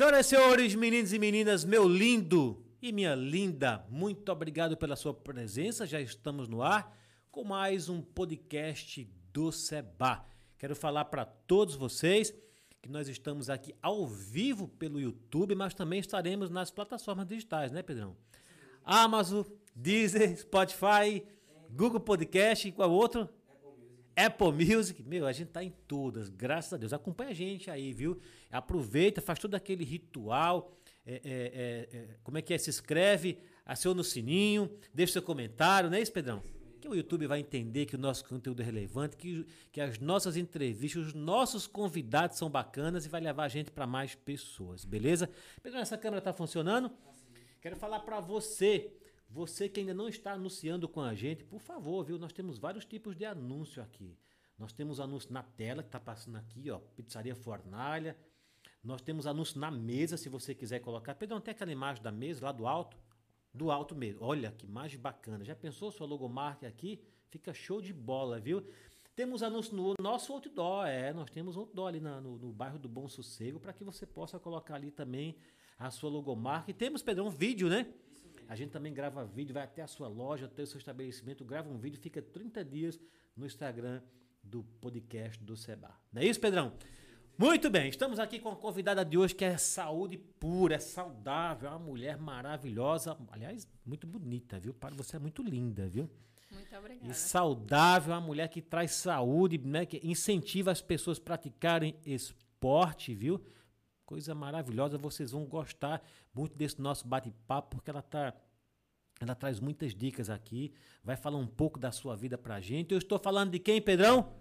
Senhoras e senhores, meninos e meninas, meu lindo e minha linda, muito obrigado pela sua presença. Já estamos no ar com mais um podcast do Seba. Quero falar para todos vocês que nós estamos aqui ao vivo pelo YouTube, mas também estaremos nas plataformas digitais, né, Pedrão? Amazon, Deezer, Spotify, Google Podcast e qual outro? Apple Music, meu, a gente tá em todas, graças a Deus. Acompanha a gente aí, viu? Aproveita, faz todo aquele ritual. É, é, é, é como é que é? Se inscreve, aciona o sininho, deixa seu comentário, não é isso, Pedrão? Que o YouTube vai entender que o nosso conteúdo é relevante, que, que as nossas entrevistas, os nossos convidados são bacanas e vai levar a gente para mais pessoas, beleza? Pedrão, essa câmera tá funcionando? Quero falar para você você que ainda não está anunciando com a gente, por favor, viu? Nós temos vários tipos de anúncio aqui. Nós temos anúncio na tela, que está passando aqui, ó, Pizzaria Fornalha. Nós temos anúncio na mesa, se você quiser colocar. Pedro, até aquela imagem da mesa lá do alto. Do alto mesmo. Olha que imagem bacana. Já pensou sua logomarca aqui? Fica show de bola, viu? Temos anúncio no nosso outdoor, é. Nós temos outdoor ali na, no, no bairro do Bom Sossego para que você possa colocar ali também a sua logomarca. E temos, Pedro, um vídeo, né? A gente também grava vídeo, vai até a sua loja, até o seu estabelecimento, grava um vídeo, fica 30 dias no Instagram do podcast do Seba. Não é isso, Pedrão? Muito bem, estamos aqui com a convidada de hoje que é saúde pura, é saudável, é uma mulher maravilhosa, aliás, muito bonita, viu? Para você é muito linda, viu? Muito obrigada. E saudável, é uma mulher que traz saúde, né? Que incentiva as pessoas a praticarem esporte, viu? Coisa maravilhosa, vocês vão gostar muito desse nosso bate-papo, porque ela tá ela traz muitas dicas aqui, vai falar um pouco da sua vida pra gente. Eu estou falando de quem, Pedrão?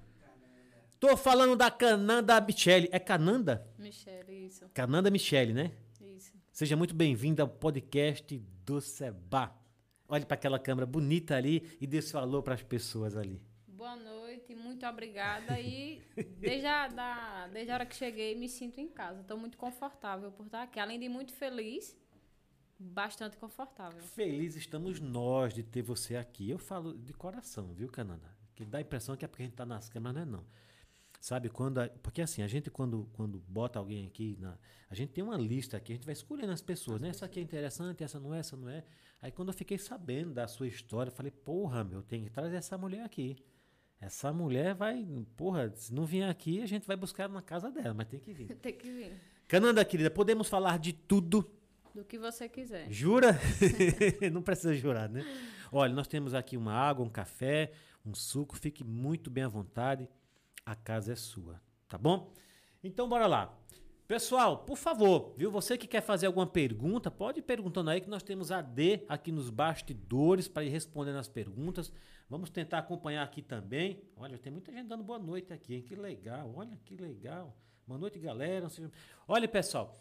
Estou falando da Cananda Michele. É Cananda? Michele, isso. Cananda Michele, né? Isso. Seja muito bem-vinda ao podcast do Seba. Olhe para aquela câmera bonita ali e dê seu alô para as pessoas ali. Boa noite, muito obrigada. E desde a, da, desde a hora que cheguei, me sinto em casa. Estou muito confortável por estar aqui. Além de muito feliz, bastante confortável. Feliz estamos nós de ter você aqui. Eu falo de coração, viu, Cananda? Que dá a impressão que é porque a gente está nas câmeras, não é não. Sabe, quando. A, porque assim, a gente quando, quando bota alguém aqui, na, a gente tem uma lista aqui, a gente vai escolhendo as pessoas, né? Essa aqui é interessante, essa não é, essa não é. Aí quando eu fiquei sabendo da sua história, eu falei, porra, meu, tem que trazer essa mulher aqui. Essa mulher vai, porra, se não vier aqui, a gente vai buscar na casa dela, mas tem que vir. tem que vir. Cananda, querida, podemos falar de tudo. Do que você quiser. Jura? não precisa jurar, né? Olha, nós temos aqui uma água, um café, um suco, fique muito bem à vontade. A casa é sua, tá bom? Então bora lá. Pessoal, por favor, viu? Você que quer fazer alguma pergunta, pode ir perguntando aí que nós temos a D aqui nos bastidores para ir respondendo as perguntas. Vamos tentar acompanhar aqui também. Olha, tem muita gente dando boa noite aqui, hein? Que legal, olha que legal. Boa noite, galera. Olha, pessoal,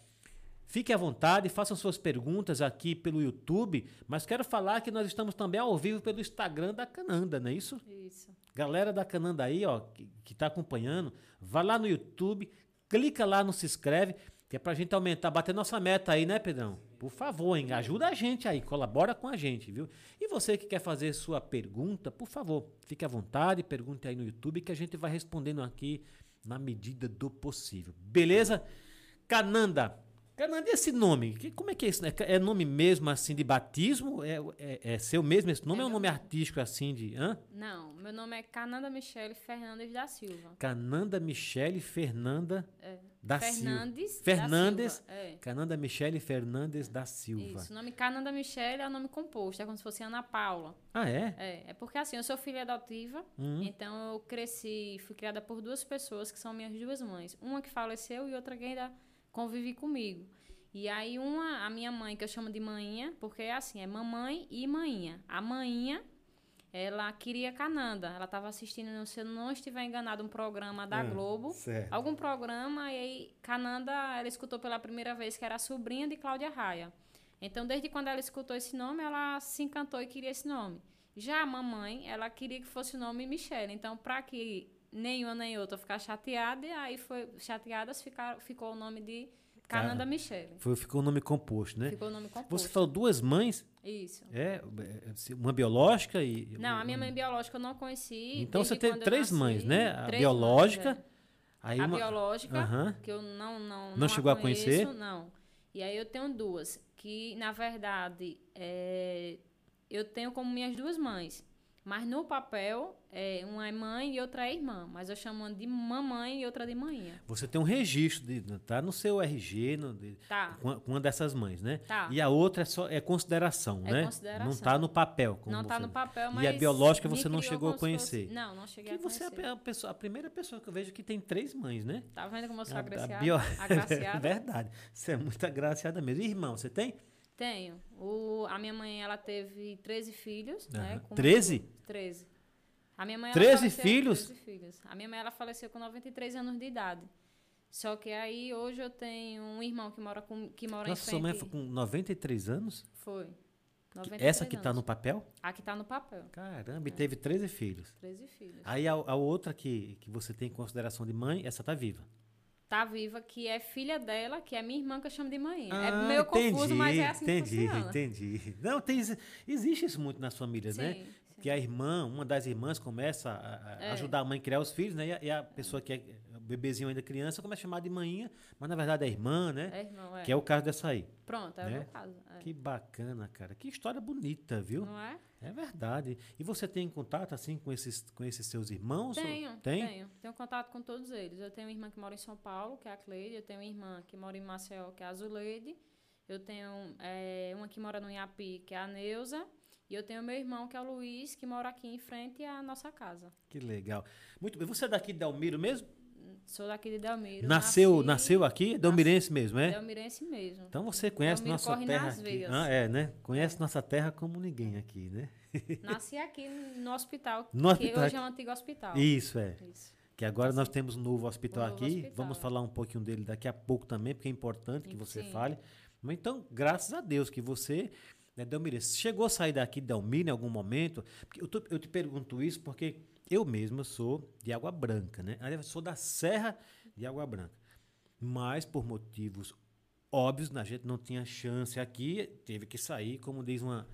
fique à vontade, façam suas perguntas aqui pelo YouTube, mas quero falar que nós estamos também ao vivo pelo Instagram da Cananda, não é isso? Isso. Galera da Cananda aí, ó, que está acompanhando, vá lá no YouTube, clica lá no se inscreve, que é pra gente aumentar, bater nossa meta aí, né, Pedrão? Por favor, hein? ajuda a gente aí, colabora com a gente, viu? E você que quer fazer sua pergunta, por favor, fique à vontade, pergunte aí no YouTube que a gente vai respondendo aqui na medida do possível. Beleza? Cananda, Cananda, esse nome? Que, como é que é isso? É nome mesmo assim de batismo? É, é, é seu mesmo esse nome é, é um nome artístico assim de. Hã? Não, meu nome é Cananda Michele Fernandes da Silva. Cananda Michele Fernanda é. da Fernandes Silva. Fernandes. Da Silva. É. Cananda Michele Fernandes da Silva. Isso, o nome Cananda Michele é o nome composto, é como se fosse Ana Paula. Ah, é? É, é porque assim, eu sou filha adotiva, hum. então eu cresci, fui criada por duas pessoas que são minhas duas mães. Uma que faleceu e outra que ainda convive comigo. E aí uma, a minha mãe, que eu chamo de manhinha, porque é assim, é mamãe e manhinha. A manhinha, ela queria Cananda. Ela estava assistindo, se eu não estiver enganado, um programa da hum, Globo. Certo. Algum programa, e aí Cananda, ela escutou pela primeira vez que era a sobrinha de Cláudia Raia. Então, desde quando ela escutou esse nome, ela se encantou e queria esse nome. Já a mamãe, ela queria que fosse o nome Michelle. Então, para que nenhuma nem outra ficar chateada, e aí foi chateadas, ficar, ficou o nome de Cananda Michele. Foi, ficou o nome composto, né? Ficou o nome composto. Você falou duas mães? Isso. É, é uma biológica e. Não, a minha mãe biológica eu não conheci. Então você teve três mães, né? A biológica. Mães, é. aí a uma... biológica, que eu não não não, não chegou a, conheço, conhecer? Não. E aí eu tenho duas, que na verdade é, eu tenho como minhas duas mães. Mas no papel, é, uma é mãe e outra é irmã. Mas eu chamo uma de mamãe e outra de manhã. Você tem um registro, de, tá no seu RG, no, de, Tá. com, a- uma dessas mães, né? Tá. E a outra é só é consideração, É né? consideração. Não tá no papel. Como não tá você- no papel, E mas. a biológica você não chegou a se fosse- conhecer. Não, não cheguei Que a você é conhecer. a, pessoa, a primeira pessoa que eu vejo que tem três mães, né? Tá vendo como eu sou A- a agraciada? bio- agraciada? Verdade. Você é muito agraciada mesmo. E irmão, você tem? Tenho. O, a minha mãe, ela teve 13 filhos, né? Aham. com- 13? 13. A minha mãe, ela 13 faleceu- filhos? 13 filhos. A minha mãe, ela faleceu com 93 anos de idade. Só que aí, hoje, eu tenho um irmão que mora, com, que mora Nossa, em sua mãe frente. foi com 93 anos? Foi. 93 Essa que tá anos. no papel? A que tá no papel. Caramba, e teve 13 filhos. 13 filhos. Aí a, a outra que, que você tem em consideração de mãe, essa tá viva. Tá viva, que é filha dela, que é minha irmã, que eu chamo de mãe. é Ah, meio confuso, entendi, mas é assim entendi, que funciona. entendi. Não, tem, existe isso muito nas famílias, né? Sim, sim. Que a irmã, uma das irmãs começa a, a É. ajudar a mãe a criar os filhos, né? E a, e a pessoa que é bebezinho ainda criança começa a chamar de manhinha, mas na verdade é irmã, né? É, irmão, é. Que é o caso dessa aí. Pronto, é né? o meu caso. é. Que bacana, cara. Que história bonita, viu? Não é? É verdade. E você tem contato assim com esses, com esses seus irmãos? Tenho, Tem? tenho. Tenho contato com todos eles. Eu tenho uma irmã que mora em São Paulo, que é a Cleide. Eu tenho uma irmã que mora em Maceió, que é a Azuleide. Eu tenho é, uma que mora no Inhapi, que é a Neuza. E eu tenho meu irmão, que é o Luiz, que mora aqui em frente à nossa casa. Que legal. Muito bem. Você é daqui de Delmiro mesmo? Sou daqui de Delmiro. nasceu, nasci- nasceu aqui? Delmirense mesmo, é? Delmirense mesmo. Então você conhece Delmiro nossa terra aqui. veias. Ah, é, né? Conhece nossa terra como ninguém aqui, né? Nasci aqui no hospital, No que hospital hoje é um antigo hospital. Isso, é. Isso. Que agora nós temos um novo hospital Um novo aqui. hospital, Vamos é. falar um pouquinho dele daqui a pouco também, porque é importante que você Sim. fale. Mas então, graças a Deus que você, né, Delmiro, chegou a sair daqui de Delmiro em algum momento. Eu, tô- eu te pergunto isso porque eu mesmo sou de Água Branca, né? Eu sou da Serra de Água Branca. Mas por motivos óbvios, a gente não tinha chance aqui, teve que sair, como diz uma,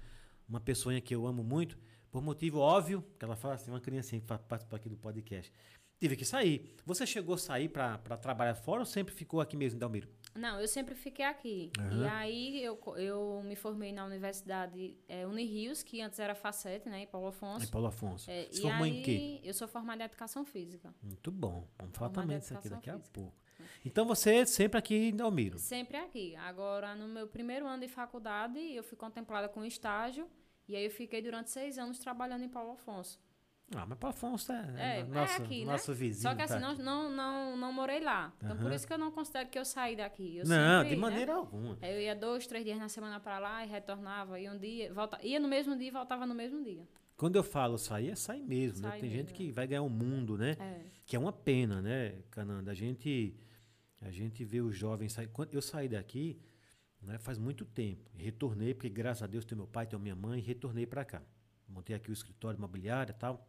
uma pessoa que eu amo muito, por motivo óbvio, que ela fala assim, uma criancinha que participa aqui do podcast. Tive que sair. Você chegou a sair para trabalhar fora ou sempre ficou aqui mesmo em Dalmiro? Não, eu sempre fiquei aqui. Aham. E aí eu, eu me formei na Universidade é, Unirios, que antes era Facete, né, em Paulo Afonso. Em Paulo Afonso. É, Se e formou aí em quê? eu sou formada em Educação Física. Muito bom. Vamos falar também disso aqui daqui a física. pouco. Então você é sempre aqui em Dalmiro. Sempre aqui. Agora, no meu primeiro ano de faculdade, eu fui contemplada com estágio. E aí eu fiquei durante seis anos trabalhando em Paulo Afonso. Ah, mas Paulo Afonso é, É, é nosso, aqui, né? nosso vizinho. Só que assim, tá não, não, não, não morei lá. Então, por Aham. isso que eu não considero que eu saí daqui. Eu não, sempre, de né, maneira alguma. Eu ia dois, três dias na semana pra lá e retornava. E um dia, volta, ia no mesmo dia e voltava no mesmo dia. Quando eu falo sair, é sair mesmo, né? Sai Tem gente mesmo, que vai ganhar o mundo, né? É. Que é uma pena, né, Cananda? A gente, a gente vê os jovens sair. Quando eu saí daqui, né, faz muito tempo. Retornei, porque graças a Deus tem meu pai, tem minha mãe, e retornei para cá. Montei aqui o escritório imobiliário e tal.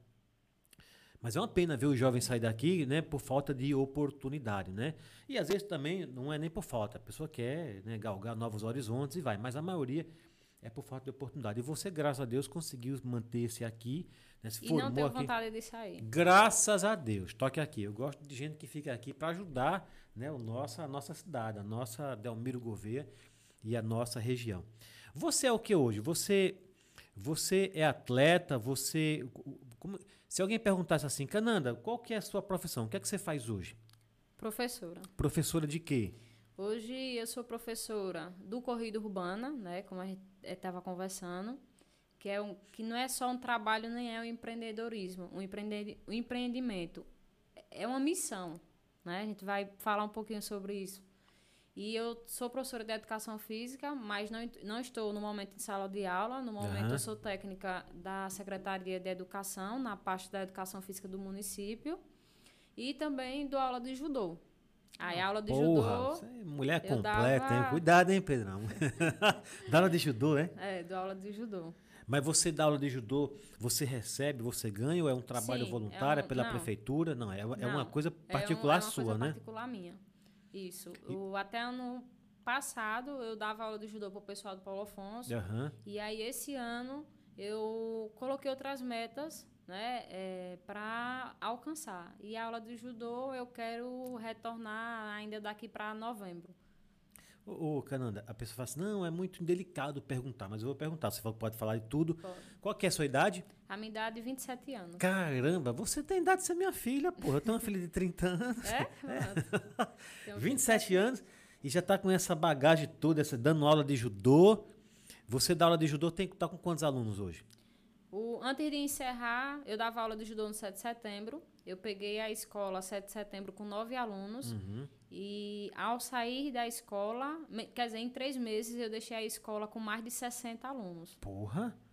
Mas é uma pena ver os jovens sair daqui, né, por falta de oportunidade, né? E às vezes também não é nem por falta, a pessoa quer né, galgar novos horizontes e vai, mas a maioria é por falta de oportunidade. E você, graças a Deus, conseguiu manter-se aqui, né, se E não formou tenho aqui. vontade de sair. Graças a Deus, toque aqui. Eu gosto de gente que fica aqui para ajudar né, o nossa, a nossa cidade, a nossa Delmiro Gouveia e a nossa região. Você é o que hoje? Você, você é atleta? Você. como- se alguém perguntasse assim, Cananda, qual que é a sua profissão? O que é que você faz hoje? Professora. Professora de quê? Hoje eu sou professora do Corrida Urbana, né? Como a gente estava conversando. Que, é um, que não é só um trabalho, nem é um empreendedorismo. Um, empreende, um empreendimento. É uma missão. Né? A gente vai falar um pouquinho sobre isso. E eu sou professora de educação física, mas não, não estou no momento em sala de aula. No momento Aham. eu sou técnica da Secretaria de Educação, na parte da educação física do município. E também dou aula de judô. Aí a aula de Porra, judô. é mulher completa, hein? dava- Cuidado, hein, Pedrão? dá aula de judô, né? É, dou aula de judô. Mas você dá aula de judô, você recebe, você ganha ou é um trabalho Sim, voluntário é um- pela não. prefeitura? Não, é, é uma Não, coisa É um- particular é uma sua, coisa né? particular minha. Isso. O, até ano passado eu dava aula de judô pro pessoal do Paulo Afonso. Aham. E aí esse ano eu coloquei outras metas, né, é, para alcançar. E a aula de judô eu quero retornar ainda daqui para novembro. Ô, ô, Cananda, a pessoa fala assim, não, é muito indelicado perguntar, mas eu vou perguntar. Você pode falar de tudo. Pode. Qual que é a sua idade? A minha idade é 27 anos. Caramba, você tem idade de ser minha filha, porra. Eu tenho uma filha de 30 anos. É? Tenho 27 anos e já tá com essa bagagem toda, essa, dando aula de judô. Você dá aula de judô, tem que estar com quantos alunos hoje? O, antes de encerrar, eu dava aula de judô no 7 de setembro. Eu peguei a escola 7 de setembro com nove alunos. Uhum. E ao sair da escola, quer dizer, em três meses eu deixei a escola com mais de 60 alunos. Porra!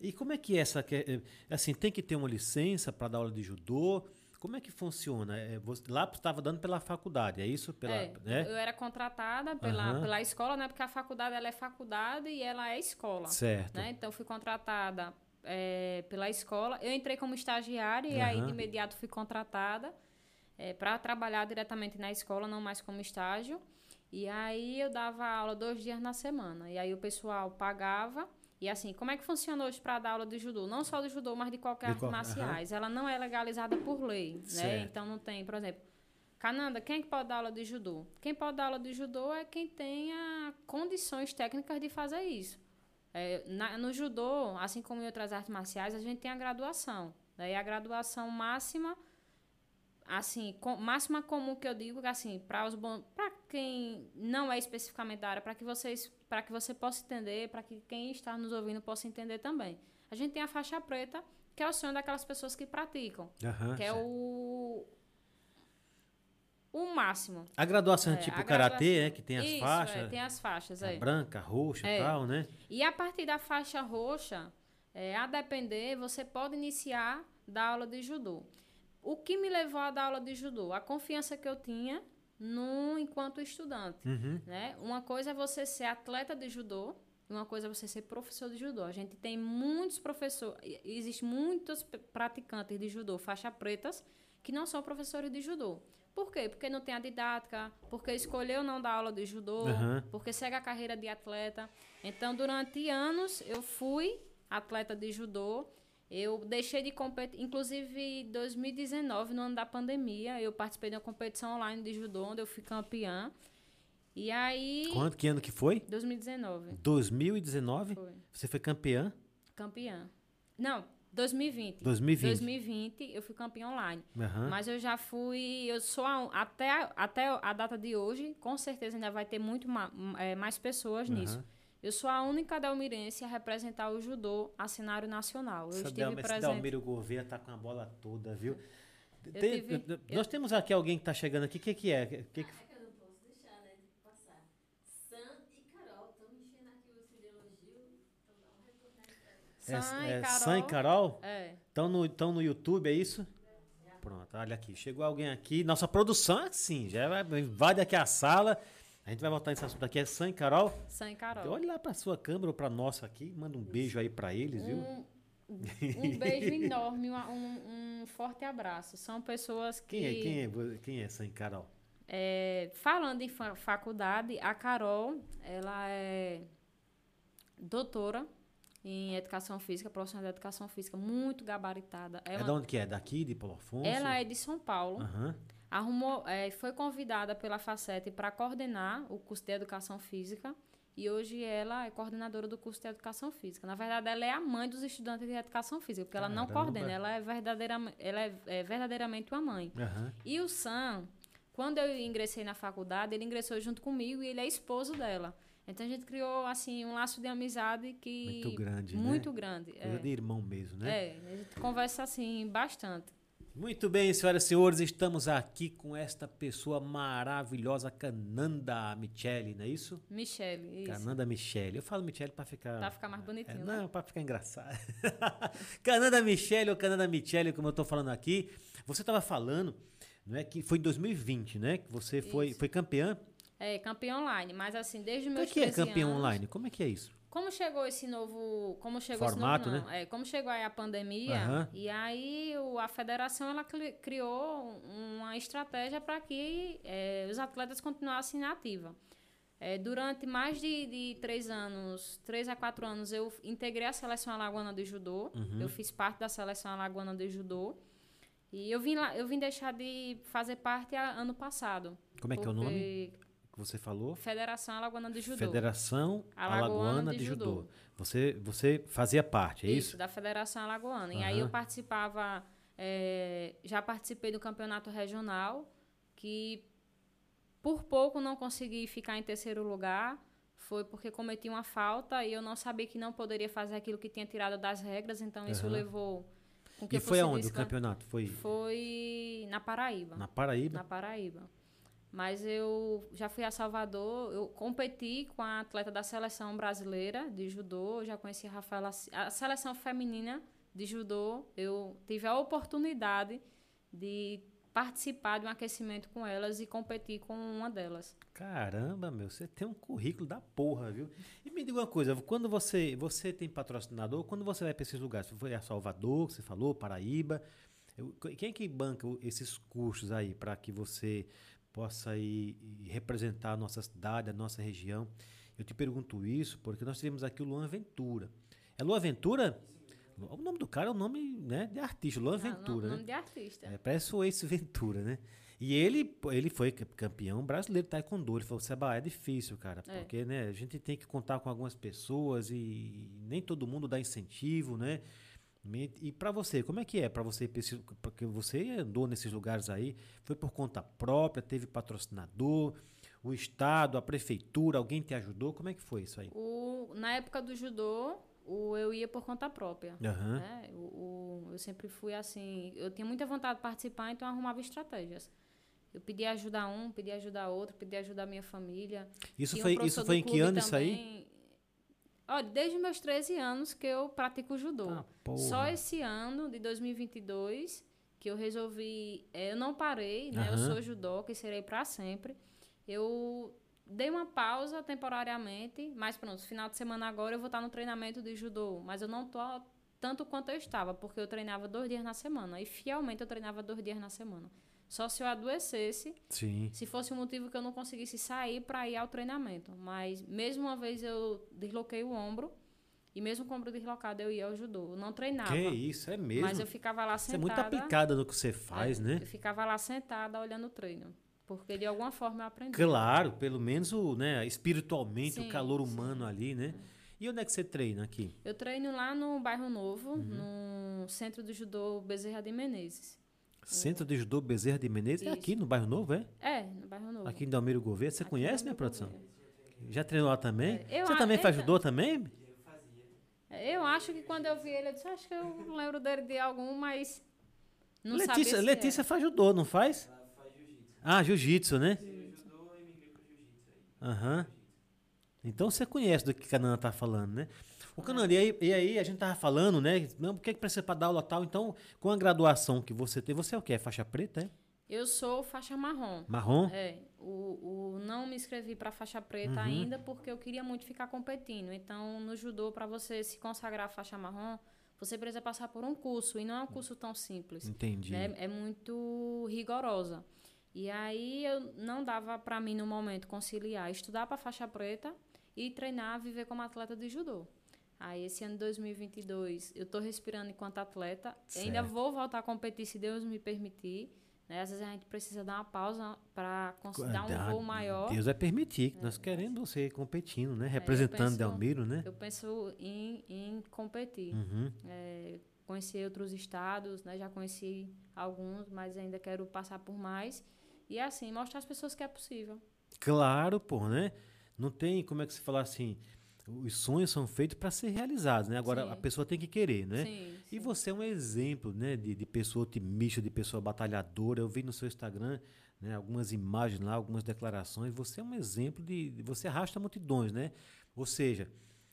E como é que é essa. é- é, Assim, tem que ter uma licença para dar aula de judô? Como é que funciona? É, lá estava dando pela faculdade, é isso? Pela, é, né? Eu era contratada pela, Aham. pela escola, né? Porque a faculdade ela é faculdade e ela é escola. Certo. Né? Então, fui contratada é, pela escola. Eu entrei como estagiária e aí, de imediato, fui contratada para trabalhar diretamente na escola, não mais como estágio. E aí, eu dava aula dois dias na semana. E aí, o pessoal pagava. E assim, como é que funciona hoje para dar aula de judô? Não só do judô, mas de qualquer De arte qual- marciais. Ela não é legalizada por lei, né? Então, não tem, por exemplo... Cananda, quem é que pode dar aula de judô? Quem pode dar aula de judô é quem tenha condições técnicas de fazer isso. É, na- no judô, assim como em outras artes marciais, a gente tem a graduação. Daí a graduação máxima, assim, com, máxima comum que eu digo, que assim, para os para quem não é especificamente da área, para que vocês, para que você possa entender, para que quem está nos ouvindo possa entender também. A gente tem a faixa preta, que é o sonho daquelas pessoas que praticam, Aham, que é o o máximo. A graduação é, É, tipo karatê, é? Que tem as Isso, faixas. é, tem as faixas, é. branca, roxa e É. tal, né? E a partir da faixa roxa, é, a depender, você pode iniciar da aula de judô. O que me levou a dar aula de judô? A confiança que eu tinha no enquanto estudante. Uhum. Né? Uma coisa é você ser atleta de judô, uma coisa é você ser professor de judô. A gente tem muitos professores, existem muitos praticantes de judô, faixa pretas, que não são professores de judô. Por quê? Porque não tem a didática, porque escolheu não dar aula de judô, Aham. porque segue a carreira de atleta. Então, durante anos, eu fui atleta de judô. Eu deixei de competir, inclusive em 2019, no ano da pandemia, eu participei de uma competição online de judô, onde eu fui campeã. E aí. Quanto, que ano que foi? 2019. 2019? Foi. Você foi campeã? Campeã. Não, 2020. 2020. 2020 eu fui campeã online. Aham. Mas eu já fui, eu sou a, até, a- até a data de hoje, com certeza ainda vai ter muito ma, é, mais pessoas nisso. Eu sou a única delmirense a representar o judô a cenário nacional. Eu Essa estive Delma, esse presente. Delmiro Gouveia tá com a bola toda, viu? Eu Tem- tive- nós temos aqui alguém que tá chegando aqui. O que, que é? Que, que- É que eu não posso deixar, né, de passar. Sam e Carol estão me enchendo aqui de elogio, então dá um retorno aí pra eles. Sam é, e é Carol. Sam e Carol? É. Estão no, tão no YouTube, é isso? Pronto, olha aqui. Chegou alguém aqui. Nossa produção, sim, já vai, invade aqui a sala. A gente vai voltar nesse assunto aqui. É Sam e Carol. Sam e Carol. Olha lá pra sua câmera ou pra nossa aqui. Manda um beijo aí pra eles, viu? Um, um beijo enorme, um, um forte abraço. São pessoas que. Quem é, quem é, quem é Sam e Carol? É, falando em fa- faculdade, a Carol, ela é doutora em educação física, profissional de educação física, muito gabaritada. É, É uma- de onde que é? Daqui, de Paulo Afonso? ela é de São Paulo. Aham. Arrumou, é, foi convidada pela Facete para coordenar o curso de educação física e hoje ela é coordenadora do curso de educação física. Na verdade, ela é a mãe dos estudantes de educação física, porque ela não Caramba. coordena, ela é, verdadeiramente, ela é, é verdadeiramente uma mãe. Aham. E o Sam, quando eu ingressei na faculdade, ele ingressou junto comigo e ele é esposo dela. Então a gente criou assim um laço de amizade que Muito grande, né? muito grande. Coisa É. de irmão mesmo, né? É, a gente conversa assim bastante. Muito bem, senhoras e senhores, estamos aqui com esta pessoa maravilhosa, Cananda Michele, não é isso? Michele, isso. Cananda Michele. Eu falo Michele para ficar. Pra ficar mais É, bonitinho, né? não, para ficar engraçado. Cananda Michele ou Cananda Michele, como eu tô falando aqui. Você estava falando, não é que foi em 2020, né? Que você foi, Isso. foi campeã. É, campeão online, mas assim, desde O que, meus que é 13 campeã anos- online? Como é que é isso? Como chegou esse novo, como chegou Formato, esse novo, não, é, como chegou aí a pandemia, Aham. e aí o- a federação ela cri- criou uma estratégia para que é, os atletas continuassem na ativa. É, durante mais de, de três anos, três a quatro anos, eu integrei a seleção alagoana de judô. Uhum. Eu fiz parte da seleção alagoana de judô. E eu vim lá, eu vim deixar de fazer parte a- ano passado. Como é que é o nome? Você falou? Federação Alagoana de Judô. Federação Alagoana Alagoana de de, Judô. Judô. Você, você fazia parte, é isso, isso? da Federação Alagoana. E aí eu participava, eh, já participei do campeonato regional, que por pouco não consegui ficar em terceiro lugar. Foi porque cometi uma falta e eu não sabia que não poderia fazer aquilo que tinha tirado das regras, então isso Aham. levou E foi aonde o campeonato? Foi Foi na Paraíba. na Paraíba? Na Paraíba. Mas eu já fui a Salvador, eu competi com a atleta da seleção brasileira de judô, já conheci a Rafaela, a seleção feminina de judô, eu tive a oportunidade de participar de um aquecimento com elas e competir com uma delas. Caramba, meu, você tem um currículo da porra, viu? E me diga uma coisa, quando você, você tem patrocinador, quando você vai para esses lugares, foi a Salvador, que você falou, Paraíba, eu- quem é que banca esses cursos aí para que você possa ir, representar a nossa cidade, a nossa região? Eu te pergunto isso porque nós tivemos aqui o Luan Ventura. É Luan Ventura? O nome do cara é o nome né, de artista, Luan Ah, Ventura, nome né? de artista. É, parece o Ace Ventura, né? E ele, ele foi ca- campeão brasileiro de taekwondo. Ele falou, Seba, é difícil, cara, É. porque né, a gente tem que contar com algumas pessoas e nem todo mundo dá incentivo, né? E pra você, como é que é para você? Porque você andou nesses lugares aí, foi por conta própria, teve patrocinador, o estado, a prefeitura, alguém te ajudou? Como é que foi isso aí? O, na época do judô, o, eu ia por conta própria. Aham. né? O, o- eu sempre fui assim, eu tinha muita vontade de participar, então eu arrumava estratégias. Eu pedia ajuda a um, pedia ajuda a outro, pedia ajuda à minha família. Isso Tinha um foi, professor isso foi em que ano isso aí? Olha, desde meus 13 anos que eu pratico judô. Ah, Só esse ano, de 2022, que eu resolvi. eh, Eu não parei, né? Eu Aham. sou judoca e serei para sempre. Eu dei uma pausa temporariamente, mas pronto, final de semana agora eu vou estar no treinamento de judô. Mas eu não tô tanto quanto eu estava, porque eu treinava dois dias na semana. E fielmente eu treinava dois dias na semana. Só se eu adoecesse, Sim. se fosse um motivo que eu não conseguisse sair para ir ao treinamento. Mas mesmo uma vez eu desloquei o ombro. E mesmo com o ombro deslocado, eu ia ao judô. Eu não treinava. Que isso, é mesmo. Mas eu ficava lá Você é sentada. muito aplicada no que você faz, é, né? Eu ficava lá sentada olhando o treino. Porque de alguma forma eu aprendi. Claro, pelo menos o, né, espiritualmente, o Sim, calor sim. humano ali, né? E onde é que você treina aqui? Eu treino lá no Bairro Novo, Uhum. no Centro do Judô Bezerra de Menezes. Centro de Judô Bezerra de Menezes? É Isso. aqui no Bairro Novo, é? É, no Bairro Novo. Aqui em Dalmiro Gouveia. Você Aqui conhece, no minha produção? Gouveia. Já treinou lá também? É, eu você também faz judô também? É, Eu acho que quando eu vi ele, eu disse, acho que eu lembro dele de algum, mas não sabia Letícia, se Letícia faz judô, não faz? Ah, jiu-jitsu, né? Aham. Então você conhece do que a Canana tá falando, né? O Canana, e aí, e aí a gente tava falando, né? Não, por que que precisa pra dar aula tal? Então, com a graduação que você tem, você é o quê? É faixa preta, é? Eu sou faixa marrom. Marrom? É, o, o não me inscrevi para faixa preta Uhum. ainda porque eu queria muito ficar competindo. Então, no judô, para você se consagrar faixa marrom, você precisa passar por um curso e não é um curso tão simples. Entendi. né? É muito rigorosa. E aí eu não dava para mim no momento conciliar estudar para faixa preta e treinar, viver como atleta de judô. Aí esse ano de 2022 eu tô respirando enquanto atleta, ainda vou voltar a competir se Deus me permitir. Né? Às vezes a gente precisa dar uma pausa para dar um voo maior. Deus vai permitir, que nós queremos você competindo, né? É, Representando penso- Delmiro, né? Eu penso em, em competir. Uhum. É, conhecer outros estados, né? Já conheci alguns, mas ainda quero passar por mais. E assim, mostrar às pessoas que é possível. Claro, pô, né? Não tem, como é que se fala assim, os sonhos são feitos para ser realizados, né? Agora Sim. a pessoa tem que querer, né? Sim, E sim. você é um exemplo, né, de, de pessoa otimista, de pessoa batalhadora. Eu vi no seu Instagram, né, algumas imagens lá, algumas declarações. Você é um exemplo de, de- você arrasta multidões, né? Ou seja,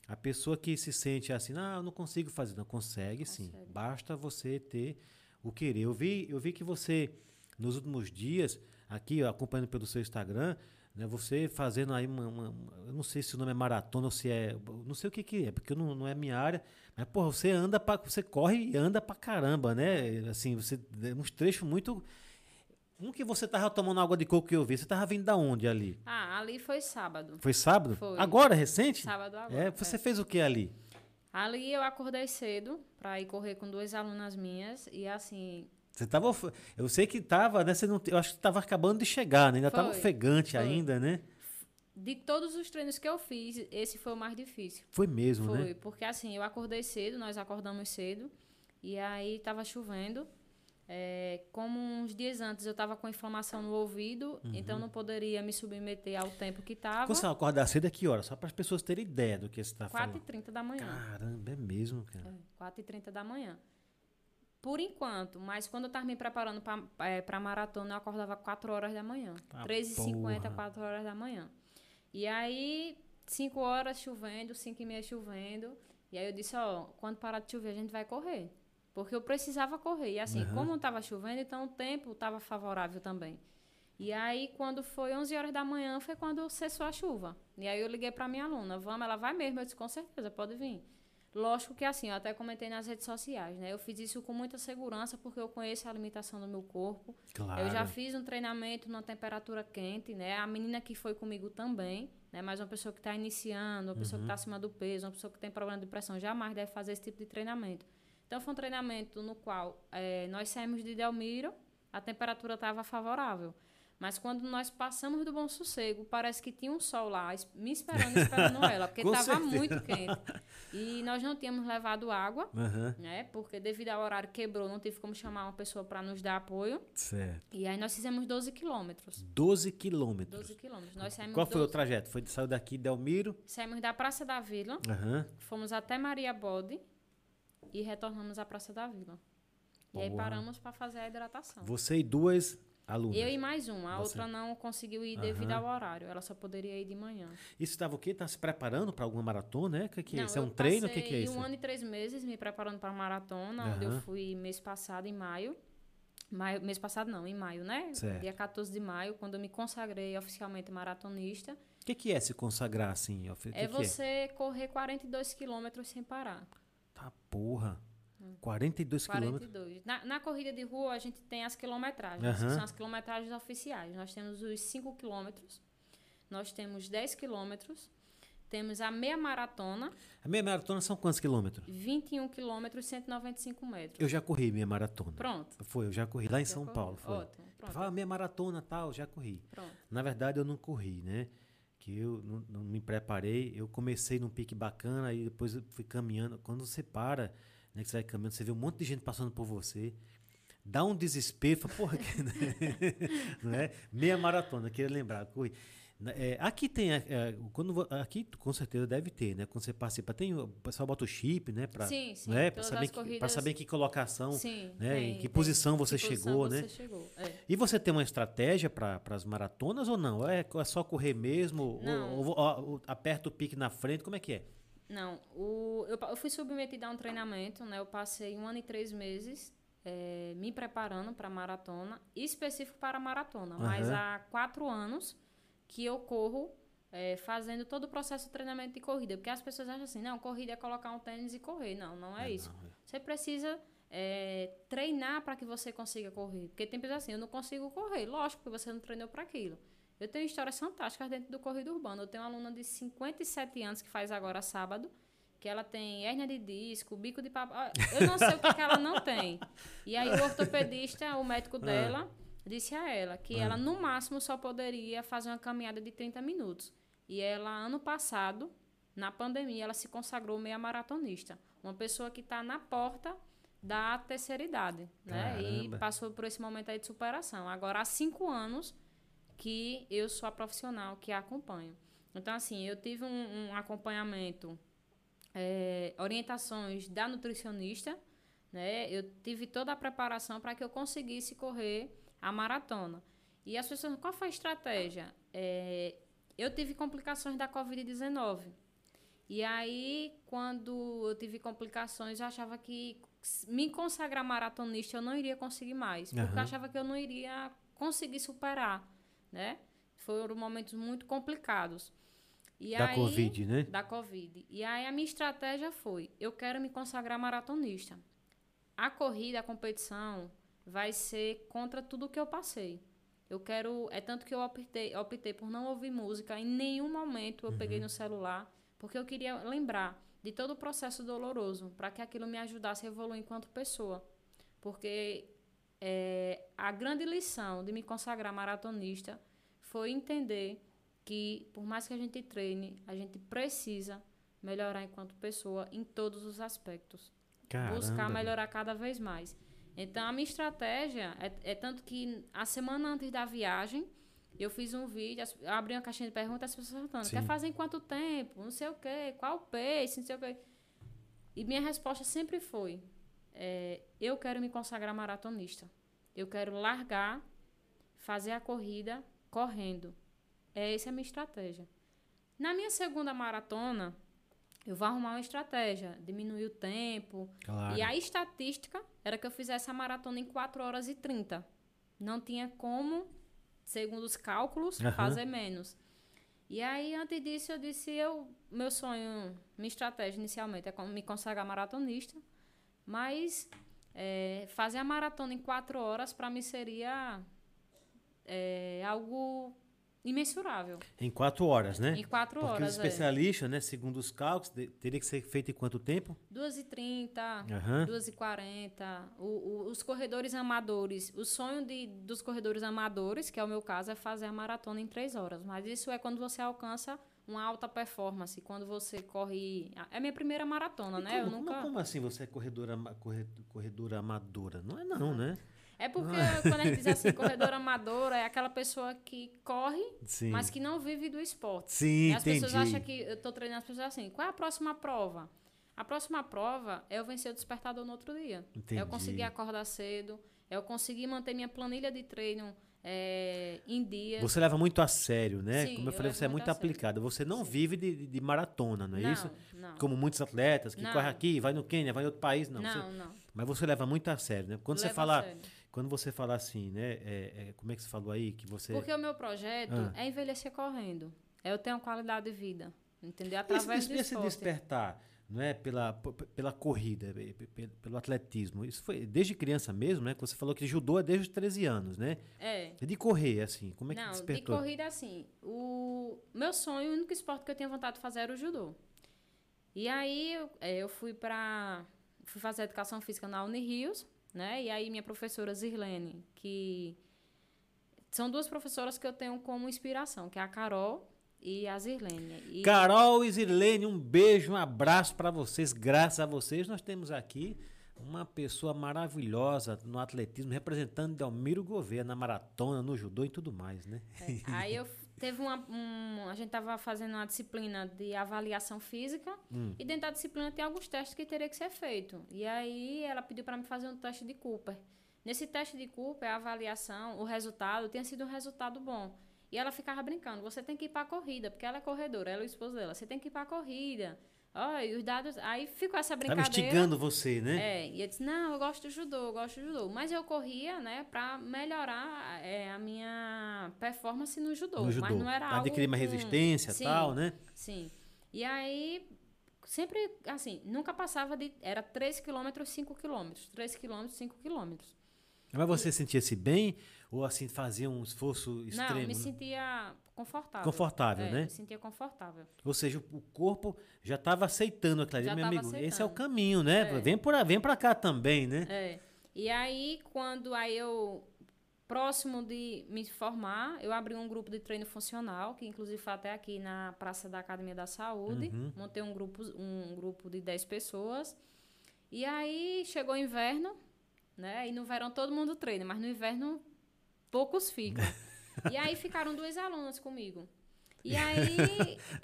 a pessoa que se sente assim, ah, eu não consigo fazer, não consegue, sim. Consegue. Basta você ter o querer. Eu vi, eu vi que você nos últimos dias aqui, acompanhando pelo seu Instagram, né, você fazendo aí uma, uma- eu não sei se o nome é maratona ou se é, não sei o que que é, porque não, não é minha área, mas porra, você anda para, você corre e anda pra caramba, né? Assim, você uns trechos muito um que você tava tomando água de coco que eu vi, você tava vindo da onde ali? Ah, ali foi sábado. Foi sábado? Foi. Agora, recente? Sábado agora. É, você fez o que ali? Ali eu acordei cedo para ir correr com duas alunas minhas. E assim, Você tava, eu sei que tava, né? Você não, eu acho que tava acabando de chegar, né? Ainda tava Foi, ofegante foi. ainda, né? de todos os treinos que eu fiz, esse foi o mais difícil. Foi mesmo, Foi, né? porque assim, eu acordei cedo, nós acordamos cedo, e aí tava chovendo. É, como uns dias antes eu tava com inflamação no ouvido, Uhum. então não poderia me submeter ao tempo que tava. Quando você acordar cedo é que hora? Só para as pessoas terem ideia do que você está falando. 4h30 da manhã. Caramba, é mesmo, cara. 4h30 da manhã. Por enquanto, mas quando eu tava me preparando para a maratona, eu acordava 4 horas da manhã. Ah, 3h50, porra. 4 horas da manhã. E aí, 5 horas chovendo, 5 e meia chovendo. E aí eu disse, ó, quando parar de chover, a gente vai correr. Porque eu precisava correr. E assim, Aham. como não tava chovendo, então o tempo tava favorável também. E aí, quando foi 11 horas da manhã, foi quando cessou a chuva. E aí eu liguei para minha aluna, vamos, ela vai mesmo. Eu disse, com certeza, pode vir. Lógico que assim, eu até comentei nas redes sociais, né? Eu fiz isso com muita segurança porque eu conheço a limitação do meu corpo. Claro. Eu já fiz um treinamento numa temperatura quente, né? A menina que foi comigo também, né? Mas uma pessoa que está iniciando, uma pessoa que está acima do peso, uma pessoa que tem problema de pressão, jamais deve fazer esse tipo de treinamento. Então, foi um treinamento no qual eh, nós saímos de Delmiro, a temperatura estava favorável. Mas quando nós passamos do Bom Sossego, parece que tinha um sol lá me esperando, esperando ela, porque estava muito quente. E nós não tínhamos levado água, Aham, né? Porque devido ao horário quebrou, não tive como chamar uma pessoa para nos dar apoio. certo. E aí nós fizemos 12 quilômetros. 12 quilômetros. 12 quilômetros. Nós saímos, Qual foi o 12 trajeto? Foi saiu daqui de Delmiro? saímos da Praça da Vila, Aham. fomos até Maria Bode e retornamos à Praça da Vila. E aí Boa. paramos para fazer a hidratação. Você e duas alunas. Eu e mais uma. A Você. outra não conseguiu ir devido Aham. ao horário. Ela só poderia ir de manhã. Isso estava o quê? Tá se preparando para alguma maratona, né? Que, que é Não, isso? É um treino? O que, que é isso? um ano e três meses me preparando para a maratona, onde eu fui mês passado, em maio. maio. Mês passado não, em maio, né? Certo. Dia 14 de maio, quando eu me consagrei oficialmente maratonista. O que, que é se consagrar assim? O que, é que você correr 42 quilômetros sem parar. Tá porra. 42 quilômetros. 42. Na, na corrida de rua, a gente tem as quilometragens, que Aham. são as quilometragens oficiais. Nós temos os 5 quilômetros, nós temos 10 quilômetros, temos a meia maratona, A minha maratona são quantos quilômetros? 21 quilômetros, 195 metros. Eu já corri minha maratona. Pronto. Foi, eu já corri lá em Já São correu? Paulo. Foi. Ótimo. Pronto. Fala, minha maratona tal, já corri. Pronto. Na verdade, eu não corri, né? Que eu não, não me preparei. Eu comecei num pique bacana, aí depois fui caminhando. Quando você para, né, que você vai caminhando, você vê um monte de gente passando por você. Dá um desespero, fala, porra, que, não é? Meia maratona, queria lembrar, corri. Na- é, aqui tem, é, é, quando, aqui com certeza deve ter, né? Quando você participa, tem, o pessoal bota o chip, né? Pra, Sim, sim, Né? Pra saber, que, pra saber que colocação, Sim. né? tem- em que tem- posição você que posição chegou, você né? chegou, é. E você tem uma estratégia para as maratonas ou não? É, é só correr mesmo? Ou, ou- ou- ou aperta o pique na frente? Como é que é? Não, o, eu, eu fui submetida a um treinamento, né? Eu passei um ano e três meses eh, me preparando para maratona, específico para a maratona. Mas Aham. há quatro anos que eu corro eh, fazendo todo o processo de treinamento de corrida. Porque as pessoas acham assim, não, corrida é colocar um tênis e correr. Não, não é, isso. não, é. Você precisa eh, treinar para que você consiga correr. Porque tem pessoas assim, eu não consigo correr. Lógico, porque você não treinou para aquilo. Eu tenho histórias fantásticas dentro do corrido urbano. Eu tenho uma aluna de 57 anos que faz agora sábado, que ela tem hérnia de disco, bico de papo. Ah, Eu não sei o que, que ela não tem. E aí o ortopedista, o médico dela, disse a ela que ela no máximo só poderia fazer uma caminhada de 30 minutos. E ela, ano passado, na pandemia, ela se consagrou meia maratonista. Uma pessoa que está na porta da terceira idade, né? E Caramba. passou por esse momento aí de superação. Agora, há cinco anos que eu sou a profissional que a acompanho. Então, assim, eu tive um, um acompanhamento, eh, orientações da nutricionista, né? Eu tive toda a preparação para que eu conseguisse correr a maratona. E as pessoas, qual foi a estratégia? Eh, eu tive complicações da Covid-19. E aí, quando eu tive complicações, eu achava que me consagrar maratonista eu não iria conseguir mais. Porque eu Aham. achava que eu não iria conseguir superar, né? Foram momentos muito complicados. E Da aí, Covid, né? Da Covid. E aí, a minha estratégia foi, eu quero me consagrar maratonista. A corrida, a competição, vai ser contra tudo que eu passei. Eu quero. É tanto que eu optei, optei por não ouvir música. Em nenhum momento eu peguei no celular, porque eu queria lembrar de todo o processo doloroso, para que aquilo me ajudasse a evoluir enquanto pessoa. Porque é, a grande lição de me consagrar maratonista foi entender que, por mais que a gente treine, a gente precisa melhorar enquanto pessoa em todos os aspectos. Caramba. Buscar melhorar cada vez mais. Então, a minha estratégia é, é tanto que a semana antes da viagem, eu fiz um vídeo, abri uma caixinha de perguntas, as pessoas perguntando, quer fazer em quanto tempo? Não sei o quê, qual o pace, não sei o quê. E minha resposta sempre foi, é, eu quero me consagrar maratonista. Eu quero largar, fazer a corrida correndo. É, essa é a minha estratégia. Na minha segunda maratona, eu vou arrumar uma estratégia, diminuir o tempo, Claro. e a estatística era que eu fizesse a maratona em 4 horas e 30. Não tinha como, segundo os cálculos, Aham. fazer menos. E aí, antes disso, eu disse, eu, meu sonho, minha estratégia inicialmente é me consagrar maratonista, mas é, fazer a maratona em 4 horas, para mim, seria é, algo imensurável. Em quatro horas, né? Em 4 Porque os horas, é. especialistas, né, segundo os cálculos, de- teria que ser feito em quanto tempo? 2h30, Aham. 2h40. O, o, os corredores amadores, o sonho de, dos corredores amadores, que é o meu caso, é fazer a maratona em 3 horas. Mas isso é quando você alcança uma alta performance, quando você corre. É minha primeira maratona, E né? como, Eu nunca. como assim você é corredora, ama- corre- corredora amadora? Não é não, né? É porque quando a gente diz assim, corredora amadora, é aquela pessoa que corre, Sim. mas que não vive do esporte. Sim, E as pessoas entendi. acham que eu tô treinando as pessoas assim, qual é a próxima prova? A próxima prova é eu vencer o despertador no outro dia. É Entendi. eu conseguir acordar cedo, é eu conseguir manter minha planilha de treino é, em dias. Você leva muito a sério, né? Sim, Como eu eu falei, você é muito muito a sério. aplicado. Você não Sim. vive de, de- maratona, não é não, isso? Não, Como muitos atletas que Não. correm aqui, vai no Quênia, vai em outro país. Não, não, você- não. mas você leva muito a sério, né? Quando você Levo a fala, sério. quando você fala assim, né? é- é, como é que você falou aí que você Porque o meu projeto Ah. é envelhecer correndo. É eu ter uma qualidade de vida. Entendeu? esse, Através do esse esporte. despertar, não é pela pela corrida, pe- pe- pelo atletismo. Isso foi desde criança mesmo, né? Que você falou que judô é desde os 13 anos, né? É. E de correr, assim, como é que não, de despertou? corrida assim. O meu sonho, o único esporte que eu tinha vontade de fazer era o judô. E aí eu, é, eu fui para fui fazer educação física na Unirios, né? E aí minha professora Zirlene, que são duas professoras que eu tenho como inspiração, que é a Carol e a Zirlene. E Carol e Zirlene, um beijo, um abraço para vocês. Graças a vocês, nós temos aqui uma pessoa maravilhosa no atletismo, representando Delmiro Gouveia na maratona, no judô e tudo mais, né? É, Aí eu teve uma. um- a gente tava fazendo uma disciplina de avaliação física Hum. e dentro da disciplina tem alguns testes que teria que ser feito. E aí ela pediu para me fazer um teste de Cooper. Nesse teste de Cooper, a avaliação, o resultado tinha sido um resultado bom. E ela ficava brincando, você tem que ir para a corrida, porque ela é corredora, ela é o esposo dela, você tem que ir para a corrida. Ó, e os dados. Aí ficou essa brincadeira. instigando você, né? É, e eu disse, não, eu gosto do judô, eu gosto do judô. Mas eu corria, né, pra melhorar é, a minha performance no judô. no judô. Mas não era algo Adquirir mais com- resistência e tal, né? Sim. E aí, sempre, assim, nunca passava de... Era 3 km, 5 km. 3 km, 5 km. Mas você sentia-se bem ou assim fazia um esforço extremo? Não, me né? sentia confortável. Confortável, É, né? me sentia confortável. Ou seja, o corpo já estava aceitando aquilo ali, meu amigo. Esse é o aceitando. caminho, né? É. Vem por vem para cá também, né? É. E aí, quando aí eu, próximo de me formar, eu abri um grupo de treino funcional, que inclusive foi até aqui na Praça da Academia da Saúde. Uhum. Montei um grupo, um grupo de 10 pessoas. E aí chegou o inverno, né? E no verão todo mundo treina, mas no inverno poucos ficam. e aí ficaram duas alunas comigo. E aí.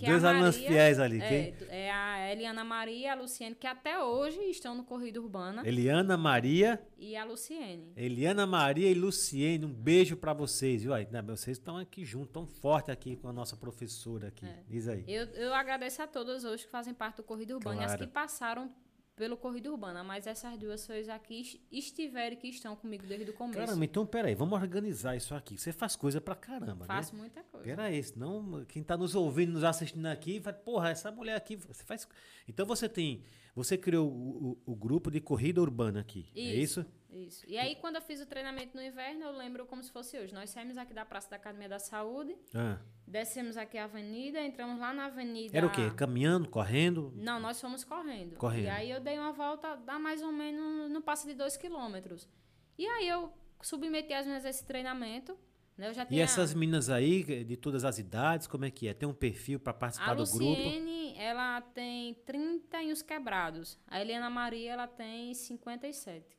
é a Dois alunos Maria- fiéis ali. É, quem? é a Eliana Maria e a Luciene, que até hoje estão no Corrida Urbana. Eliana Maria, E a Luciene. Eliana Maria e Luciene, um beijo para vocês, viu? Aí, né, vocês estão aqui juntos, tão forte aqui com a nossa professora aqui. É. Diz aí. Eu, eu agradeço a todas hoje que fazem parte do Corrida Urbana e as Claro. que passaram pelo Corrida Urbana, mas essas duas pessoas aqui est- estiveram que estão comigo desde o começo. Caramba, então peraí, vamos organizar isso aqui. Você faz coisa pra caramba, Faço né? muita coisa. Peraí, senão quem tá nos ouvindo, nos assistindo aqui, vai, porra, essa mulher aqui, você faz. Então você tem. Você criou o, o- o grupo de corrida urbana aqui. É isso? Isso. E aí, quando eu fiz o treinamento no inverno, eu lembro como se fosse hoje. Nós saímos aqui da Praça da Academia da Saúde, Ah. descemos aqui a avenida, entramos lá na avenida. Era o quê? Caminhando, correndo? Não, nós fomos correndo. Correndo. E aí eu dei uma volta, dá mais ou menos, não passa de dois quilômetros. E aí eu submeti as minhas a esse treinamento, Né? Eu já E tinha... essas meninas aí, de todas as idades, como é que é? Tem um perfil para participar A do grupo? Luciene, ela tem 30 e uns quebrados. A Helena Maria, ela tem 57.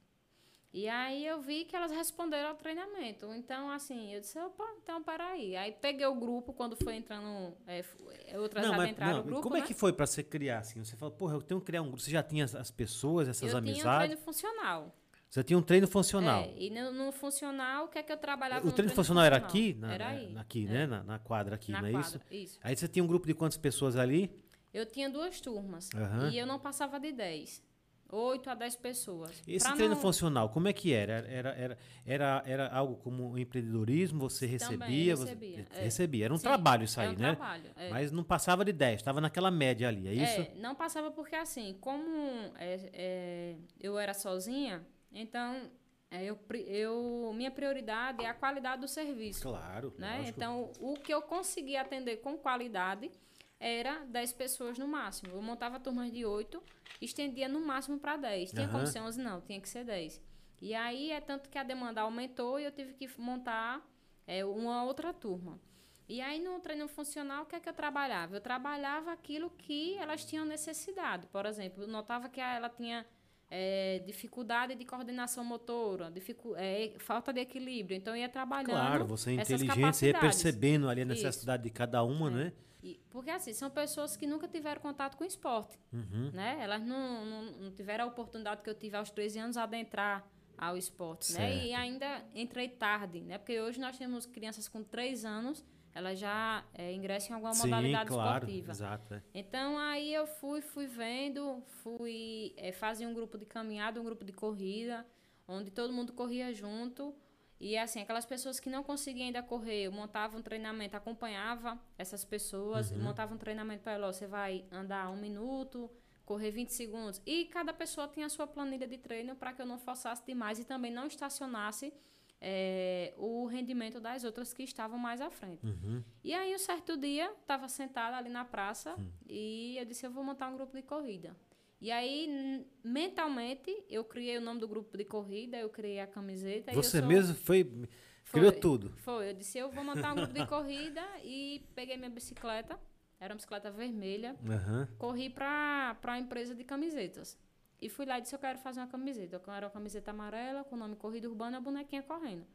E aí eu vi que elas responderam ao treinamento. Então, assim, eu disse, opa, então peraí. Aí peguei o grupo, quando foi entrando, é, é, outras Não, mas entraram não, grupo, como é né? que foi para você criar assim? Você falou, porra, eu tenho que criar um grupo. Você já tinha as- as pessoas, essas eu tinha um amizades? treino funcional. Você tinha um treino funcional. É, e no, no funcional, o que é que eu trabalhava o no treino funcional era funcional? aqui? Na, era na- aí. aqui, é, né? Na, na quadra aqui, na não é quadra, isso? isso. Aí você tinha um grupo de quantas pessoas ali? Eu tinha duas turmas. Aham. E eu não passava de 10. 8 a 10 pessoas. Esse Pra treino não- funcional, como é que era? Era, era, era, era algo como um empreendedorismo? Você recebia? recebia, Você, é. recebia. Era um Sim, trabalho isso é aí, um né? trabalho, é. Mas não passava de 10, estava naquela média ali, é isso? É, não passava porque assim, como é, é, eu era sozinha, então eu, eu, minha prioridade é a qualidade do serviço. Claro. Né? lógico. Então, o que eu conseguia atender com qualidade era 10 pessoas no máximo. Eu montava turmas de 8, estendia no máximo para 10. Tinha como Aham. ser 11? Não, tinha que ser 10. E aí é tanto que a demanda aumentou e eu tive que montar é, uma outra turma. E aí no treino funcional, o que é que eu trabalhava? Eu trabalhava aquilo que elas tinham necessidade. Por exemplo, eu notava que ela tinha é, dificuldade de coordenação motora, dificu é, falta de equilíbrio. Então, eu ia trabalhando Claro, você é inteligente, você ia percebendo ali a Isso. necessidade de cada uma, É. né? E- porque assim, são pessoas que nunca tiveram contato com esporte, Uhum. né? Elas não, não, não tiveram a oportunidade que eu tive aos 13 anos a adentrar ao esporte, né? E ainda entrei tarde, né? Porque hoje nós temos crianças com 3 anos, elas já é, ingressam em alguma Sim, modalidade claro. esportiva. Exato. é. Então aí eu fui, fui vendo, fui eh, fazer um grupo de caminhada, um grupo de corrida, onde todo mundo corria junto. E assim, aquelas pessoas que não conseguiam ainda correr, eu montava um treinamento, acompanhava essas pessoas, Uhum. montava um treinamento para ela, você vai andar um minuto, correr 20 segundos. E cada pessoa tinha a sua planilha de treino para que eu não forçasse demais e também não estacionasse eh, o rendimento das outras que estavam mais à frente. Uhum. E aí, um certo dia, estava sentada ali na praça e eu disse: Eu vou montar um grupo de corrida. E aí, mentalmente, eu criei o nome do grupo de corrida, eu criei a camiseta. e eu Você sou- mesmo foi, Foi. criou tudo. Foi, eu disse: Eu vou montar um grupo de corrida e peguei minha bicicleta, era uma bicicleta vermelha, Aham. corri para a empresa de camisetas. E fui lá e disse: Eu quero fazer uma camiseta. Eu quero uma camiseta amarela com o nome Corrida Urbana e a bonequinha correndo.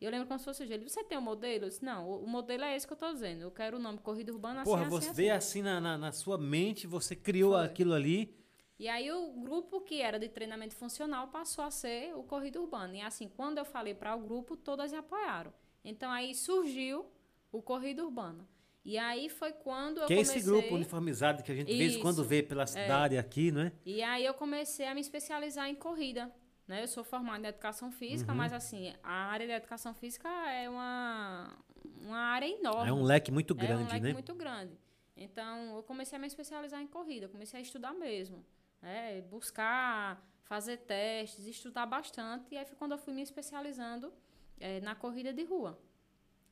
E eu lembro como se fosse hoje. Ele, você tem um modelo? Eu disse, não, o, modelo é esse que eu tô dizendo. Eu quero o nome Corrida Urbana assim, Porra, assim, você assim. veio assim na, na, na sua mente, você criou Foi. aquilo ali. E aí o grupo que era de treinamento funcional passou a ser o Corrida Urbana. E assim, quando eu falei para o grupo, todas apoiaram. Então aí surgiu o Corrida Urbana. E aí foi quando eu que é comecei... esse grupo uniformizado que a gente vez em quando. É. vê pela cidade aqui, não é? E aí eu comecei a me especializar em corrida. Né? Eu sou formada em educação física, Uhum. mas assim, a área da educação física é uma, uma área enorme. É um leque muito É um grande, leque né? muito grande. Então, eu comecei a me especializar em corrida, comecei a estudar mesmo. Né? buscar, fazer testes, estudar bastante. E aí foi quando eu fui me especializando eh, na corrida de rua.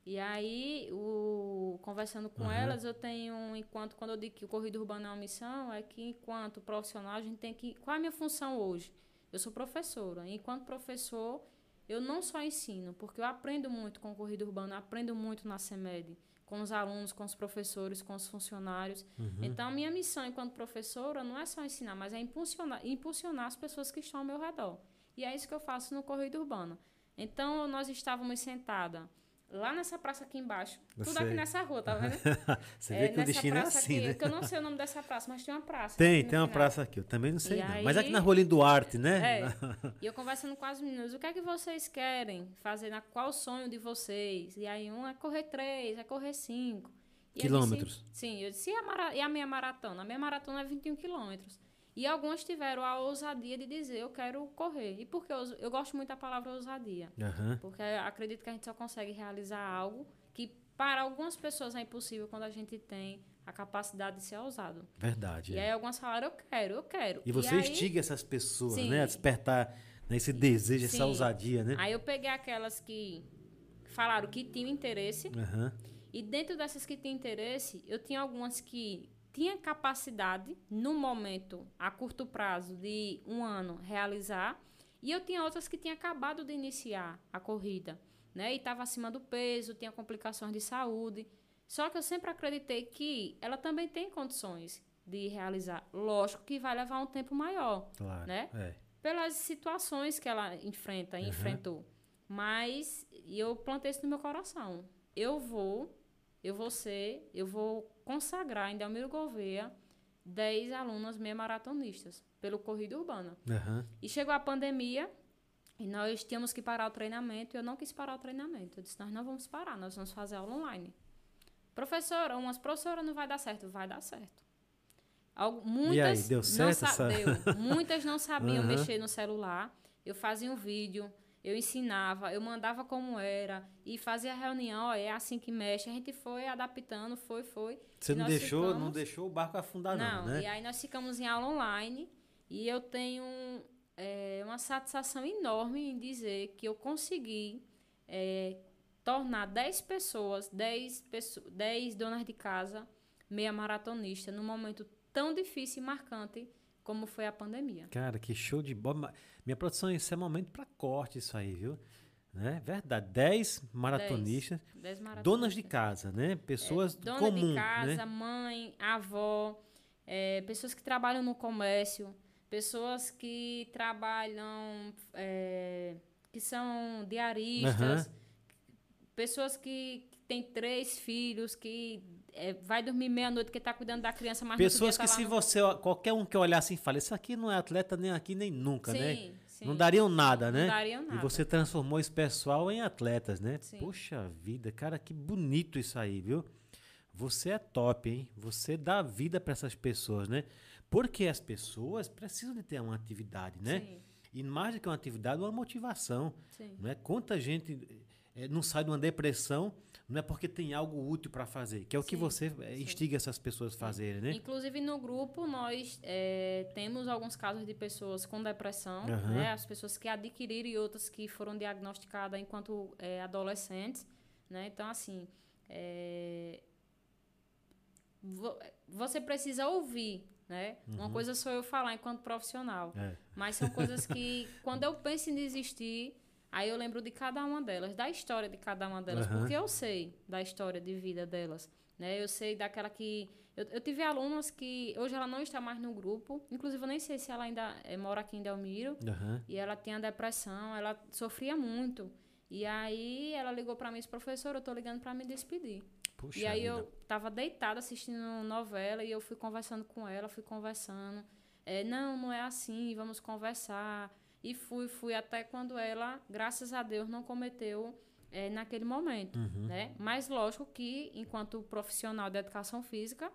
E aí, o, conversando com Aham. elas, eu tenho, um enquanto, quando eu digo que o corrida urbana é uma missão, é que enquanto profissional, a gente tem que. Qual é a minha função hoje? Eu sou professora. E enquanto professor, eu não só ensino, porque eu aprendo muito com corrida urbana, eu aprendo muito na CEMED, com os alunos, com os professores, com os funcionários. Uhum. Então, a minha missão enquanto professora não é só ensinar, mas é impulsionar, impulsionar as pessoas que estão ao meu redor. E é isso que eu faço no Corrida Urbana. Então, nós estávamos sentadas lá nessa praça aqui embaixo, Eu tudo sei. aqui nessa rua, tá vendo? Você É, vê que o nessa destino é praça assim, aqui, né? que eu não sei o nome dessa praça, mas tem uma praça. Tem, tem uma final. praça aqui, eu também não sei E não. Mas aqui aí- na Rolim Duarte, né? É. E eu conversando com as meninas, o que é que vocês querem fazer? Na, qual o sonho de vocês? E aí um é correr três, é correr cinco. E eu Quilômetros. disse- sim, eu disse, e a, mara- e a minha maratona? A minha maratona é 21 quilômetros. E algumas tiveram a ousadia de dizer, eu quero correr. E por que eu, eu gosto muito da palavra ousadia? Aham. Porque acredito que a gente só consegue realizar algo que para algumas pessoas é impossível quando a gente tem a capacidade de ser ousado. Verdade. E é. aí algumas falaram, eu quero, eu quero. E você aí, instiga essas pessoas, Sim. né? A despertar né, esse desejo, essa Sim. ousadia, né? Aí eu peguei aquelas que falaram que tinham interesse. Aham. E dentro dessas que tinham interesse, eu tinha algumas que tinham capacidade, no momento, a curto prazo, de um ano, realizar. E eu tinha outras que tinham acabado de iniciar a corrida. né? E estava acima do peso, tinha complicações de saúde. Só que eu sempre acreditei que ela também tem condições de realizar. Lógico que vai levar um tempo maior, Claro. né? É. Pelas situações que ela enfrenta, Uhum. enfrentou. Mas eu plantei isso no meu coração. Eu vou, eu vou ser, eu vou consagrar em Delmiro Gouveia 10 alunas meia maratonistas pelo Corrida Urbana. Aham. E chegou a pandemia e nós tínhamos que parar o treinamento e eu não quis parar o treinamento. Eu disse, nós não vamos parar, nós vamos fazer aula online. Professora, umas professoras não vai dar certo. Vai dar certo. Algu- muitas deu não certo sa- essa- deu. Muitas não sabiam Aham. mexer no celular. Eu fazia um vídeo, eu ensinava, eu mandava como era e fazia reunião, ó, é assim que mexe. A gente foi adaptando, foi, foi. Você não deixou, não ficamos- deixou o barco afundar, não, não, né? e aí nós ficamos em aula online e eu tenho é, uma satisfação enorme em dizer que eu consegui é, tornar 10 pessoas, 10, pessoas, 10 donas de casa meia maratonista num momento tão difícil e marcante como foi a pandemia. Cara, que show de bola. Minha produção, isso é momento pra corte, isso aí, viu? Né? Verdade. 10 maratonistas, 10 maratonistas. donas de casa, né? Pessoas Dona comuns, de casa, né? mãe, avó, é, pessoas que trabalham no comércio, pessoas que trabalham, é, que são diaristas, pessoas que, que têm três filhos, que é, vai dormir meia-noite, que está cuidando da criança, mas Pessoas que tá se no- você, qualquer um que olhar assim, fala, isso aqui não é atleta nem aqui nem nunca, né? Sim, sim. Não dariam nada, Não né? dariam nada. E você transformou esse pessoal em atletas, né? Sim. Poxa vida, cara, que bonito isso aí, viu? Você é top, hein? Você dá vida para essas pessoas, né? Porque as pessoas precisam de ter uma atividade, né? Sim, E mais do que uma atividade, uma motivação. sim. Não é? Quanta gente eh, não sai de uma depressão, não é porque tem algo útil para fazer, que é o que Sim, você eh, sim. instiga essas pessoas a fazerem, né? Inclusive no grupo nós é, temos alguns casos de pessoas com depressão, Aham. né? As pessoas que adquiriram e outras que foram diagnosticadas enquanto é, adolescentes, né? Então assim, é, vo- você precisa ouvir, né? Uma coisa sou eu falar enquanto profissional, É. mas são coisas que quando eu penso em desistir Aí eu lembro de cada uma delas, da história de cada uma delas, Aham. porque eu sei da história de vida delas. Né? Eu sei daquela que. Eu, eu tive alunas que hoje ela não está mais no grupo, inclusive eu nem sei se ela ainda eh, mora aqui em Delmiro, Aham. e ela tinha depressão, ela sofria muito. E aí ela ligou para mim e disse: professor, eu tô ligando para me despedir. Puxa E aí vida. eu tava deitada assistindo novela e eu fui conversando com ela, fui conversando. É, não, não é assim, vamos conversar. E fui, fui até quando ela, graças a Deus, não cometeu é, naquele momento, Uhum. né? Mas lógico que, enquanto profissional de educação física,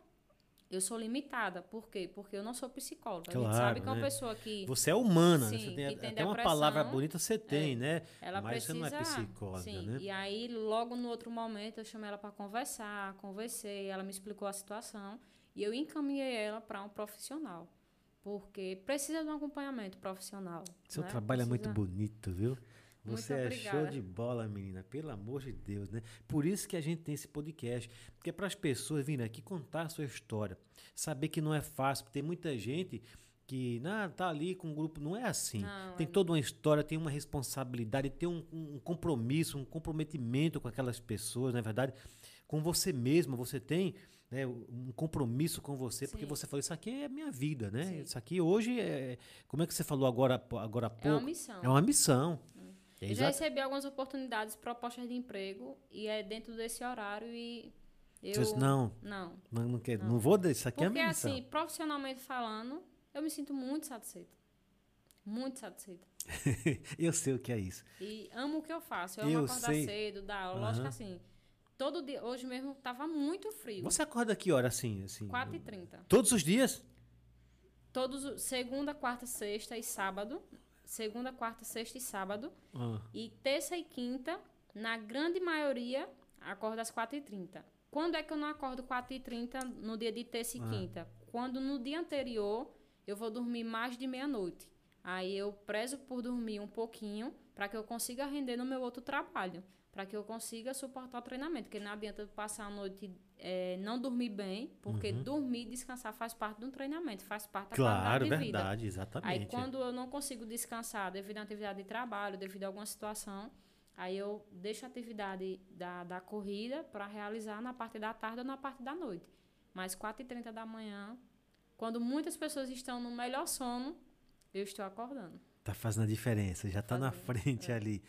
eu sou limitada. Por quê? Porque eu não sou psicóloga. a gente Claro, sabe que é uma né? pessoa que Você é humana, né? Sim, Você tem tem até uma palavra bonita, você tem, é, né? ela Mas você precisa. não é psicóloga, sim. né? E aí, logo no outro momento, eu chamei ela para conversar, conversei, ela me explicou a situação e eu encaminhei ela para um profissional. Porque precisa de um acompanhamento profissional. Seu né? trabalho é muito Precisa- bonito, viu? Você é show de bola, menina. Pelo amor de Deus, né? Por isso que a gente tem esse podcast. Porque é para as pessoas virem aqui contar a sua história. Saber que não é fácil. Porque tem muita gente que ah, tá ali com um grupo. Não é assim. Não, tem é- toda uma história, tem uma responsabilidade, tem um, um compromisso, um comprometimento com aquelas pessoas, não é verdade? Com você mesmo, você tem né, um compromisso com você, porque Sim. você falou, isso aqui é minha vida, né? Sim. Isso aqui hoje é. Como é que você falou agora, agora há pouco? É uma missão. É uma missão. É Eu já recebi algumas oportunidades, propostas de emprego, e é dentro desse horário e eu... Você disse, não, Não. não, não, quer, não. Não. vou isso aqui é a Porque minha missão. assim, profissionalmente falando, eu me sinto muito satisfeita. Muito satisfeita. eu sei o que é isso. E amo o que eu faço. Eu amo Eu acordar sei. cedo, dar aula. Lógico Aham. que assim, todo dia, hoje mesmo tava muito frio. Você acorda que hora assim? assim 4h30. Todos os dias? Todos, os- segunda, quarta, sexta e sábado. Segunda, quarta, sexta e sábado. Ah, E terça e quinta, na grande maioria, acordo às 4h30. Quando é que eu não acordo 4h30 no dia de terça e Ah. quinta? Quando no dia anterior eu vou dormir mais de meia-noite. Aí eu prezo por dormir um pouquinho para que eu consiga render no meu outro trabalho. Para que eu consiga suportar o treinamento. Porque não adianta eu passar a noite eh, não dormir bem, porque dormir e descansar faz parte do treinamento, faz parte da Uhum. claro, qualidade de vida. verdade, exatamente. Aí quando eu não consigo descansar devido a atividade de trabalho, devido a alguma situação, Aí eu deixo a atividade da, da corrida para realizar na parte da tarde ou na parte da noite. Mas 4h30 da manhã, quando muitas pessoas estão no melhor sono, eu estou acordando. Tá fazendo a diferença, já tá na frente é. ali.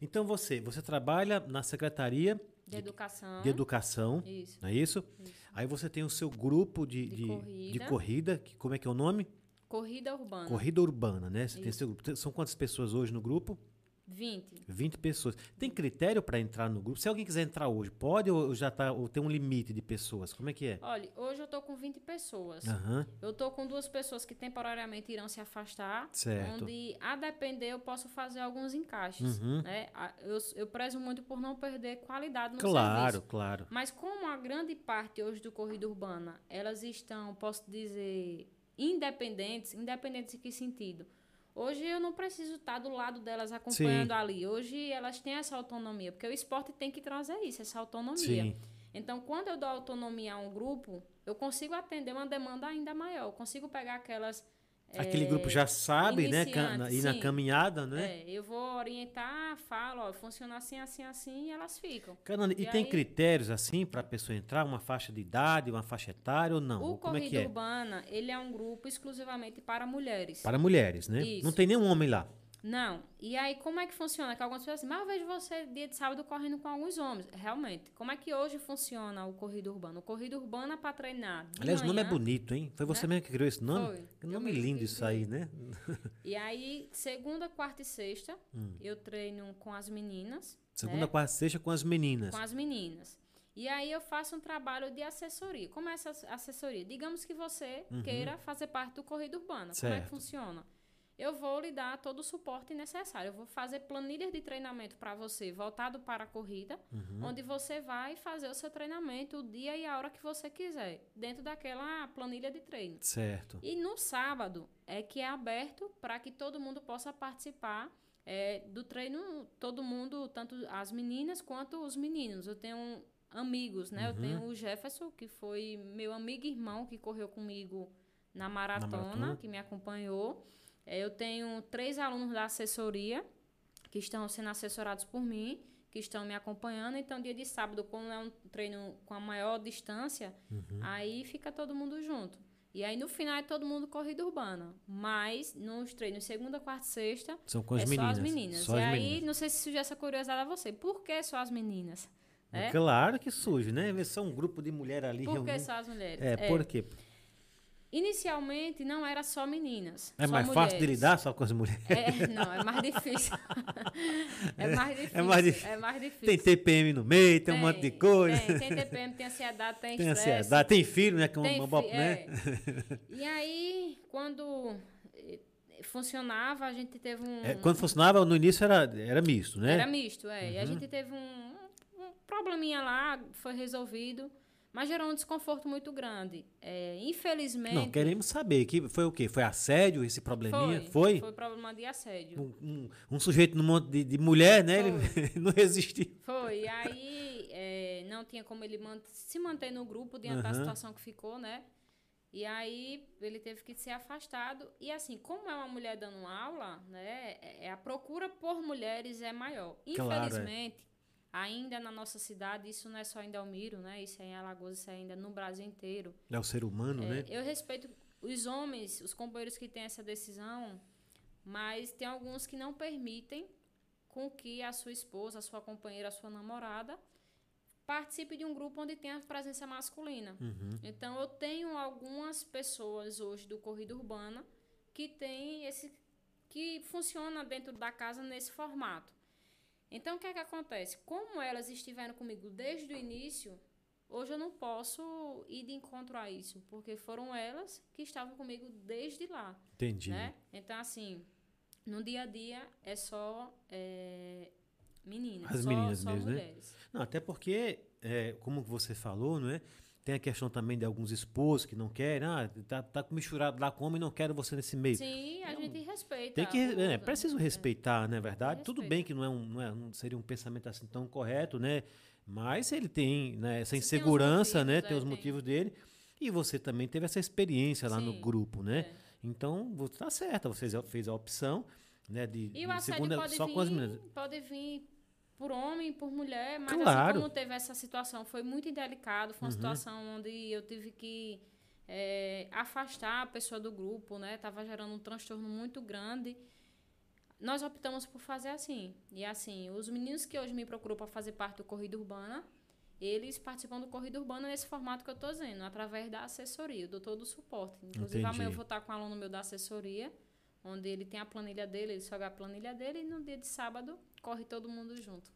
Então você, você trabalha na Secretaria De educação. de Educação, Isso. não é isso? Isso. Aí você tem o seu grupo de, De de, de corrida. corrida, que, como é que é o nome? Corrida urbana. Corrida Urbana, né? Você tem seu grupo. São quantas pessoas hoje no grupo? 20. 20 pessoas. Tem critério para entrar no grupo? Se alguém quiser entrar hoje, pode ou já tá, ou tem um limite de pessoas? Como é que é? Olha, hoje eu tô com 20 pessoas. Aham, Eu tô com duas pessoas que temporariamente irão se afastar. certo. Onde, a depender, eu posso fazer alguns encaixes. Uhum. Né? Eu, eu prezo muito por não perder qualidade no Claro, serviço. claro. Mas como a grande parte hoje do Corrida Urbana, elas estão, posso dizer, independentes, independentes em que sentido? Hoje eu não preciso estar do lado delas acompanhando ali. Hoje elas têm essa autonomia, porque o esporte tem que trazer isso, essa autonomia. Sim. Então, quando eu dou autonomia a um grupo, eu consigo atender uma demanda ainda maior. Eu consigo pegar aquelas. Aquele grupo já sabe, né? iniciante, na- caminhada, né? É, eu vou orientar, falo, ó, funciona assim, assim, assim, e elas ficam. Caramba, e, E tem aí- critérios assim para a pessoa entrar? Uma faixa de idade, uma faixa etária ou não? o Como é Corrida que é? Urbana, ele é um grupo exclusivamente para mulheres. Para mulheres, né? Isso. Não tem nenhum homem lá. Não. E aí, como é que funciona? Que algumas pessoas assim, mas eu vejo você dia de sábado correndo com alguns homens. Realmente. Como é que hoje funciona o Corrida Urbana? O Corrida Urbana para treinar. Aliás, o nome é manhã, bonito, hein? Foi você né? mesmo que criou esse nome? Foi. Que nome lindo isso aí, né? E aí, segunda, quarta e sexta, Hum. eu treino com as meninas. Segunda, né? quarta, sexta com as meninas. Com as meninas. E aí eu faço um trabalho de assessoria. Como é essa assessoria? Digamos que você queira fazer parte do Corrida Urbana. Como é Uhum. Certo. que funciona? Eu vou lhe dar todo o suporte necessário. Eu vou fazer planilhas de treinamento para você, voltado para a corrida, Uhum. onde você vai fazer o seu treinamento o dia e a hora que você quiser, dentro daquela planilha de treino. Certo. E no sábado é que é aberto para que todo mundo possa participar é, do treino, todo mundo, tanto as meninas quanto os meninos. Eu tenho amigos, né? Eu tenho o Jefferson, que foi meu amigo e irmão, que correu comigo na maratona, maratona. que me acompanhou. É, eu tenho três alunos da assessoria que estão sendo assessorados por mim, que estão me acompanhando. Então, dia de sábado, como é um treino com a maior distância, Uhum. aí fica todo mundo junto. E aí, no final, é todo mundo corrida urbana. Mas, nos treinos segunda, quarta e sexta, São com as é meninas. só as meninas. Só e as aí, meninas. não sei se surgiu essa curiosidade a você. Por que só as meninas? É? Claro que surge, né? Só um grupo de mulher ali Por que reunido. só as mulheres? É, por quê? Inicialmente, não era só meninas. É só mais fácil de mulheres. lidar só com as mulheres. É, não, é mais difícil. é mais difícil. É mais difícil. É mais difícil. Tem TPM no meio, tem, um monte de coisa. Tem, tem TPM, tem ansiedade, tem Tem estresse. ansiedade, tem filho, né? Que é Tem uma, uma, fi- né? é. E aí, quando eh, funcionava, a gente teve um. É, quando funcionava, no início era, era misto, né? Era misto, é. Uhum. E a gente teve um, um probleminha lá, foi resolvido, mas gerou um desconforto muito grande. É, infelizmente. Não, queremos saber. Que foi o quê? Foi assédio, esse probleminha? Foi? Foi problema de assédio. Um, um- um sujeito num monte de, de mulher, né? Ele não resistiu. Foi. E aí é, não tinha como ele man- se manter no grupo diante da Aham. situação que ficou, né? E aí ele teve que ser afastado. E assim, como é uma mulher dando aula, né? é- é a procura por mulheres é maior. Claro, é. Infelizmente, ainda na nossa cidade, isso não é só em Delmiro, né? Isso é em Alagoas, isso é ainda no Brasil inteiro. É o ser humano, É, né? Eu respeito os homens, os companheiros que têm essa decisão, mas tem alguns que não permitem com que a sua esposa, a sua companheira, a sua namorada participe de um grupo onde tem a presença masculina. Uhum. Então eu tenho algumas pessoas hoje do corrida urbana que tem esse que funciona dentro da casa nesse formato. Então o que é que acontece? Como elas estiveram comigo desde o início, hoje eu não posso ir de encontro a isso, porque foram elas que estavam comigo desde lá, Entendi. né? Então assim, no dia a dia é só é, meninas, As só, meninas só mesmo, né? mulheres. Não, até porque, é, como você falou, não é? Tem a questão também de alguns esposos que não querem, ah, tá, tá misturado lá com homem, não quero você nesse meio. Sim, a gente respeita. Tem que, o- é, preciso respeitar, não é verdade? Tudo bem que não é um, não é, não seria um pensamento assim tão correto, né? Mas ele tem né, essa Tem insegurança, né? motivos, Tem é, os tem. motivos dele. E você também teve essa experiência lá no Sim, grupo, né? é. Então, você está certa, você fez a- opção, né? De, E o de segunda pode só vir, com as meninas. pode vir por homem, por mulher, mas Claro. assim como teve essa situação, foi muito indelicado, foi uma situação onde eu tive que eh, afastar a pessoa do grupo, né? Tava gerando um transtorno muito grande. Nós optamos por fazer assim. E assim, os meninos que hoje me procuram para fazer parte do Corrida Urbana, eles participam do Corrida Urbana nesse formato que eu estou dizendo, através da assessoria, eu dou todo o suporte. Inclusive, Entendi. amanhã eu vou estar com um aluno meu da assessoria, onde ele tem a planilha dele, ele joga a planilha dele, e no dia de sábado corre todo mundo junto.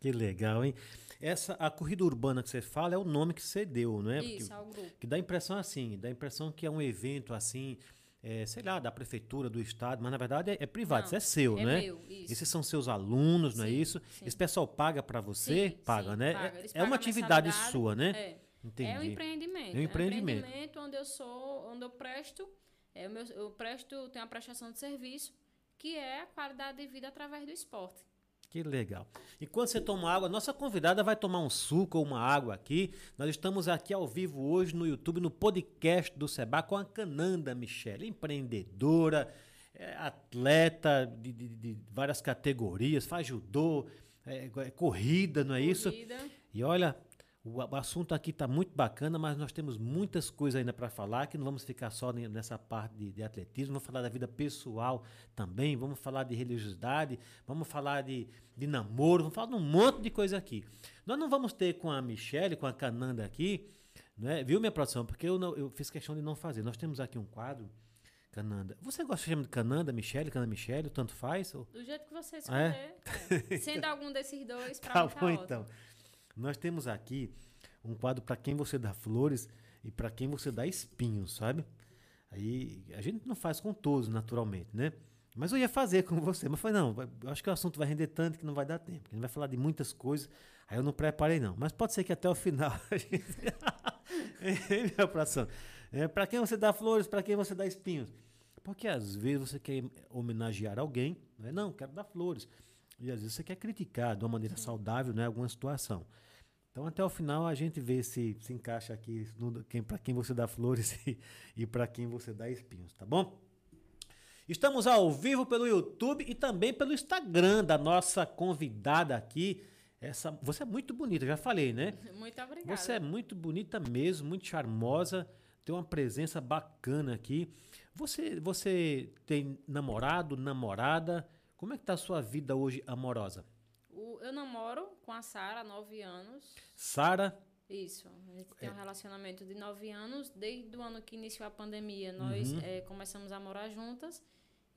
Que legal, hein? Essa, a corrida urbana que você fala é o nome que você deu, não é? Porque- Isso, é o grupo. que dá a impressão assim, dá a impressão que é um evento assim, é, sei lá, da prefeitura, do estado, mas na verdade é, é privado, Não, isso é seu, é né? meu, isso. Esses são seus alunos, não é Sim, isso? sim. Esse pessoal paga para você? Sim, paga, sim, né? paga. É- É, uma atividade sua, né? É. Entendi. É um empreendimento. É um empreendimento. onde eu sou, onde eu presto, é, o meu- eu presto, tenho uma prestação de serviço, que é a qualidade de vida através do esporte. Que legal. E quando você toma água, nossa convidada vai tomar um suco ou uma água aqui. Nós estamos aqui ao vivo hoje no YouTube, no podcast do Seba, com a Cananda Michele, empreendedora, é, atleta de, de- de várias categorias, faz judô, é, é corrida, não é isso? Corrida. E olha, o, assunto aqui está muito bacana, mas nós temos muitas coisas ainda para falar, que não vamos ficar só ne- nessa parte de, de atletismo, vamos falar da vida pessoal também, vamos falar de religiosidade, vamos falar de, de namoro, vamos falar de um monte de coisa aqui. Nós não vamos ter com a Michelle, com a Cananda aqui, né? viu, minha produção? Porque eu, não- eu fiz questão de não fazer. Nós temos aqui um quadro, Cananda. Você gosta de chamar de Cananda, Michelle, Cananda, Michelle, tanto faz? Ou... Do jeito que você Ah, escolher. é? é. Sendo algum desses dois, pra Tá tá bom, ótimo. Nós temos aqui um quadro para quem você dá flores e para quem você dá espinhos, sabe? Aí a gente não faz com todos, naturalmente, né? Mas eu ia fazer com você, mas foi não, eu acho que o assunto vai render tanto que não vai dar tempo. A gente vai falar de muitas coisas, aí eu não preparei não. Mas pode ser que até o final a gente... Minha pração? É, para quem você dá flores, para quem você dá espinhos? Porque às vezes você quer homenagear alguém, não é? Não, quero dar flores. E às vezes você quer criticar de uma maneira saudável, né, alguma situação. Então até o final a gente vê se se encaixa aqui quem, para quem você dá flores e, e para quem você dá espinhos, tá bom? Estamos ao vivo pelo YouTube e também pelo Instagram da nossa convidada aqui. Essa, você é muito bonita, já falei, né? Muito obrigada. Você é muito bonita mesmo, muito charmosa, tem uma presença bacana aqui. Você, você tem namorado, namorada? Como é que tá a sua vida hoje amorosa? O- eu namoro com a Sara há nove anos. Sara, Isso. A gente É. tem um relacionamento de nove anos. Desde o ano que iniciou a pandemia, nós Uhum. eh, começamos a morar juntas.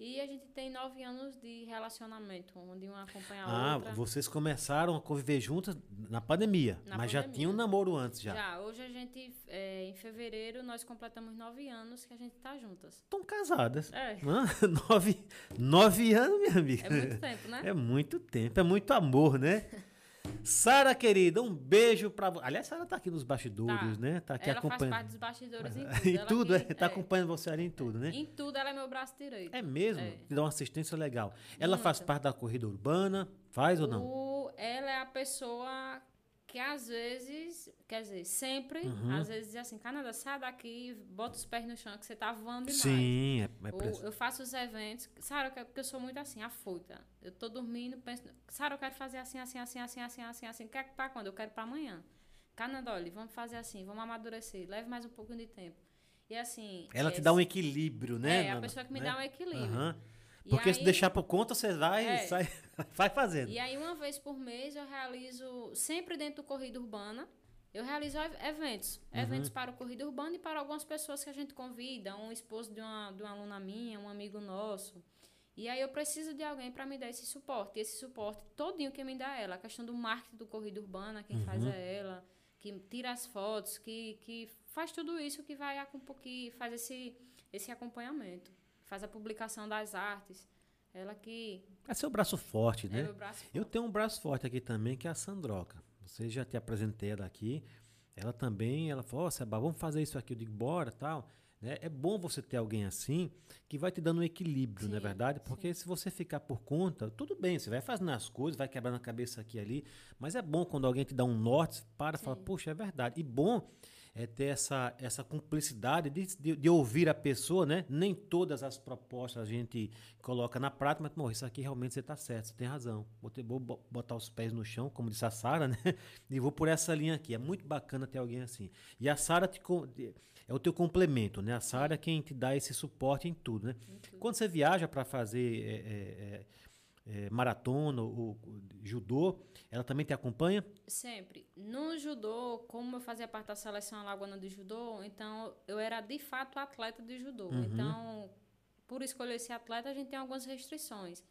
E a gente tem nove anos de relacionamento, onde uma acompanha a ah, outra. vocês começaram a conviver juntas na pandemia, Na mas já pandemia. tinha um namoro antes já. Já, hoje a gente, eh, em fevereiro, nós completamos nove anos que a gente tá juntas. Estão casadas. É, nove, nove anos, minha amiga. é muito tempo, né? É muito tempo, é muito amor, né? Sara, querida, um beijo pra você. Aliás, Sara tá aqui nos bastidores, Tá. né? Tá aqui ela faz acompanhando. parte dos bastidores em tudo. em Ela tudo, que- é? Tá acompanhando você ali em tudo, né? Em tudo ela é meu braço direito. É mesmo? É. Te dá uma assistência legal. Ela faz Muito. parte da corrida urbana? Faz ou não? Ela é a pessoa que às vezes, quer dizer, sempre, Uhum. às vezes diz assim, Canada, sai daqui, bota os pés no chão que você tá voando demais. Sim, é, é Ou eu faço os eventos, Sara, eu quero- porque eu sou muito assim, afoita. Eu tô dormindo, penso, Sara, eu quero fazer assim, assim, assim, assim, assim, assim, assim. Quer pra quando? Eu quero pra amanhã. Canada, olha, vamos fazer assim, vamos amadurecer, leve mais um pouquinho de tempo. E assim. Ela é, te dá um equilíbrio, né? É, a pessoa que me Né? dá um equilíbrio. E Porque se aí- deixar por conta, você vai É. e sai, vai fazendo. E aí, uma vez por mês, eu realizo, sempre dentro do Corrida Urbana, eu realizo ev- eventos. Uhum. Eventos para o Corrida Urbana e para algumas pessoas que a gente convida, um esposo de uma, de uma aluna minha, um amigo nosso. E aí eu preciso de alguém para me dar esse suporte. E esse suporte todinho quem me dá ela. A questão do marketing do Corrida Urbana, quem faz Uhum. é ela. Que tira as fotos, que, que faz tudo isso que vai que faz esse, esse acompanhamento. Faz a publicação das artes. Ela que É seu braço forte, é né? meu braço Eu tenho um braço forte aqui também, que é a Sandroca. Você já te apresentei ela aqui. Ela também, ela falou, ó, Seba, vamos fazer isso aqui. Eu digo, bora, tal. Né? É bom você ter alguém assim, que vai te dando um equilíbrio, não é Sim, verdade? Porque se você ficar por conta, tudo bem, você vai fazendo as coisas, vai quebrando a cabeça aqui e ali, mas é bom quando alguém te dá um norte, para e fala, Sim. poxa, é verdade. E bom é ter essa, essa cumplicidade de, de, de ouvir a pessoa, né? Nem todas as propostas a gente coloca na prática, mas, pô, isso aqui realmente você está certo, você tem razão. Vou, ter, vou botar os pés no chão, como disse a Sara, né? E vou por essa linha aqui. É muito bacana ter alguém assim. E a Sara é o teu complemento, né? A Sara é quem te dá esse suporte em tudo, né? Quando você viaja para fazer é, é, é, maratona ou, judô, ela também te acompanha? Sempre. No judô, como eu fazia parte da seleção alagoana de judô, então eu era de fato atleta de judô. Uhum. Então, por escolher esse atleta, a gente tem algumas restrições.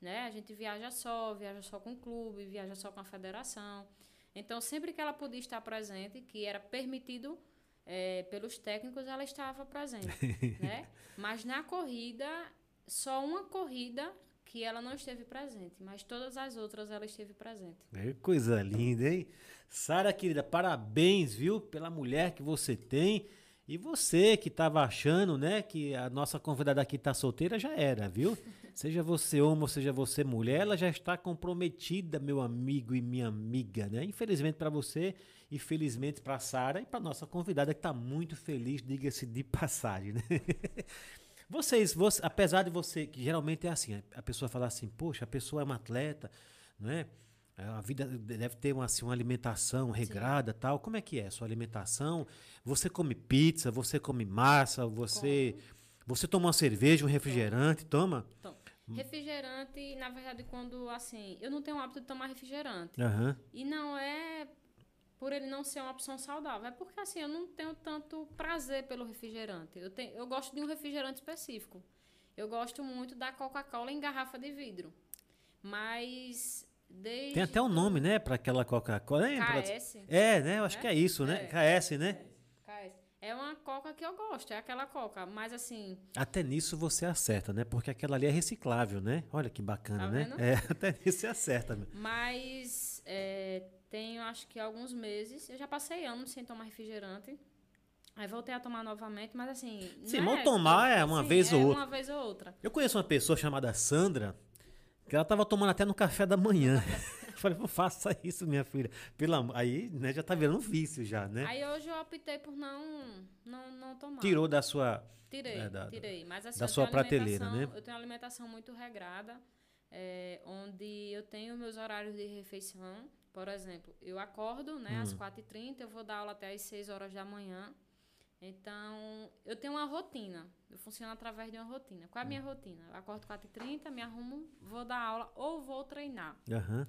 Né? A gente viaja só, viaja só com o clube, viaja só com a federação. Então, sempre que ela podia estar presente, que era permitido é, pelos técnicos, ela estava presente. né? Mas na corrida, só uma corrida que ela não esteve presente, mas todas as outras ela esteve presente. É coisa linda, hein? Sara, querida, parabéns, viu, pela mulher que você tem. E você que estava achando, né, que a nossa convidada aqui tá solteira, já era, viu? Seja você homem ou seja você mulher, ela já está comprometida, meu amigo e minha amiga, né? Infelizmente para você e felizmente para Sara e para nossa convidada que está muito feliz, diga-se de passagem, né? Vocês, você, apesar de você, que geralmente é assim, a pessoa fala assim, poxa, a pessoa é uma atleta, não é? A vida deve ter uma, assim, uma alimentação regrada Sim. tal. Como é que é a sua alimentação? Você come pizza, você come massa, você você toma uma cerveja, um refrigerante, toma? Toma. Refrigerante, na verdade, quando assim, eu não tenho o hábito de tomar refrigerante. Uhum. E não é por ele não ser uma opção saudável. É porque assim, eu não tenho tanto prazer pelo refrigerante. Eu, tenho, eu gosto de um refrigerante específico. Eu gosto muito da Coca-Cola em garrafa de vidro. Mas desde Tem até um nome, né, para aquela Coca-Cola. KS. É, né? Eu acho é? que é isso, né? É. KS, né? KS. É uma coca que eu gosto, é aquela coca, mas assim. Até nisso você acerta, né? Porque aquela ali é reciclável, né? Olha que bacana, tá né? É, até nisso você acerta. Mas é, tenho acho que alguns meses. Eu já passei anos sem tomar refrigerante. Aí voltei a tomar novamente, mas assim. Sim, não é, tomar é uma assim, vez ou é outra. uma vez ou outra. Eu conheço uma pessoa chamada Sandra, que ela tava tomando até no café da manhã. Eu falei, não faça isso, minha filha. Pela, aí, né, já tá virando um vício já, né? Aí hoje eu optei por não, não, não tomar. Tirou da sua. Tirei, é, da, tirei. Mas assim, da sua prateleira, né? Eu tenho uma alimentação muito regrada, é, onde eu tenho meus horários de refeição. Por exemplo, eu acordo né, hum. às 4h30, eu vou dar aula até às 6 horas da manhã. Então, eu tenho uma rotina. Eu funciono através de uma rotina. Qual é a minha hum. rotina? Eu acordo 4h30, me arrumo, vou dar aula ou vou treinar. Uhum.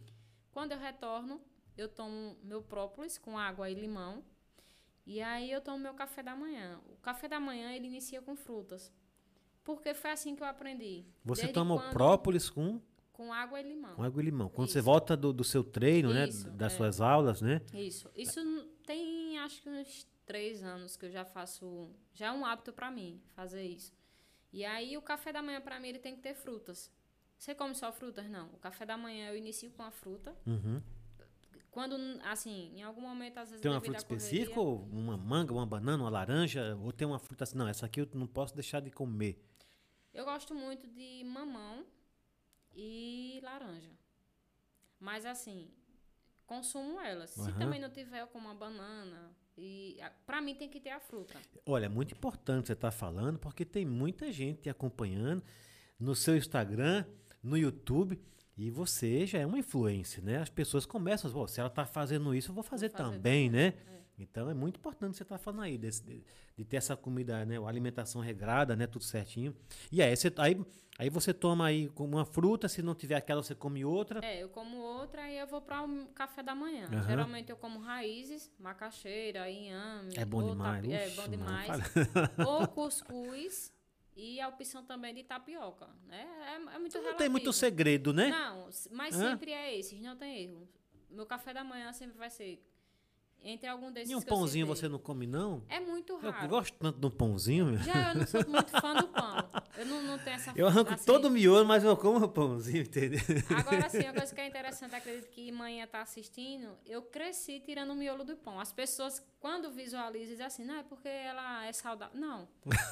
Quando eu retorno, eu tomo meu própolis com água e limão. E aí eu tomo meu café da manhã. O café da manhã ele inicia com frutas. Porque foi assim que eu aprendi. Você Desde toma o própolis com com água e limão. Com água e limão. Quando Isso. você volta do, do seu treino, né, Isso, né? Das é. suas aulas, né? Isso. Isso tem, acho que uns três anos que eu já faço. Já é um hábito para mim fazer isso. E aí o café da manhã para mim ele tem que ter frutas. Você come só frutas? Não. O café da manhã eu inicio com a fruta. Uhum. Quando, assim, em algum momento, às vezes. Tem uma fruta específica? Ou uma manga, uma banana, uma laranja? Ou tem uma fruta assim? Não, essa aqui eu não posso deixar de comer. Eu gosto muito de mamão e laranja. Mas assim, consumo elas. Uhum. Se também não tiver, eu como uma banana. E para mim tem que ter a fruta. Olha, é muito importante você estar tá falando, porque tem muita gente te acompanhando no seu Instagram, no YouTube. E você já é uma influência, né? As pessoas começam, se ela está fazendo isso, eu vou fazer, vou fazer também, também, né? É. Então é muito importante você estar tá falando aí desse, de, de, ter essa comida, né? A alimentação regrada, né? Tudo certinho. E aí você, aí, aí você toma aí uma fruta, se não tiver aquela, você come outra. É, eu como outra e eu vou para o um café da manhã. Uhum. Geralmente eu como raízes, macaxeira, inhame. É bom demais. Tapi, é bom demais. ou cuscuz. E a opção também de tapioca, né? É, é muito Não relativo. tem muito segredo, né? Não, mas Hã? sempre é esse, não tem erro. Meu café da manhã sempre vai ser entre algum desses E um pãozinho você não come, não? É muito raro. Eu gosto tanto do pãozinho. Meu. Já eu não sou muito fã do pão. Eu não, não tenho essa Eu arranco assim, todo o miolo, mas eu como o pãozinho, entendeu? Agora, assim, uma coisa que é interessante, acredito que manhã tá assistindo, eu cresci tirando o miolo do pão. As pessoas, quando visualizam, dizem assim, não, é porque ela é saudável. Não.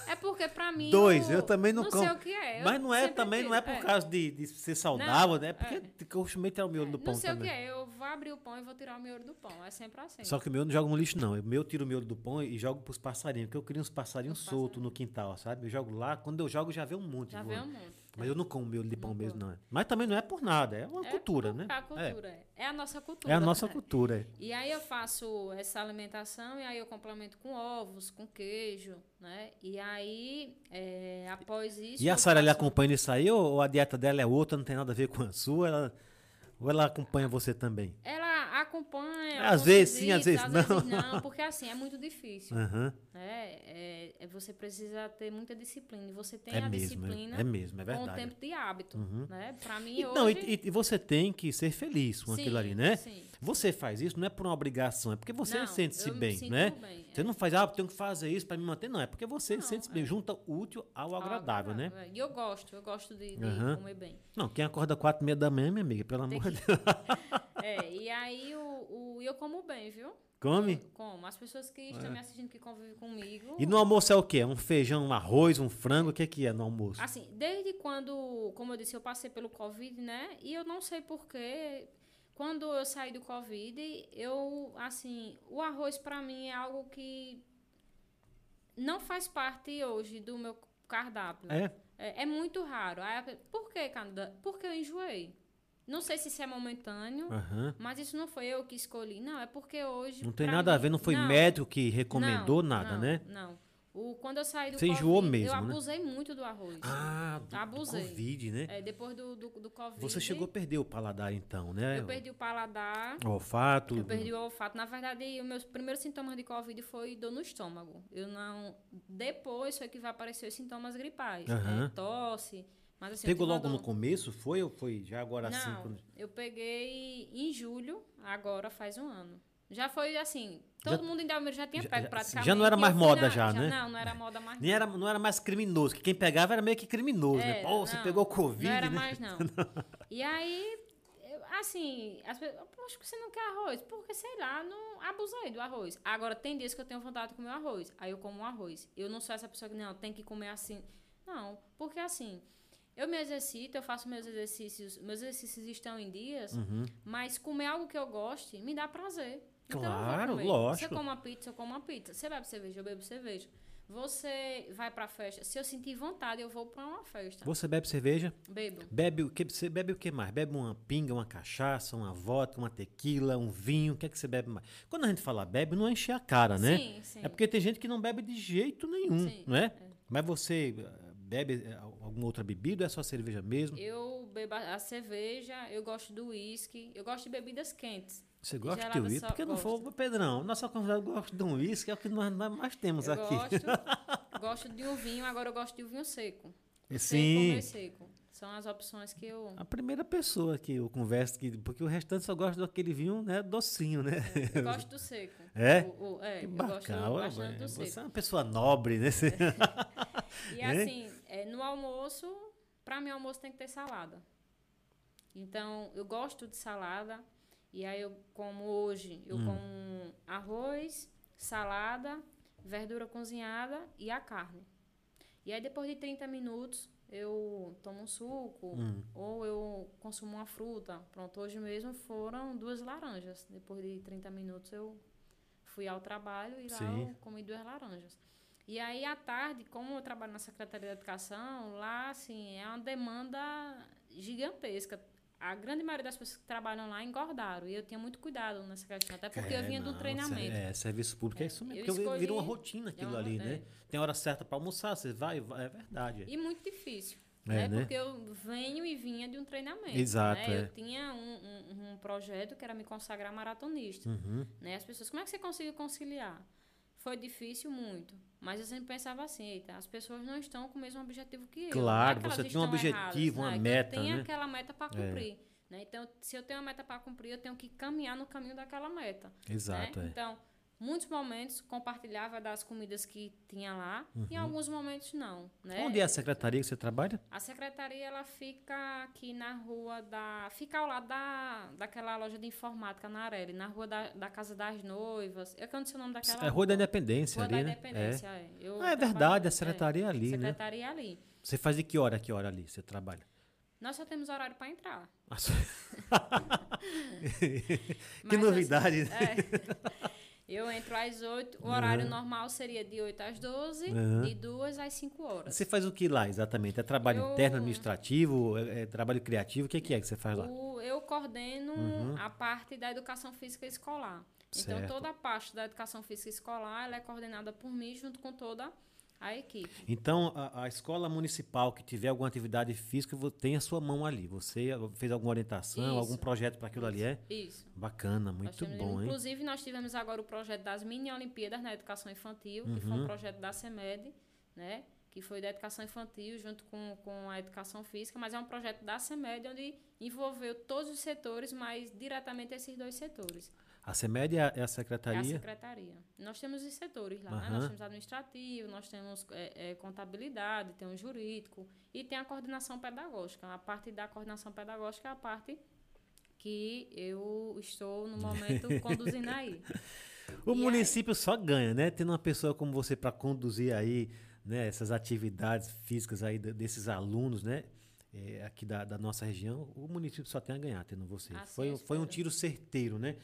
É porque pra mim. Dois, eu também não Não como. sei o que é. eu Mas não é também, não é por causa de, de ser saudável, Não, né? É porque é. eu costumei tirar o miolo do Não pão sei o também. que é. Eu vou abrir o pão e vou tirar o miolo do pão. É sempre assim. Só que o meu eu não jogo no lixo, não. O meu eu tiro o miolo do pão e jogo pros passarinhos, porque eu crio uns passarinhos Os soltos no quintal, sabe? Eu jogo lá, quando eu jogo já vê um monte. Já vê um monte. Mas eu não como miolo de pão mesmo, não. é. Mas também não é por nada, é uma É cultura, né? É a cultura. É. É a nossa É, cultura. é a nossa né? cultura. é. E aí eu faço essa alimentação e aí eu complemento com ovos, com queijo, né? E aí, é, após isso... E a Sara, ela faço- acompanha isso aí ou ou a dieta dela é outra, não tem nada a ver com a sua? Ela, ou ela acompanha você também? Ela acompanha. Às vezes sim, às vezes às não. não, porque assim, é muito difícil. Né? É, é- você precisa ter muita disciplina. E você tem É a mesmo, é- disciplina é mesmo, é com o verdade. tempo de hábito. Uhum. Né? Pra mim, E, hoje... não, e, e você tem que ser feliz com aquilo Sim, ali, né? sim. Você faz isso não é por uma obrigação, é porque você sente-se bem, né? bem, Você é. não faz, ah, eu tenho que fazer isso para me manter, não. É porque você sente-se bem, junta o útil ao Ao agradável, né? é. E eu gosto, eu gosto de, de Aham. comer bem. Não, quem acorda quatro e meia da manhã, minha amiga, pelo Tem amor de que- Deus. É, e aí o, o, eu como bem, viu? Come. Como? As pessoas que estão me assistindo, que convivem comigo. E no almoço é o quê? Um feijão, um arroz, um frango? O que, que é no almoço? Assim, desde quando, como eu disse, eu passei pelo Covid, né? E eu não sei porquê. Quando eu saí do Covid, eu, assim, o arroz pra mim é algo que não faz parte hoje do meu cardápio. É? É, é muito raro. Por que, Canada? Porque eu enjoei. Não sei se isso é momentâneo, Aham. mas isso não foi eu que escolhi. Não, é porque hoje. Não tem nada a mim- ver, não foi médico que recomendou não, nada, não, né? Não. O, quando eu saí do Você Covid, enjoou eu mesmo, né? abusei muito do arroz. Ah, do, do Abusei. Covid, né? É, depois do, do, do Covid. Você chegou a perder o paladar então, né? Eu perdi o paladar. O olfato. Eu perdi o olfato. Na verdade, os meus primeiros sintomas de Covid foi dor no estômago. Eu não. Depois foi que vai aparecer os sintomas gripais. Aham. né? Tosse. Mas assim, Pegou logo no começo, foi ou foi já agora assim? Não, quando- eu peguei em julho, agora faz um ano. Já foi assim, todo Já- mundo em Delmiro já tinha já- pego já- praticamente. já não era mais fui moda na- já, né? Não, não era moda mais Nem não. era, não era mais criminoso, que quem pegava era meio que criminoso, né? Era, Pô, você pegou Covid, Não era né? mais, não. E aí, assim, as pessoas, poxa, você não quer arroz? Porque, sei lá, não abusei do arroz. Agora, tem dias que eu tenho vontade de comer arroz. Aí eu como um arroz. Eu não sou essa pessoa que, não, tem que comer assim. Não, porque assim, eu me exercito, eu faço meus exercícios, meus exercícios estão em dias, Uhum. mas comer algo que eu goste me dá prazer. Então Claro, lógico. Você come uma pizza, eu como uma pizza. Você bebe cerveja, eu bebo cerveja. Você vai pra festa. Se eu sentir vontade, eu vou pra uma festa. Você bebe cerveja? Bebo. Bebe o que? Você bebe o que mais? Bebe uma pinga, uma cachaça, uma vodka, uma tequila, um vinho? O que é que você bebe mais? Quando a gente fala bebe, não é encher a cara, né? Sim, sim. É porque tem gente que não bebe de jeito nenhum, Sim, não é? Mas você bebe eh, alguma outra bebida ou é só cerveja mesmo? Eu bebo a cerveja, eu gosto do uísque, eu gosto de bebidas quentes. Você gosta de gelada uísque? Porque não gosto. for, Pedrão, nossa convidada gosta de um uísque, é o que nós, mais temos Eu aqui. gosto, gosto de um vinho, agora eu gosto de um vinho seco. Seco Sim. ou seco. São as opções que eu. A primeira pessoa que eu converso, que, porque o restante só gosta daquele vinho, né, docinho, né? Eu gosto do seco. É? O- o- é Que eu gosto bacana, bastante do você seco. é uma pessoa nobre, né? Você- E É? assim, é, no almoço, pra mim, almoço tem que ter salada. Então, eu gosto de salada. E aí, eu como hoje, eu Hum. como arroz, salada, verdura cozinhada e a carne. E aí, depois de 30 minutos, eu tomo um suco Hum. ou eu consumo uma fruta. Pronto, hoje mesmo foram duas laranjas. Depois de 30 minutos, eu fui ao trabalho e lá Sim. eu comi duas laranjas. E aí, à tarde, como eu trabalho na Secretaria de Educação, lá, assim, é uma demanda gigantesca. A grande maioria das pessoas que trabalham lá engordaram. E eu tinha muito cuidado nessa questão. Até porque eu É, vinha do não, treinamento. É, serviço público é, É, isso mesmo. eu Porque escolhi- vira uma rotina aquilo uma- ali, é. né? Tem hora certa pra almoçar, você vai, vai é verdade. E muito difícil. É, né? né? Porque eu venho e vinha de um treinamento. Exato, né? é. Eu tinha um, um, um projeto que era me consagrar maratonista. Uhum. Né? As pessoas, como é que você conseguiu conciliar? Foi difícil muito. Mas eu sempre pensava assim, eita, as pessoas não estão com o mesmo objetivo que eu. É Claro, elas você tem um objetivo, erradas, uma não, é que meta, Eu tenho né? aquela meta para É. cumprir. Né? Então, se eu tenho uma meta para cumprir, eu tenho que caminhar no caminho daquela meta. Exato, né? é. Então, Muitos momentos compartilhava das comidas que tinha lá, e em alguns momentos não, né? Onde é a secretaria que você trabalha? A secretaria ela fica aqui na rua da. Fica ao lado da, daquela loja de informática na Areli, na rua da, da Casa das Noivas. Eu canto o nome daquela É Rua da Independência Rua ali, da né? Independência, é. Eu Ah, é verdade, a secretaria é ali, né? Secretaria é ali. Você faz de que hora que hora ali você trabalha? Nós só temos horário para entrar. Nossa. que Mas, novidade, assim, né? é. Eu entro às 8, o horário normal seria de 8 às 12, Uhum. de 2 às 5 horas. Você faz o que lá exatamente? É trabalho Eu- interno, administrativo, é, é trabalho criativo? O que, que é que você faz lá? O- eu coordeno a parte da educação física escolar. Então, Certo. toda a parte da educação física escolar ela é coordenada por mim junto com toda a equipe. Então, a, a escola municipal que tiver alguma atividade física, tem a sua mão ali. Você fez alguma orientação, Isso. algum projeto para aquilo ali? É Isso. bacana, muito temos- bom, hein? Inclusive, nós tivemos agora o projeto das mini-olimpíadas na educação infantil, que foi um Uhum. projeto da CEMED, né? Que foi da educação infantil junto com, com a educação física, mas é um projeto da CEMED onde envolveu todos os setores, mas diretamente esses dois setores. A CEMED é a, é a É a secretaria. secretaria. Nós temos os setores lá, né? Aham. Nós temos administrativo, nós temos é, é, contabilidade, tem o jurídico e tem a coordenação pedagógica. A parte da coordenação pedagógica é a parte que eu estou no momento conduzindo aí. O E município só ganha, né? Tendo uma pessoa como você para conduzir aí, né? Essas atividades físicas aí de- desses alunos, né? é, aqui da, da nossa região, o município só tem a ganhar tendo você. Assim foi, eu foi um tiro certeiro, né?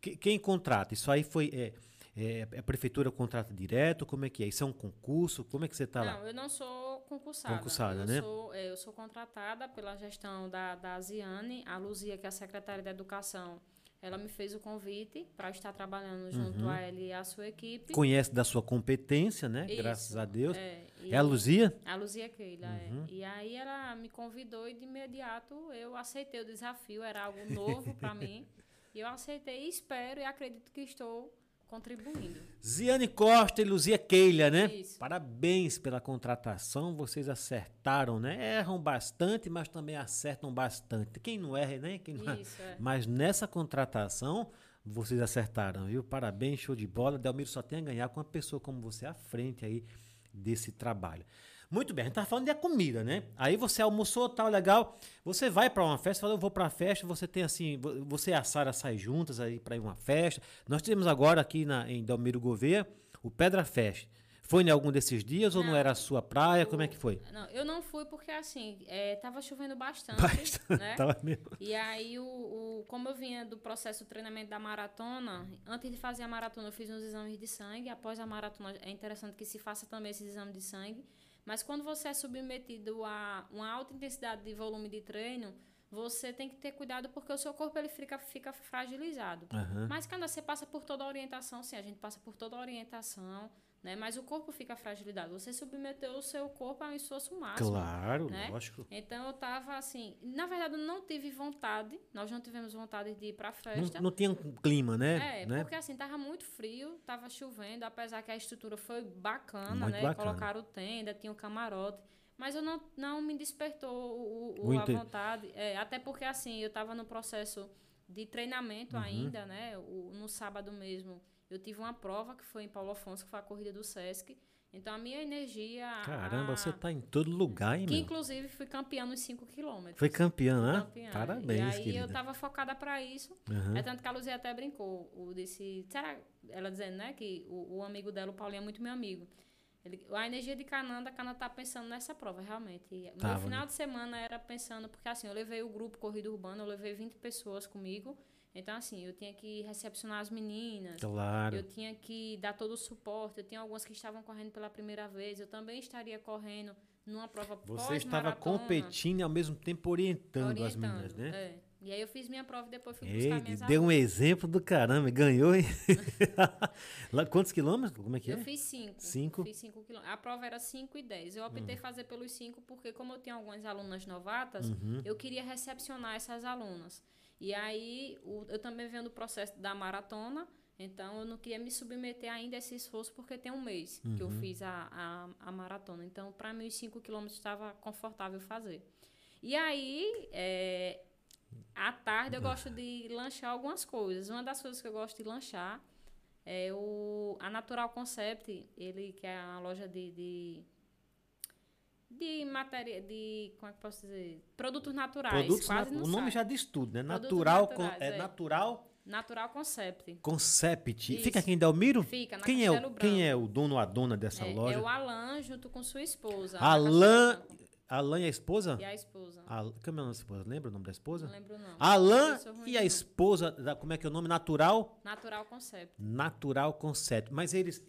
Que- quem contrata? Isso aí foi. É, é, a prefeitura contrata direto? Como é que é? Isso é um concurso? Como é que você está lá? Não, eu não sou concursada. Concursada, eu né? Sou, é, eu sou contratada pela gestão da, da Ziane, a Luzia, que é a secretária da Educação. Ela me fez o convite para estar trabalhando junto Uhum. a ela e a sua equipe. Conhece da sua competência, né? Isso, Graças a Deus. É, É a Luzia? A Luzia Keila, Uhum. é. E aí ela me convidou e de imediato eu aceitei o desafio, era algo novo para mim. E eu aceitei espero e acredito que estou contribuindo. Ziane Costa e Luzia Keila, né? Isso. Parabéns pela contratação, vocês acertaram, né? Erram bastante, mas também acertam bastante. Quem não erra, né? Quem não... Isso, é. Mas nessa contratação, vocês acertaram, viu? Parabéns, show de bola. Delmiro só tem a ganhar com uma pessoa como você à frente aí desse trabalho. Muito bem, a gente tá falando de comida, né? Aí você almoçou, tal, legal. Você vai para uma festa, fala, eu vou para a festa, você tem assim, vo- você e a Sara saem juntas aí para ir uma festa. Nós tivemos agora aqui na, em Delmiro Gouveia o Pedra Fest. Foi em algum desses dias ou não Não. era a sua praia? Como é que foi? Não, eu não fui porque assim, é, tava chovendo bastante, Bastante, né? tava mesmo. E aí, o, o- como eu vinha do processo de treinamento da maratona, antes de fazer a maratona, eu fiz uns exames de sangue. Após a maratona, é interessante que se faça também esse exame de sangue. Mas quando você é submetido a uma alta intensidade de volume de treino, você tem que ter cuidado porque o seu corpo ele fica, fica fragilizado. Aham. Mas quando você passa por toda a orientação, sim, a gente passa por toda a orientação, né? Mas o corpo fica fragilizado. Você submeteu o seu corpo a um esforço máximo. Claro, né? lógico. Então eu tava assim, na verdade eu não tive vontade, nós não tivemos vontade de ir pra festa. Não, não tinha um clima, né? É, né? porque assim, tava muito frio, tava chovendo, apesar que a estrutura foi bacana, Muito né? bacana. Colocaram tenda, tinha o camarote. Mas eu não, não me despertou o, o- O a vontade. É, até porque assim, eu tava no processo de treinamento Uhum. ainda, né? O- no sábado mesmo, eu tive uma prova que foi em Paulo Afonso, que foi a corrida do Sesc. Então a minha energia. Caramba, a- você tá em todo lugar, hein, Que meu? inclusive fui campeã nos 5 quilômetros. Foi campeã, né? Campeã. Parabéns, E aí querida. eu tava focada pra isso. Aham. É tanto que a Luzia até brincou. O desse, será, ela dizendo, né, que o, o amigo dela, o Paulinho, é muito meu amigo. Ele, a energia de Cananda, a Cananda tá pensando nessa prova, realmente. E Meu final né? de semana era pensando, porque assim, eu levei o grupo Corrida Urbana, eu levei 20 pessoas comigo. Então, assim, eu tinha que recepcionar as meninas. Claro. Eu tinha que dar todo o suporte. Eu tinha algumas que estavam correndo pela primeira vez. Eu também estaria correndo numa prova Você estava competindo e ao mesmo tempo orientando, as orientando, meninas, né? é. E aí eu fiz minha prova e depois fui Ei, buscar minhas deu um alunas. exemplo do caramba, ganhou, hein? Quantos quilômetros? Como é que é? Eu fiz cinco. Cinco? Fiz cinco quilômetros. A prova era 5 e 10. Eu optei fazer pelos cinco porque, como eu tinha algumas alunas novatas, Uhum. eu queria recepcionar essas alunas. E aí, o- eu também venho do processo da maratona, então eu não queria me submeter ainda a esse esforço porque tem um mês que eu fiz a, a, a maratona. Então, para mim, os 5 quilômetros estava confortável fazer. E aí, é, à tarde, eu gosto de lanchar algumas coisas. Uma das coisas que eu gosto de lanchar É o, a Natural Concept, ele que é uma loja de, de, de matéria, de, como é que posso dizer? Produtos naturais, Produtos quase não o nome sai. já diz tudo, né? Produtos Natural, naturais, é, é. natural Natural Concept. concept. Isso. Fica aqui em Delmiro? Fica na Quem é, o, Castelo quem Branco. é o dono ou a dona dessa É, loja? é o Alan junto com sua esposa. na Alan, Castelo Branco. Alan e a esposa? E a esposa. Al- Como é o nome da esposa? Lembra o nome da esposa? Não lembro não. Alan e a esposa, da- como é que é o nome? Natural? Natural Concept. Natural Concept. Mas eles,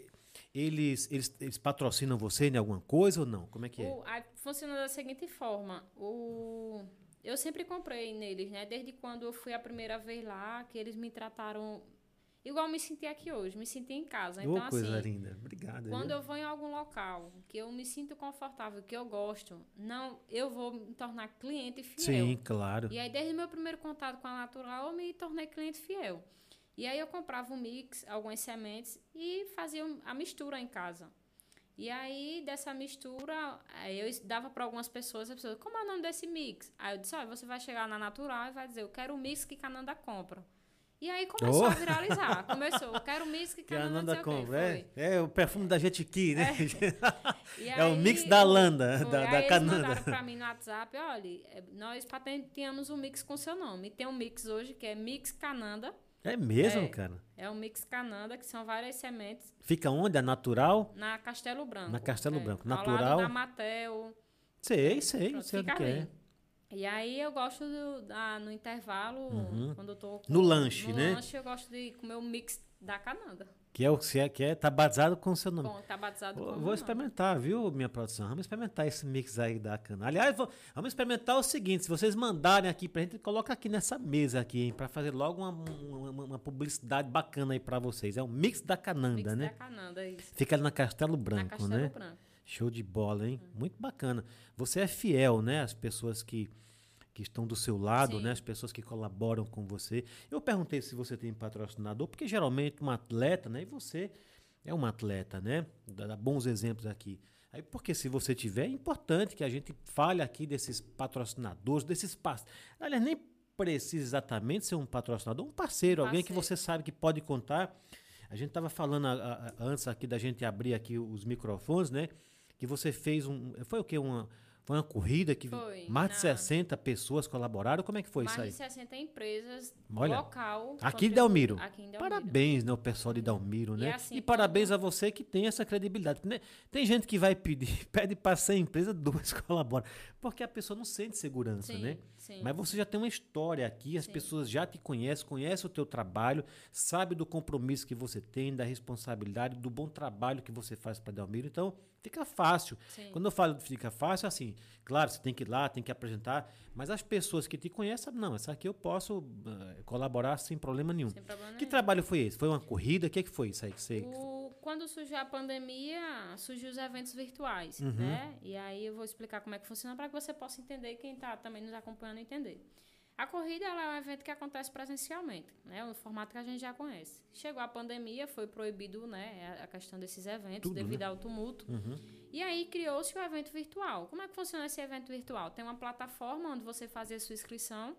eles, eles, eles patrocinam você em alguma coisa ou não? Como é que é? O, aí funciona da seguinte forma. O, eu sempre comprei neles, né? Desde quando eu fui a primeira vez lá, que eles me trataram igual me senti aqui hoje. Me senti em casa. Então, coisa assim, linda. Obrigado. quando viu? eu vou em algum local que eu me sinto confortável, que eu gosto, não, eu vou me tornar cliente fiel. Sim, claro. E aí, desde o meu primeiro contato com a Natural, eu me tornei cliente fiel. E aí, eu comprava um mix, algumas sementes e fazia a mistura em casa. E aí, dessa mistura, aí eu dava para algumas pessoas, as pessoas, como é o nome desse mix? Aí eu disse, olha, você vai chegar na Natural e vai dizer, eu quero o mix que Cananda compra. E aí começou Oh! a viralizar. Começou, eu quero o mix que Cananda, compra. É, é o perfume da Jetiki, né? E É o aí, mix da Landa, foi. da- aí da eles Cananda. mandaram pra mim no WhatsApp, olha, é, nós patenteamos um mix com seu nome. E tem um mix hoje que é Mix Cananda. É mesmo, É. cara? É um Mix Cananda, que são várias sementes, Fica onde? É natural? na Castelo Branco. Na Castelo É, Branco. Natural? da Matel. Sei, sei. Pronto, sei fica que é. E aí eu gosto do, da- no intervalo, quando eu tô... com- Uhum. No lanche, no né? lanche eu gosto de comer o mix da Cananda. Que é o que é, que é, tá batizado com o seu nome. Com, tá batizado Vou, com vou experimentar, viu, minha produção? Vamos experimentar esse mix aí da cana. Aliás, vou- vamos experimentar o seguinte: se vocês mandarem aqui pra gente, coloca aqui nessa mesa aqui, hein, pra fazer logo uma, uma, uma publicidade bacana aí pra vocês. É o mix da nome. Cananda, Mix né? da Cananda, isso. Fica ali na Castelo na Branco, Castelo né? Branco. Show de bola, hein? Hum. Muito bacana. Você é fiel, né? As pessoas que, que estão do seu lado, Sim. né? As pessoas que colaboram com você. Eu perguntei se você tem patrocinador, porque geralmente um atleta, né? E você é um atleta, né? Dá, bons exemplos aqui. Aí, porque se você tiver, é importante que a gente fale aqui desses patrocinadores, desses parceiros. Aliás, nem precisa exatamente ser um patrocinador, um parceiro, alguém que você sabe que pode contar. A gente estava falando a- a- antes aqui da gente abrir aqui os microfones, né? Que você fez um. Foi o quê? Uma, foi uma corrida que Foi, mais de na- 60 pessoas colaboraram. Como é que foi Mais isso aí? de 60 empresas Olha, local. Aqui em Delmiro. Aqui em Delmiro. Parabéns, né, o pessoal de Dalmiro, E né? assim, e parabéns a você que tem essa credibilidade. Né, Tem gente que vai pedir, pede para ser empresa, duas colaboram. Porque a pessoa não sente segurança, Sim, né? Sim. Mas você já tem uma história aqui, as Sim. pessoas já te conhecem, conhecem o teu trabalho, sabe do compromisso que você tem, da responsabilidade, do bom trabalho que você faz para Delmiro. Então, fica fácil. Sim. Quando eu falo fica fácil, assim, claro, você tem que ir lá, tem que apresentar, mas as pessoas que te conhecem, não, essa aqui eu posso eh, colaborar sem problema nenhum. Sem problema Que nenhum. trabalho foi esse? Foi uma corrida? O que, que foi isso aí que você... O- quando surgiu a pandemia, surgiu os eventos virtuais, Uhum. né? E aí eu vou explicar como é que funciona para que você possa entender quem está também nos acompanhando entender. A corrida é um evento que acontece presencialmente, né? O formato que a gente já conhece. Chegou a pandemia, foi proibido, né, a- questão desses eventos Tudo, né? devido ao tumulto. E aí criou-se o evento virtual. Como é que funciona esse evento virtual? Tem uma plataforma onde você faz a sua inscrição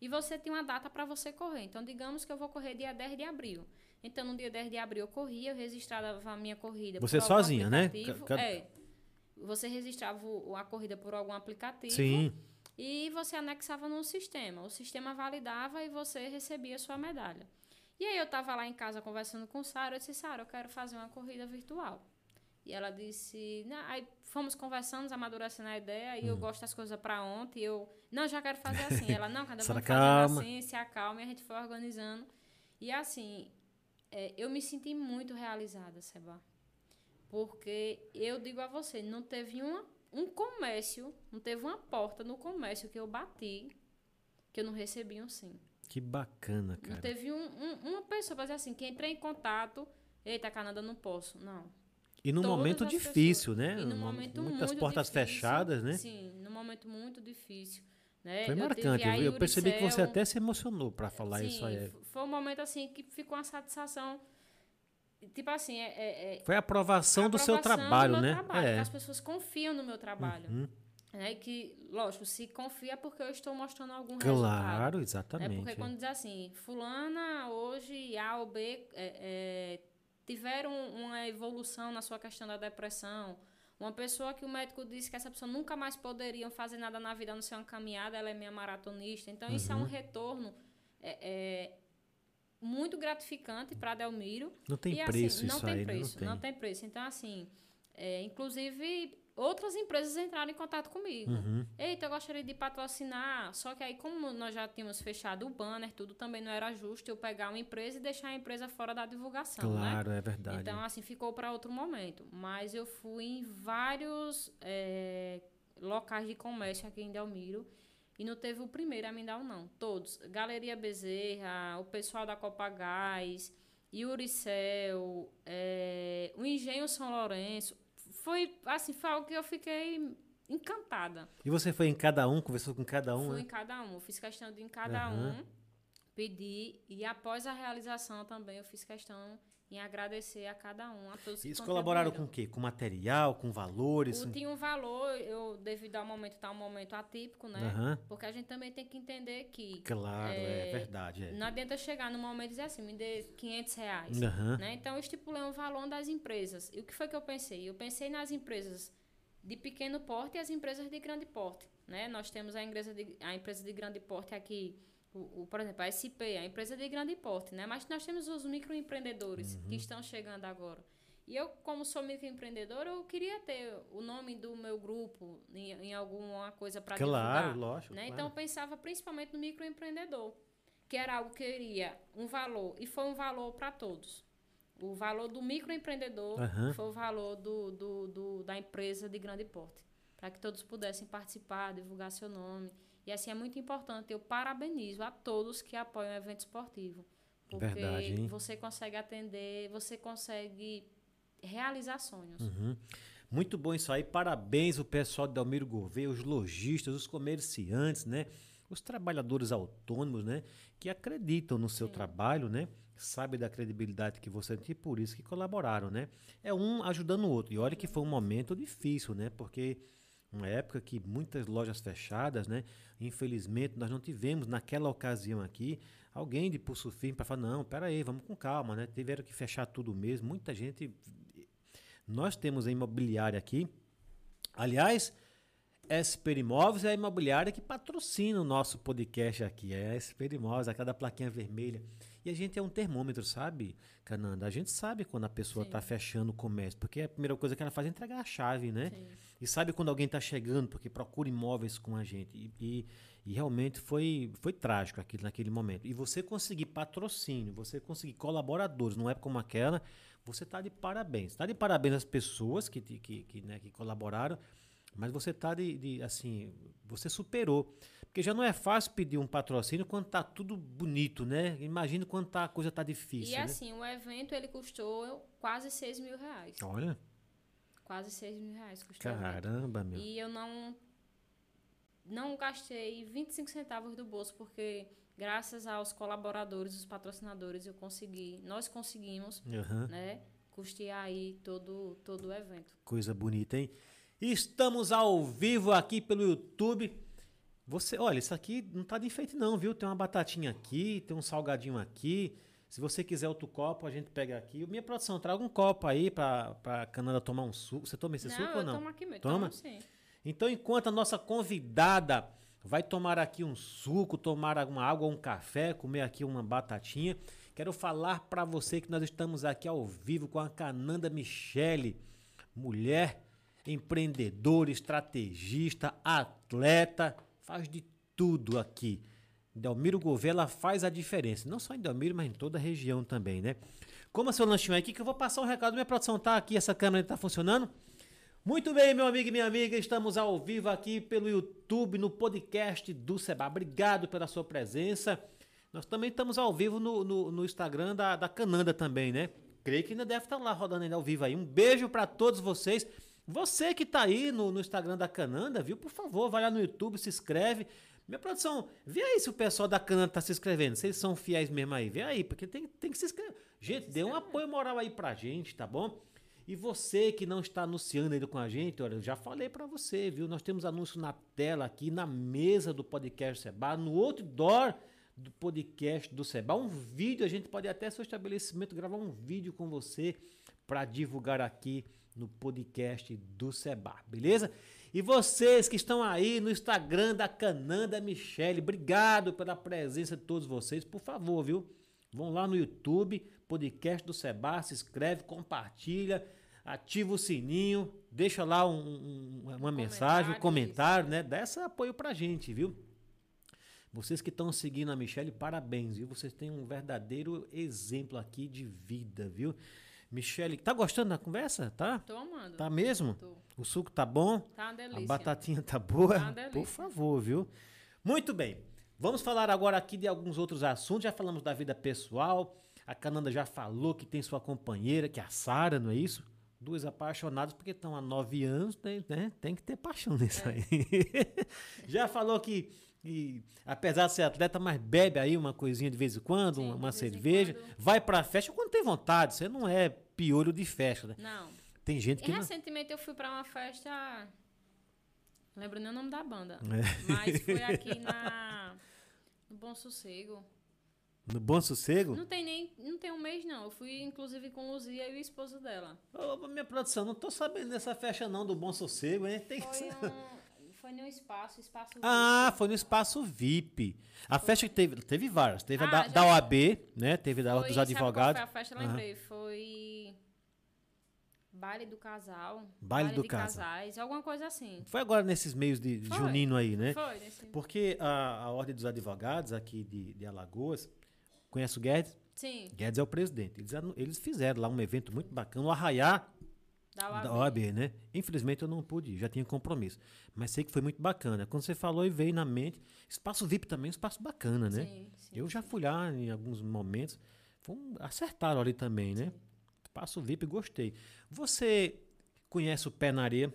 e você tem uma data para você correr. Então, digamos que eu vou correr dia 10 de abril. Então, no dia 10 de abril eu corria, eu registrava a minha corrida Você sozinha, né? aplicativo. Ca- ca- É. Você registrava a corrida por algum aplicativo Sim, e você anexava no sistema. O sistema validava e você recebia a sua medalha. E aí eu estava lá em casa conversando com Sara, eu disse, Sara, eu quero fazer uma corrida virtual. E ela disse, não, aí fomos conversando, amadurecendo a ideia, e eu gosto das coisas para ontem, e eu, não, já quero fazer assim. Ela, não, cada calma. fazendo assim, se acalma, e a gente foi organizando. E assim, é, eu me senti muito realizada, Seba. Porque eu digo a você, não teve uma, um comércio, não teve uma porta no comércio que eu bati que eu não recebi um sim. que bacana, Não cara. teve um- um- uma pessoa dizer assim, que entrei em contato, eita, Canadá, não posso. Não. E num Todas momento difícil, pessoas- né? E num Uma- momento Muitas portas difícil, fechadas, né? Sim, num momento muito difícil. Né? Foi marcante. Eu, eu percebi que você até se emocionou para falar sim, isso aí. Foi um momento assim que ficou uma satisfação. Tipo assim, é, é- é Foi a aprovação, a do seu aprovação trabalho, do né? trabalho, é. as pessoas confiam no meu trabalho. Uhum. Né? Que, lógico, se confia porque eu estou mostrando algum resultado. Claro, Né? exatamente. Porque quando diz assim, fulana hoje A ou B é, é, tiveram uma evolução na sua questão da depressão, uma pessoa que o médico disse que essa pessoa nunca mais poderia fazer nada na vida a não ser uma caminhada, ela é minha maratonista. Então, isso é Uhum. um retorno é, é, muito gratificante para Delmiro. Não tem E, assim, preço não isso tem aí, né? preço, não não tem. tem preço. Então, assim, é, inclusive outras empresas entraram em contato comigo. Uhum. Eita, eu gostaria de patrocinar. Só que aí, como nós já tínhamos fechado o banner, tudo também não era justo eu pegar uma empresa e deixar a empresa fora da divulgação, né? Claro, é verdade. Então, assim, ficou para outro momento. Mas eu fui em vários é, locais de comércio aqui em Delmiro e não teve o primeiro a me dar um não. Todos. Galeria Bezerra, o pessoal da Copagás, Yuricel, é, o Engenho São Lourenço. Foi, assim, foi algo que eu fiquei encantada. E você foi em cada um, conversou com cada um, Fui né? em cada um. Fiz questão de ir em cada Aham. um, pedir. E após a realização também, eu fiz questão em agradecer a cada um, a todos que eles colaboraram com o quê? Com material, com valores? O, tinha um valor, eu, devido ao momento, tá um momento atípico, né? Aham. Porque a gente também tem que entender que Claro, é, É, verdade. É. não adianta chegar no momento e dizer assim, me dê 500 reais. Aham. Né? Então, eu estipulei um valor das empresas. E o que foi que eu pensei? Eu pensei nas empresas de pequeno porte e as empresas de grande porte. Né? Nós temos a empresa de, a empresa de grande porte aqui, o, o, por exemplo, a SP, a empresa de grande porte. Né? Mas nós temos os microempreendedores Uhum. que estão chegando agora. E eu, como sou microempreendedora, eu queria ter o nome do meu grupo em, em alguma coisa para Claro, divulgar. lógico. Né? claro. Então, eu pensava principalmente no microempreendedor, que era algo que eu iria um valor, e foi um valor para todos. O valor do microempreendedor Aham. foi o valor do, do, do- da empresa de grande porte, para que todos pudessem participar, divulgar seu nome. E assim é muito importante. Eu parabenizo a todos que apoiam o evento esportivo. Porque Verdade, você consegue atender, você consegue realizar sonhos. Uhum. Muito bom isso aí. Parabéns o pessoal de Dalmiro Gouveia, os lojistas, os comerciantes, né? Os trabalhadores autônomos, né? Que acreditam no seu Sim. trabalho, né? Sabem da credibilidade que você tem e por isso que colaboraram, né? É um ajudando o outro. E olha que foi um momento difícil, né? Porque uma época que muitas lojas fechadas, né? Infelizmente, nós não tivemos naquela ocasião aqui alguém de pulso firme para falar, não, pera aí, vamos com calma, né? Tiveram que fechar tudo mesmo. Muita gente nós temos a imobiliária aqui. Aliás, Esper Imóveis é a imobiliária que patrocina o nosso podcast aqui. É a Esper Imóveis, aquela plaquinha vermelha. E a gente é um termômetro, sabe, Cananda? A gente sabe quando a pessoa está fechando o comércio, porque a primeira coisa que ela faz é entregar a chave, né? Sim. E sabe quando alguém está chegando, porque procura imóveis com a gente. E, e- e realmente foi, foi trágico aquilo naquele momento. E você conseguir patrocínio, você conseguir colaboradores, não é como aquela, você está de parabéns. Está de parabéns às pessoas que, que, que, né, que colaboraram, mas você está de, de, assim, você superou. Porque já não é fácil pedir um patrocínio quando tá tudo bonito, né? Imagina quando tá, a coisa tá difícil, E né? assim, o evento ele custou quase 6 mil reais. Olha, Quase 6 mil reais custou. caramba, meu. E eu não não gastei 25 centavos do bolso, porque graças aos colaboradores, os patrocinadores, eu consegui, nós conseguimos, Aham. né, custear aí todo, todo o evento. Coisa bonita, hein? Estamos ao vivo aqui pelo YouTube. Você, olha, isso aqui não tá de enfeite não, viu? Tem uma batatinha aqui, tem um salgadinho aqui. Se você quiser outro copo, a gente pega aqui. Minha produção, traga um copo aí pra, pra Cananda tomar um suco. Você toma esse não, suco ou não? tomo aqui mesmo. Toma? Tomo sim. Então, enquanto a nossa convidada vai tomar aqui um suco, tomar alguma água, um café, comer aqui uma batatinha, quero falar para você que nós estamos aqui ao vivo com a Cananda Michele, mulher empreendedora, estrategista, atleta, faz de tudo aqui. Delmiro Gouveia, ela faz a diferença, não só em Delmiro, mas em toda a região também, né? Como é seu lanchinho aqui, que eu vou passar um recado, minha produção tá aqui, essa câmera está funcionando? Muito bem, meu amigo e minha amiga, estamos ao vivo aqui pelo YouTube, no podcast do Seba. Obrigado pela sua presença. Nós também estamos ao vivo no, no, no Instagram da, da Cananda também, né? Creio que ainda deve estar lá rodando ainda ao vivo aí. Um beijo para todos vocês. Você que está aí no, no Instagram da Cananda, viu? Por favor, vai lá no YouTube, se inscreve. Minha produção, vê aí se o pessoal da Cananda tá se inscrevendo. Se eles são fiéis mesmo aí. Vê aí, porque tem, tem que se inscrever. Gente, dê um apoio moral aí pra gente, tá bom? E você que não está anunciando ainda com a gente, olha, eu já falei para você, viu? Nós temos anúncio na tela aqui, na mesa do podcast Seba, no outdoor do podcast do Seba. Um vídeo, a gente pode até seu estabelecimento gravar um vídeo com você para divulgar aqui no podcast do Seba, beleza? E vocês que estão aí no Instagram da Cananda Michele, obrigado pela presença de todos vocês. Por favor, viu? Vão lá no YouTube, podcast do Seba, se inscreve, compartilha, ativa o sininho, deixa lá um, um, uma mensagem, um comentário, né? Dá esse apoio pra gente, viu? Vocês que estão seguindo a Michelle, parabéns, viu? Vocês têm um verdadeiro exemplo aqui de vida, viu? Michele, tá gostando da conversa? Tá? Tô amando. Tá mesmo? Tô. O suco tá bom? Tá uma delícia. A batatinha tá boa? Tá uma delícia. Por favor, viu? Muito bem. Vamos falar agora aqui de alguns outros assuntos. Já falamos da vida pessoal. A Cananda já falou que tem sua companheira, que é a Sara, não é isso? Duas apaixonadas porque estão há nove anos, tem, né? Tem que ter paixão nisso É. aí. já falou que, que, apesar de ser atleta, mas bebe aí uma coisinha de vez em quando, Sim, uma, cerveja. quando. Vai pra festa quando tem vontade. Você não é piolho de festa, né? Não. Tem gente E que não. recentemente eu fui pra uma festa. Não lembro nem o nome da banda. É. Mas foi aqui na. No Bom Sossego. No bom sossego? Não tem nem. Não tem um mês, não. Eu fui, inclusive, com Luzia e o esposo dela. Ô, minha produção, não tô sabendo dessa festa não do Bom Sossego, hein? Tem Foi um. Foi num espaço, espaço. Ah, VIP. foi no espaço VIP. A festa que teve, teve várias. Teve a Ah, da, já da OAB, né? Teve da Foi- dos sabe qual advogados. Foi a festa, eu Aham. lembrei. Foi. Baile do casal. Baile do de casal. casais, alguma coisa assim. Foi agora nesses meios de Foi. junino aí, né? Foi, nesse... Porque a, a Ordem dos Advogados aqui de, de Alagoas, conhece o Guedes? Sim, Guedes é o presidente. Eles, eles fizeram lá um evento muito bacana, o Arraiá da OAB. da OAB, né? Infelizmente eu não pude ir, já tinha compromisso. Mas sei que foi muito bacana. Quando você falou e veio na mente, espaço VIP também é um espaço bacana, né? Sim, sim. Eu já fui lá em alguns momentos. Um, acertaram ali também, né? Espaço VIP, gostei. Você conhece o Pé na Areia?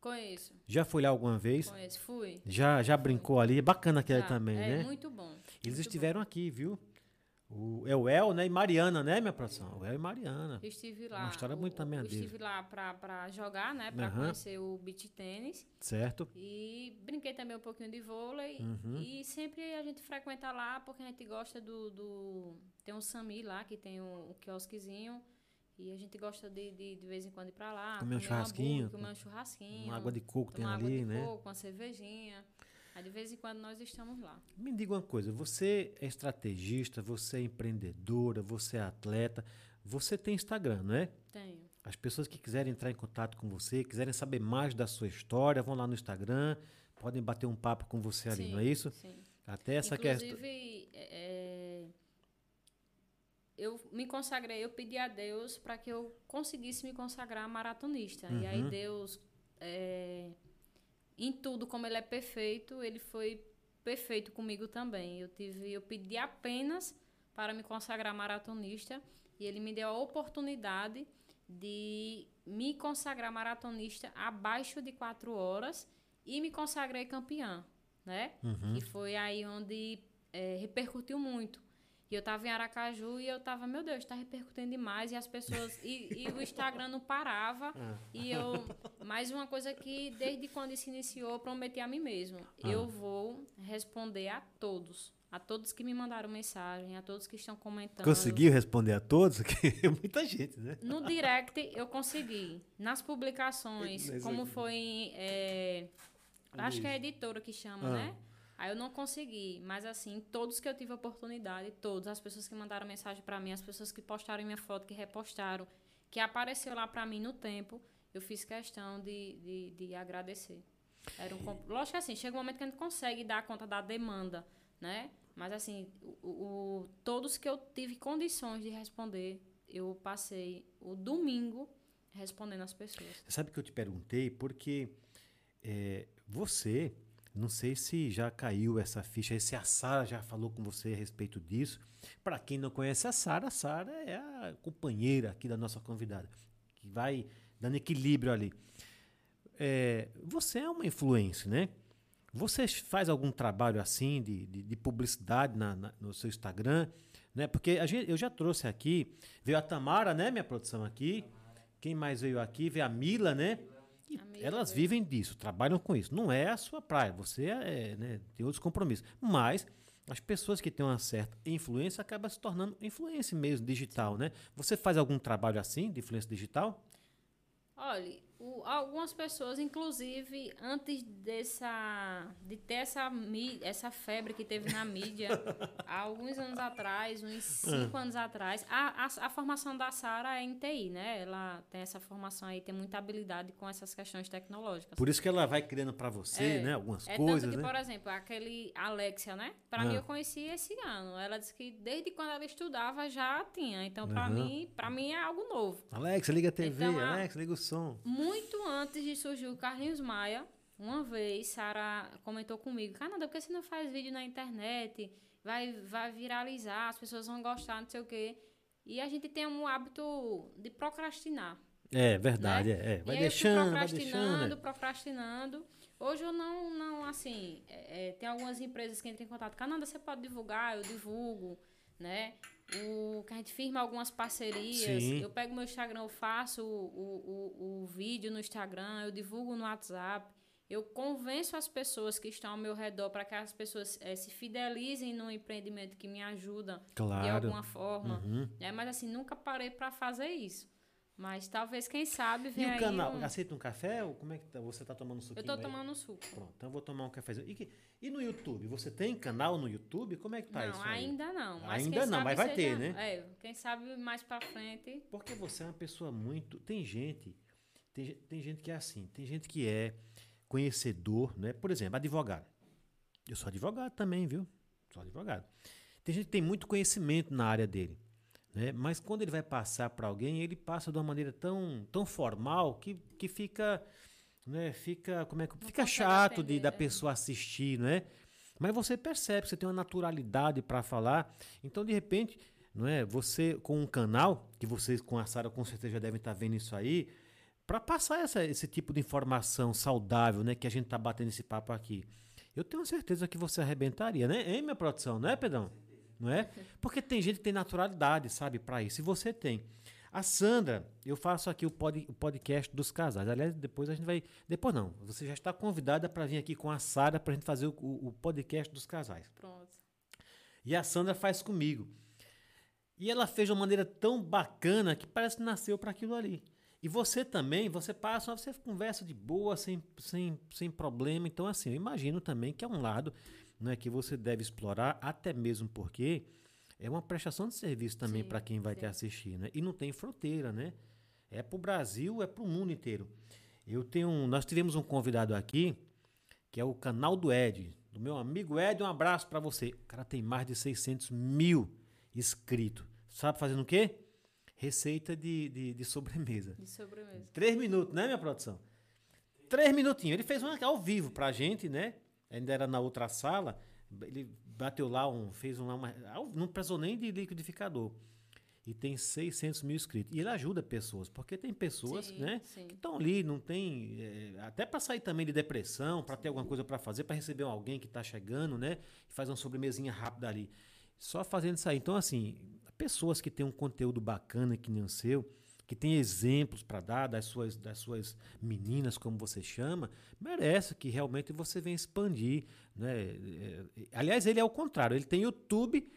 Conheço, Já foi lá alguma vez? conheço. Fui. Já, já brincou ali? É bacana aquele também, é né? muito bom. Eles muito estiveram aqui, viu? O, é o El, né? E Mariana, né, minha? O El e Mariana. Eu estive lá. Uma história o- muito também Eu deles. estive lá pra, pra jogar, né? Pra Aham. conhecer o beach tênis. Certo? E brinquei também um pouquinho de vôlei. Uhum. E sempre a gente frequenta lá porque a gente gosta do. do tem um Sami lá que tem um, um quiosquezinho. E a gente gosta de, de, de vez em quando ir pra lá. Comer um churrasquinho, Comer um churrasquinho. Uma água de coco tem tomar água ali, de né? coco, uma cervejinha. Aí de vez em quando nós estamos lá. Me diga uma coisa, você é estrategista, você é empreendedora, você é atleta, você tem Instagram, não é? Tenho. As pessoas que quiserem entrar em contato com você, quiserem saber mais da sua história, vão lá no Instagram, podem bater um papo com você ali, Sim, não é isso? Sim. Até essa questão. Inclusive, é, eu me consagrei, eu pedi a Deus para que eu conseguisse me consagrar maratonista. E aí Uhum. Deus, é, em tudo como Ele é perfeito, Ele foi perfeito comigo também. Eu tive, eu pedi apenas para me consagrar maratonista e Ele me deu a oportunidade de me consagrar maratonista abaixo de quatro horas e me consagrei campeã, né? Uhum. Que foi aí onde é, repercutiu muito. E eu tava em Aracaju e eu tava, meu Deus, tá repercutindo demais. E as pessoas. E, e o Instagram não parava. Ah. E eu. Mais uma coisa que, desde quando isso iniciou, eu prometi a mim mesmo. Ah. Eu vou responder a todos. A todos que me mandaram mensagem, a todos que estão comentando. Conseguiu responder a todos? Que muita gente, né? No direct eu consegui. Nas publicações, como foi é, acho que é a editora que chama, Ah. né? Aí eu não consegui. Mas assim, todos que eu tive a oportunidade, todos, as pessoas que mandaram mensagem pra mim, as pessoas que postaram minha foto, que repostaram, que apareceu lá pra mim no tempo, eu fiz questão de, de, de agradecer. Era um, comp- lógico que assim, chega um momento que a gente consegue dar conta da demanda, né? Mas assim, o, o- todos que eu tive condições de responder, eu passei o domingo respondendo as pessoas. Você sabe que eu te perguntei porque é, você, não sei se já caiu essa ficha, se a Sara já falou com você a respeito disso. Para quem não conhece a Sara, a Sara é a companheira aqui da nossa convidada, que vai dando equilíbrio ali. É, você é uma influência, né? Você faz algum trabalho assim de, de, de publicidade na- na- no seu Instagram, né? Porque a gente, eu já trouxe aqui, veio a Tamara, né, minha produção aqui, Quem mais veio aqui? Veio a Mila, né? E Elas vivem disso, trabalham com isso. Não é a sua praia, você é, né, tem outros compromissos. Mas as pessoas que têm uma certa influência acabam se tornando influência mesmo digital, né? Você faz algum trabalho assim de influência digital? Olha, o- algumas pessoas, inclusive, antes dessa, de ter essa, essa febre que teve na mídia, há alguns anos atrás, uns cinco anos atrás, a, a, a formação da Sara é em TI, né? Ela tem essa formação aí, tem muita habilidade com essas questões tecnológicas. Por isso que ela vai criando para você, É, né? Algumas É coisas, tanto que, né? por exemplo, aquele Alexia, né? Pra Ah. mim, eu conheci esse ano. Ela disse que desde quando ela estudava já tinha. Então, pra Aham. mim, para mim é algo novo. Alex, liga a TV, Então, a- Alex, liga o som. Muito antes de surgir o Carlinhos Maia, uma vez, Sara comentou comigo, Canada, por que você não faz vídeo na internet? Vai, vai viralizar, as pessoas vão gostar, não sei o quê. E a gente tem um hábito de procrastinar. É, verdade, é, é. Vai eu fui deixando, vai procrastinando, deixando. né? procrastinando. Hoje eu não, não assim, é, é, tem algumas empresas que entram em contato. Cananda, você pode divulgar, eu divulgo, né? O, que a gente firma algumas parcerias. Sim. Eu pego meu Instagram, eu faço o, o, o, o vídeo no Instagram, eu divulgo no WhatsApp. Eu convenço as pessoas que estão ao meu redor para que as pessoas eh, se fidelizem no empreendimento que me ajuda de Claro. alguma forma. Uhum. né? Mas assim, nunca parei para fazer isso. Mas talvez, quem sabe, E venha o canal, um... aceita um café? Ou como é que tá? você tá tomando um suquinho Eu tô aí? tomando suco. Pronto, então eu vou tomar um cafezinho. E, que- e no YouTube? Você tem canal no YouTube? Como é que tá não, isso aí? ainda não. Mas Ainda não, mas vai seja- ter, né? É, quem sabe mais pra frente. Porque você é uma pessoa muito. Tem gente. Tem, tem gente que é assim. Tem gente que é conhecedor, né? Por exemplo, advogado. Eu sou advogado também, viu? Sou advogado. Tem gente que tem muito conhecimento na área dele. Né? Mas quando ele vai passar para alguém, ele passa de uma maneira tão, tão formal que, que fica. Né? Fica, como é que, fica consegue chato de, da é. pessoa assistir, né? Mas você percebe que você tem uma naturalidade para falar. Então, de repente, não é? Você com um canal, que vocês com a Sara com certeza já devem estar vendo isso aí, para passar essa, esse tipo de informação saudável, né? Que a gente tá batendo esse papo aqui. Eu tenho certeza que você arrebentaria, né? Hein, minha produção, não é, Pedrão? Não é? Porque tem gente que tem naturalidade, sabe, para isso. E você tem. A Sandra, eu faço aqui o, pod, o podcast dos casais. Aliás, depois a gente vai. Depois não, você já está convidada para vir aqui com a Sara para a gente fazer o, o- o podcast dos casais. Pronto. E a Sandra faz comigo. E ela fez de uma maneira tão bacana que parece que nasceu para aquilo ali. E você também, você passa, você conversa de boa, sem, sem, sem problema. Então, assim, eu imagino também que é um lado né, que você deve explorar, até mesmo porque é uma prestação de serviço também para quem vai te sim. assistir, né? E não tem fronteira, né? É para o Brasil, é para o mundo inteiro. Eu tenho nós tivemos um convidado aqui, que é o canal do Ed, do meu amigo Ed, um abraço para você. O cara tem mais de 600 mil inscritos. Sabe fazendo o quê? Receita de, de, de sobremesa. De sobremesa. Três minutos, né, minha produção? Três minutinhos. Ele fez uma ao vivo pra gente, né? Ainda era na outra sala. Ele bateu lá, um, fez uma, uma- Não precisou nem de liquidificador. E tem 600 mil inscritos. E ele ajuda pessoas, porque tem pessoas, Sim, né? sim. Que estão ali, não tem. é, até para sair também de depressão, para ter alguma coisa para fazer, para receber alguém que está chegando, né? E faz uma sobremesinha rápida ali. Só fazendo isso aí. Então, assim, pessoas que têm um conteúdo bacana que nem o seu, que tem exemplos para dar das suas, das suas meninas, como você chama, merece que realmente você venha expandir. Né? É, é, Aliás, ele é o contrário, ele tem YouTube,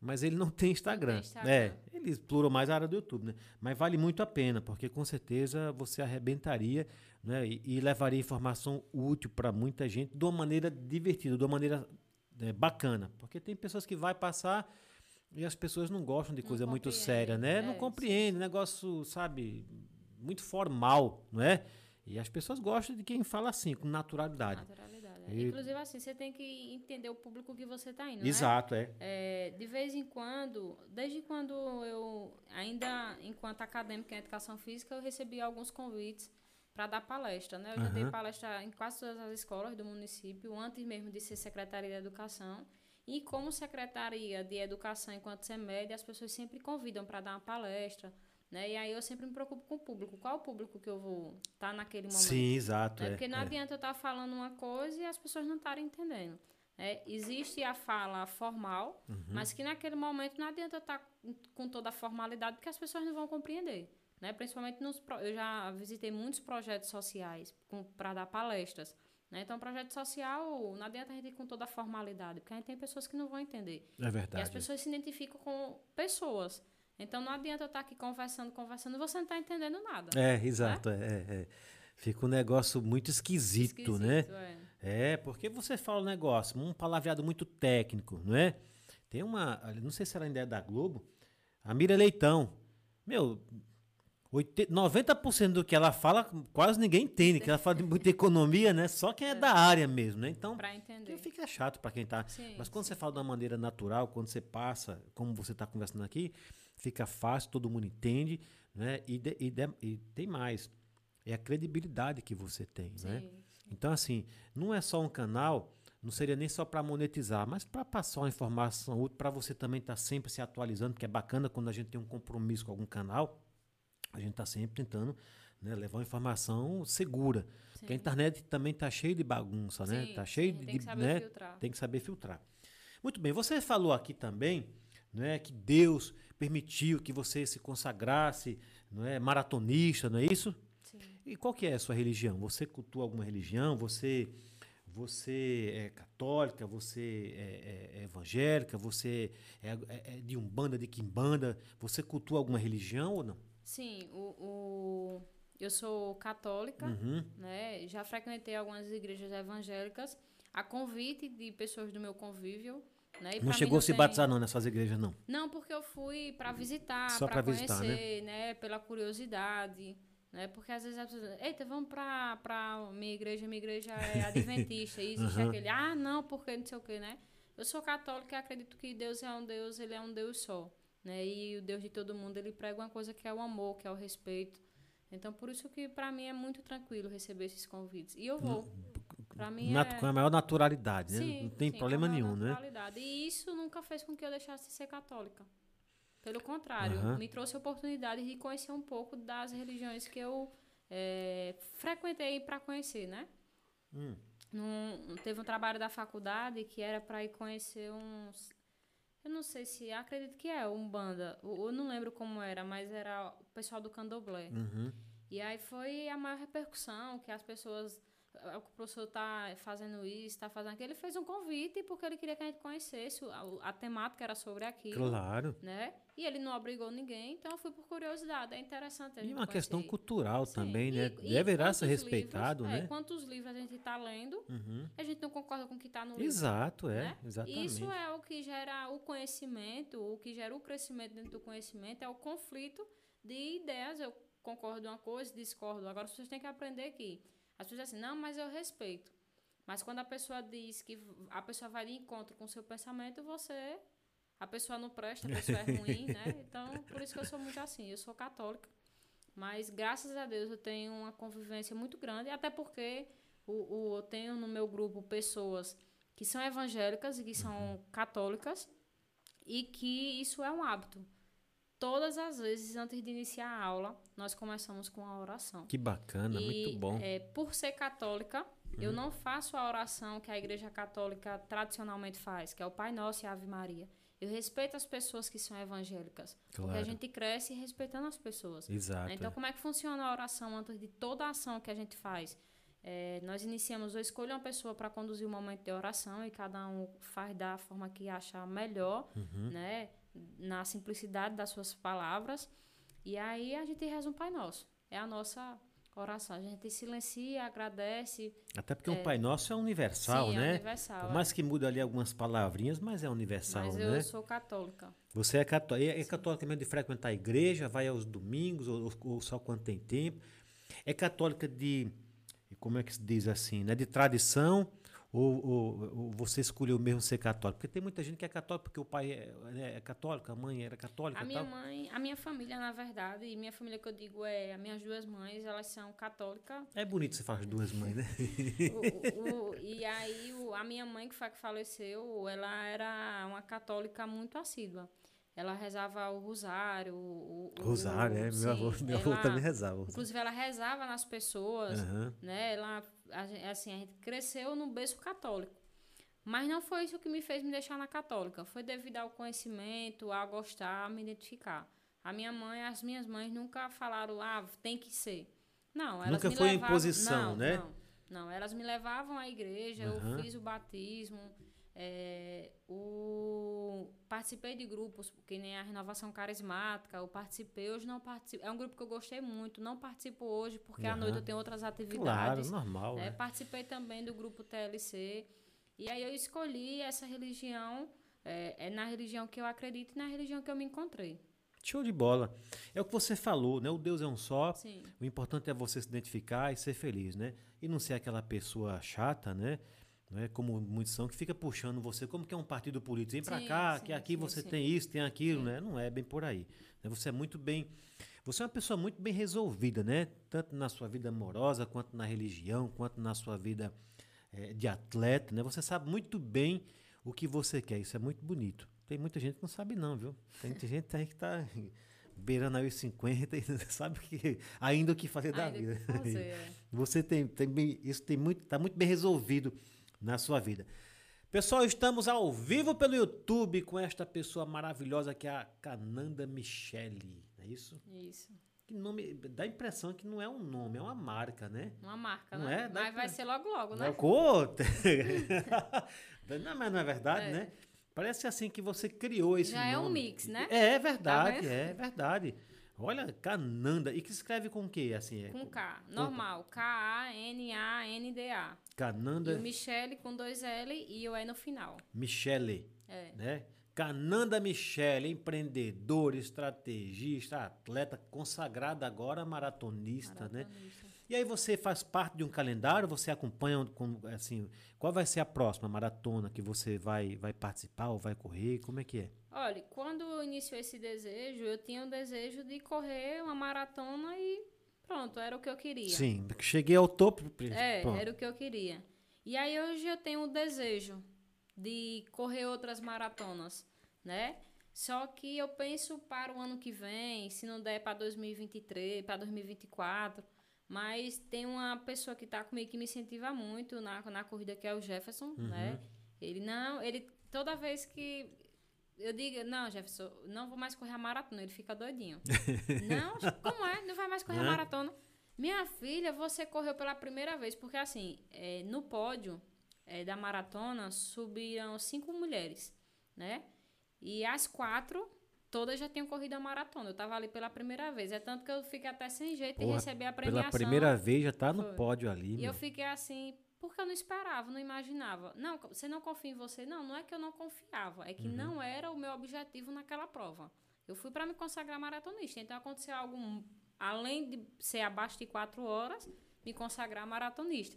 mas ele não tem Instagram. Instagram. É, ele explorou mais a área do YouTube, né? Mas vale muito a pena, porque com certeza você arrebentaria né? e, e levaria informação útil para muita gente de uma maneira divertida, de uma maneira é, bacana. Porque tem pessoas que vai passar e as pessoas não gostam de Não coisa muito séria, né? não é, sim, compreendem, negócio, sabe, muito formal, não é? E as pessoas gostam de quem fala assim, com naturalidade. Naturalidade. é. E- Inclusive, assim, você tem que entender o público que você tá indo, né? Exato, é. É, de vez em quando, desde quando eu, ainda enquanto acadêmica em educação física, eu recebi alguns convites para dar palestra, né? Eu já dei palestra em quase todas as escolas do município, antes mesmo de ser secretaria de educação. E como secretaria de educação enquanto CEMED, as pessoas sempre convidam para dar uma palestra, né? E aí eu sempre me preocupo com o público. Qual o público que eu vou estar naquele momento? Sim, exato. né? É, Porque não é. adianta eu estar falando uma coisa e as pessoas não estarem entendendo. né? existe a fala formal, Uhum. mas que naquele momento não adianta eu estar com toda a formalidade, porque as pessoas não vão compreender. né? Principalmente nos eu já visitei muitos projetos sociais para dar palestras, né? Então, projeto social não adianta a gente ir com toda a formalidade, porque a gente tem pessoas que não vão entender. É E as verdade. pessoas se identificam com pessoas. Então não adianta eu estar aqui conversando, conversando, e você não está entendendo nada. É, exato. É, é, é. Fica um negócio muito esquisito, né? Esquisito, é. É, porque você fala um negócio, um palavreado muito técnico, não é? Tem uma, não sei se ela ainda é da Globo, a Mira Leitão. Meu, 80, 90% do que ela fala, quase ninguém entende, que ela fala de muita economia, né? Só quem é, da área mesmo, né? Então, que fica chato para quem tá. Sim, Mas quando sim. você fala de uma maneira natural, quando você passa, como você está conversando aqui, fica fácil, todo mundo entende, né? E, de- e de- e tem mais, é a credibilidade que você tem, né? Sim. Então, assim, não é só um canal, não seria nem só para monetizar, mas para passar uma informação útil, para você também estar sempre se atualizando, porque é bacana quando a gente tem um compromisso com algum canal, a gente está sempre tentando né, levar uma informação segura. Porque a internet também está cheia de bagunça, né? Sim, Está cheio sim, de. tem que saber né? filtrar. Tem que saber filtrar. Muito bem, você falou aqui também né, que Deus permitiu que você se consagrasse, não é, maratonista, não é isso? Sim. E qual que é a sua religião? Você cultua alguma religião? Você você é católica? Você é, é- é evangélica? Você é, é- é de umbanda, de quimbanda? Você cultua alguma religião ou não? Sim, o, o- eu sou católica, Uhum. né? Já frequentei algumas igrejas evangélicas a convite de pessoas do meu convívio, né? Não chegou a se tem- batizar não nessas igrejas, não. Não, porque eu fui para visitar, para pra visitar, né? conhecer, né? Pela curiosidade, né? Porque às vezes as pessoas, eita, vamos para minha igreja, minha igreja é adventista, e existe Aham. aquele, ah, não, porque não sei o quê, né? Eu sou católica e acredito que Deus é um Deus, ele é um Deus só, né? E o Deus de todo mundo, ele prega uma coisa que é o amor, que é o respeito. Então, por isso que para mim é muito tranquilo receber esses convites. E eu vou. Para mim Nat- é Com a maior naturalidade, né? Sim, não tem sim, problema com a maior nenhum, né? naturalidade. E isso nunca fez com que eu deixasse de ser católica. Pelo contrário, Aham. me trouxe a oportunidade de conhecer um pouco das religiões que eu eh, frequentei para conhecer, né? Hum. Num- teve um trabalho da faculdade que era para ir conhecer uns. Eu não sei se. Acredito que é um banda. Eu não lembro como era, mas era o pessoal do candomblé. Uhum. E aí foi a maior repercussão, que as pessoas. Ah, O professor tá fazendo isso, tá fazendo aquilo. Ele fez um convite porque ele queria que a gente conhecesse. A, a temática era sobre aquilo. Claro. Né? E ele não obrigou ninguém, então eu fui por curiosidade. É interessante a E gente uma questão cultural Sim, também, e- né? e Deverá ser respeitado, livros- é, né? quantos livros a gente está lendo, Uhum. a gente não concorda com o que está no livro. Exato, é. né? Exatamente. Isso é o que gera o conhecimento, o que gera o crescimento dentro do conhecimento, é o conflito de ideias. Eu concordo uma coisa, discordo. Agora, pessoas têm que aprender que as pessoas dizem assim, não, mas eu respeito. Mas quando a pessoa diz que a pessoa vai de encontro com o seu pensamento, você... A pessoa não presta, a pessoa é ruim, né? Então, por isso que eu sou muito assim. Eu sou católica. Mas, graças a Deus, eu tenho uma convivência muito grande. Até porque o, o, eu tenho no meu grupo pessoas que são evangélicas e que são católicas e que isso é um hábito. Todas as vezes, antes de iniciar a aula, nós começamos com a oração. Que bacana, E, muito bom. Uhum. é, por ser católica, eu não faço a oração que a Igreja Católica tradicionalmente faz, que é o Pai Nosso e a Ave Maria. Eu respeito as pessoas que são evangélicas. Porque a Claro. gente cresce respeitando as pessoas. Exato. Então, como é que funciona a oração antes de toda a ação que a gente faz? É, nós iniciamos, eu escolho uma pessoa para conduzir o momento de oração e cada um faz da forma que acha melhor, Uhum. né? Na simplicidade das suas palavras. E aí a gente reza um Pai Nosso. É a nossa oração. A gente silencia, agradece. Até porque o Pai Nosso é universal, Sim, é né? universal, Por é. mais que mude ali algumas palavrinhas, mas é universal, Mas eu né? sou católica. Você é católica, é católica mesmo de frequentar a igreja, vai aos domingos ou, ou só quando tem tempo. É católica de, como é que se diz assim, né? De tradição ou, ou- ou você escolheu mesmo ser católico? Porque tem muita gente que é católica porque o pai é, né, é católico, a mãe era católica A minha tal. mãe, a minha família, na verdade, e minha família que eu digo é as minhas duas mães, elas são católicas. É bonito você falar as duas mães, né? O- o- e aí o- a minha mãe que foi que faleceu, ela era uma católica muito assídua. Ela rezava o rosário. O, o- Rosário, é. Meu sim, avô, meu avô ela- também rezava. Inclusive, ela rezava nas pessoas, Aham. né? Ela, assim, a gente cresceu no berço católico. Mas não foi isso que me fez me deixar na católica. Foi devido ao conhecimento, a gostar, a me identificar. A minha mãe, as minhas mães nunca falaram, ah, tem que ser. Não, elas Nunca me foi levavam- imposição, não, né? Não, não, elas me levavam à igreja, Aham. eu fiz o batismo, é, o, participei de grupos, que nem a Renovação Carismática, eu participei, hoje não participo. É um grupo que eu gostei muito, não participo hoje, porque à Aham. noite eu tenho outras Claro, atividades. normal, né? né? Participei também do grupo TLC. E aí eu escolhi essa religião, é, é na religião que eu acredito e na religião que eu me encontrei. Show de bola. É o que você falou, né? O Deus é um só. Sim. O importante é você se identificar e ser feliz, né? E não ser aquela pessoa chata, né? Não é como muitos são, que fica puxando você, como que é um partido político. Vem pra Sim, cá, sim, que aqui sim, você sim. tem isso, tem aquilo, né? Não é bem por aí. né? Você é muito bem. Você é uma pessoa muito bem resolvida, né? Tanto na sua vida amorosa, quanto na religião, quanto na sua vida eh, de atleta, né? Você sabe muito bem o que você quer. Isso é muito bonito. Tem muita gente que não sabe, não, viu? Tem muita gente aí que tá beirando aí os 50 e sabe que, ainda o que fazer da Ainda o vida. fazer, é. Você tem, tem isso tem muito, tá muito bem resolvido na sua vida. Pessoal, estamos ao vivo pelo YouTube com esta pessoa maravilhosa que é a Cananda Michele, não é isso? Isso. Que nome, dá a impressão que não é um nome, é uma marca, né? Uma marca, Não né? é? Dá Mas vai ser logo, logo, né? Conta. não, mas não é verdade, É. né? Parece assim que você criou esse Já é um nome. mix, né? É, é verdade, vendo? é verdade. Olha, Cananda. E que escreve com o quê? Assim, é Com K. Normal. K-A-N-A-N-D-A. Cananda E o Michele com dois L e o E no final. Michele. É. né? Cananda Michele, empreendedora, estrategista, atleta consagrada agora maratonista, né? Maratonista. E aí você faz parte de um calendário, você acompanha com, assim, qual vai ser a próxima maratona que você vai vai participar ou vai correr? Como é que é? Olha, quando iniciou esse desejo, eu tinha o desejo de correr uma maratona e pronto, era o que eu queria. Sim, cheguei ao topo. É, pronto. era o que eu queria. E aí hoje eu tenho o desejo de correr outras maratonas, né? Só que eu penso para o ano que vem, se não der para 2023, para 2024, mas tem uma pessoa que está comigo que me incentiva muito na, na corrida, que é o Jefferson, né? Ele não, ele toda vez que eu digo, não, Jefferson, não vou mais correr a maratona, ele fica doidinho. não, como é? Não vai mais correr a Né? maratona? Minha filha, você correu pela primeira vez, porque assim, é, no pódio é, da maratona subiram cinco mulheres, né? E as quatro, todas já tinham corrido a maratona. Eu tava ali pela primeira vez. É tanto que eu fiquei até sem jeito de Porra, receber a premiação. Pela primeira vez já tá no Foi. pódio ali, E meu. eu fiquei assim, porque eu não esperava, não imaginava. Não, você não confia em você? Não, não é que eu não confiava, é que Uhum. não era o meu objetivo naquela prova. Eu fui para me consagrar maratonista, então aconteceu algo, além de ser abaixo de quatro horas, me consagrar maratonista.